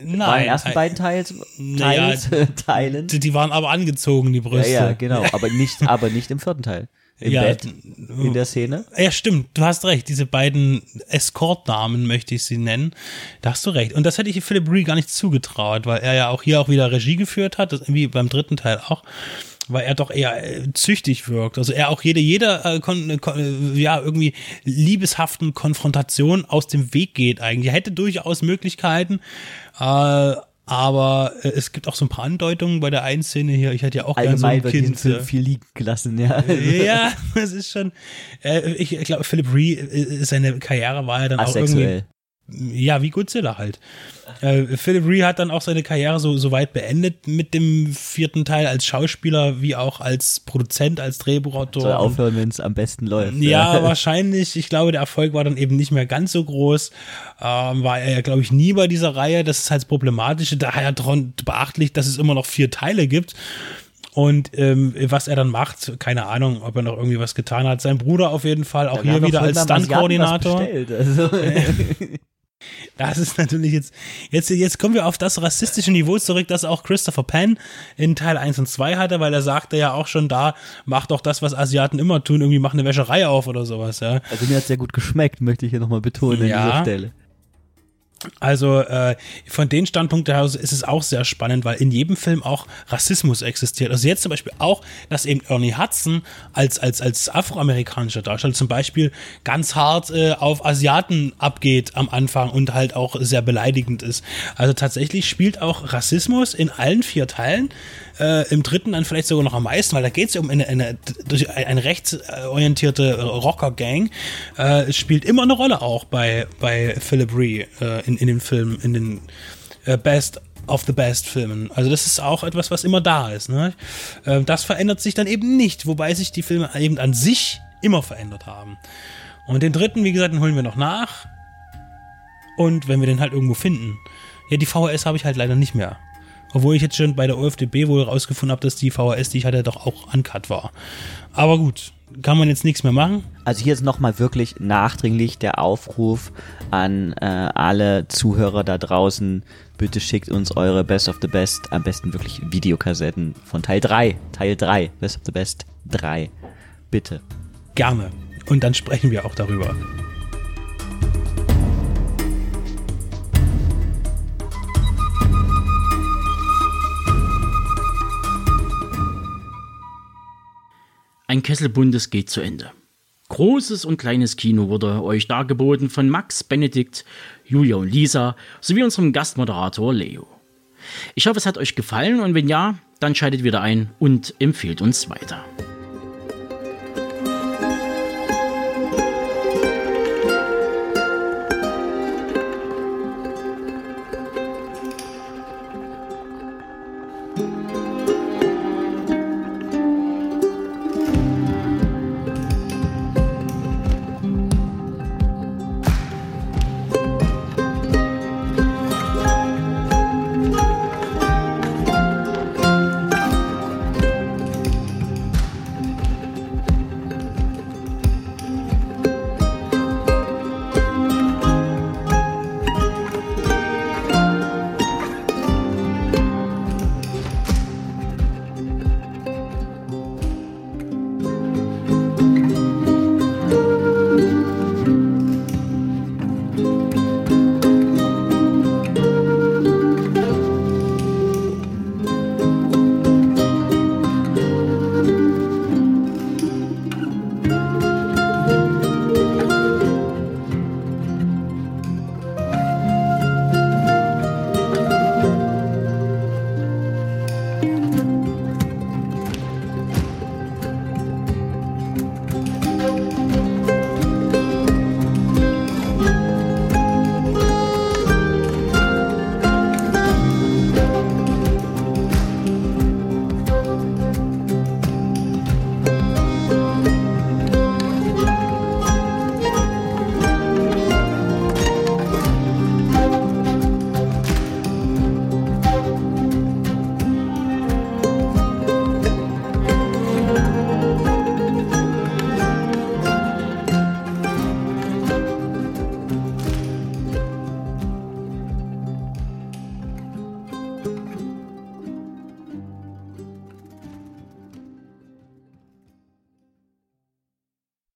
Nein. In den ersten beiden Teils, Teils naja, Teilen. Die, die waren aber angezogen, die Brüste. Ja, ja, genau. Aber nicht, aber nicht im vierten Teil. Im Ja, Bett, in der Szene. Ja, stimmt. Du hast recht. Diese beiden Escort-Damen möchte ich sie nennen. Da hast du recht. Und das hätte ich Philip Ree gar nicht zugetraut, weil er ja auch hier auch wieder Regie geführt hat, das, wie beim dritten Teil auch weil er doch eher äh, züchtig wirkt. Also er auch jede, jeder äh, kon, kon, äh, ja, irgendwie liebeshaften Konfrontation aus dem Weg geht eigentlich. Er hätte durchaus Möglichkeiten, äh, aber äh, es gibt auch so ein paar Andeutungen bei der einen Szene hier. Ich hätte ja auch gerne so ein wird Kind. Film äh, viel liegen gelassen, ja. ja, das ist schon. Äh, ich ich glaube, Philip Ree, äh, seine Karriere war ja dann auch irgendwie. Ja, wie Godzilla halt. Äh, Philip Ree hat dann auch seine Karriere so, so weit beendet mit dem vierten Teil als Schauspieler wie auch als Produzent, als Drehbuchautor. Soll aufhören, wenn es am besten läuft. Ja, wahrscheinlich. Ich glaube, der Erfolg war dann eben nicht mehr ganz so groß. Ähm, war er ja, glaube ich, nie bei dieser Reihe. Das ist halt das Problematische. Daher beachtlich, dass es immer noch vier Teile gibt. Und ähm, was er dann macht, keine Ahnung, ob er noch irgendwie was getan hat. Sein Bruder auf jeden Fall, auch haben hier wieder als Stunt-Koordinator. Also. Das ist natürlich jetzt, jetzt, jetzt kommen wir auf das rassistische Niveau zurück, das auch Christopher Penn in Teil 1 und 2 hatte, weil er sagte ja auch schon da, mach doch das, was Asiaten immer tun, irgendwie mach eine Wäscherei auf oder sowas, ja. Also mir hat sehr gut geschmeckt, möchte ich hier nochmal betonen an Ja. dieser Stelle. Also äh, von den Standpunkt her ist es auch sehr spannend, weil in jedem Film auch Rassismus existiert. Also jetzt zum Beispiel auch, dass eben Ernie Hudson als, als, als afroamerikanischer Darsteller zum Beispiel ganz hart äh, auf Asiaten abgeht am Anfang und halt auch sehr beleidigend ist. Also tatsächlich spielt auch Rassismus in allen vier Teilen. Äh, Im dritten dann vielleicht sogar noch am meisten, weil da geht es ja um eine, eine, eine rechtsorientierte Rocker-Gang. Äh, spielt immer eine Rolle auch bei, bei Philip Ree äh, in, in den Filmen, in den äh, Best of the Best Filmen. Also das ist auch etwas, was immer da ist. Ne? Äh, das verändert sich dann eben nicht, wobei sich die Filme eben an sich immer verändert haben. Und den dritten, wie gesagt, den holen wir noch nach. Und wenn wir den halt irgendwo finden. Ja, die VHS habe ich halt leider nicht mehr. Obwohl ich jetzt schon bei der OFDB wohl rausgefunden habe, dass die VHS, die ich hatte, doch auch uncut war. Aber gut, kann man jetzt nichts mehr machen. Also hier ist nochmal wirklich nachdringlich der Aufruf an äh, alle Zuhörer da draußen. Bitte schickt uns eure Best of the Best, am besten wirklich Videokassetten von Teil 3. Teil 3, Best of the Best 3. Bitte. Gerne. Und dann sprechen wir auch darüber. Ein Kessel Bundes geht zu Ende. Großes und kleines Kino wurde euch dargeboten von Max, Benedikt, Julia und Lisa sowie unserem Gastmoderator Leo. Ich hoffe, es hat euch gefallen und wenn ja, dann schaltet wieder ein und empfehlt uns weiter.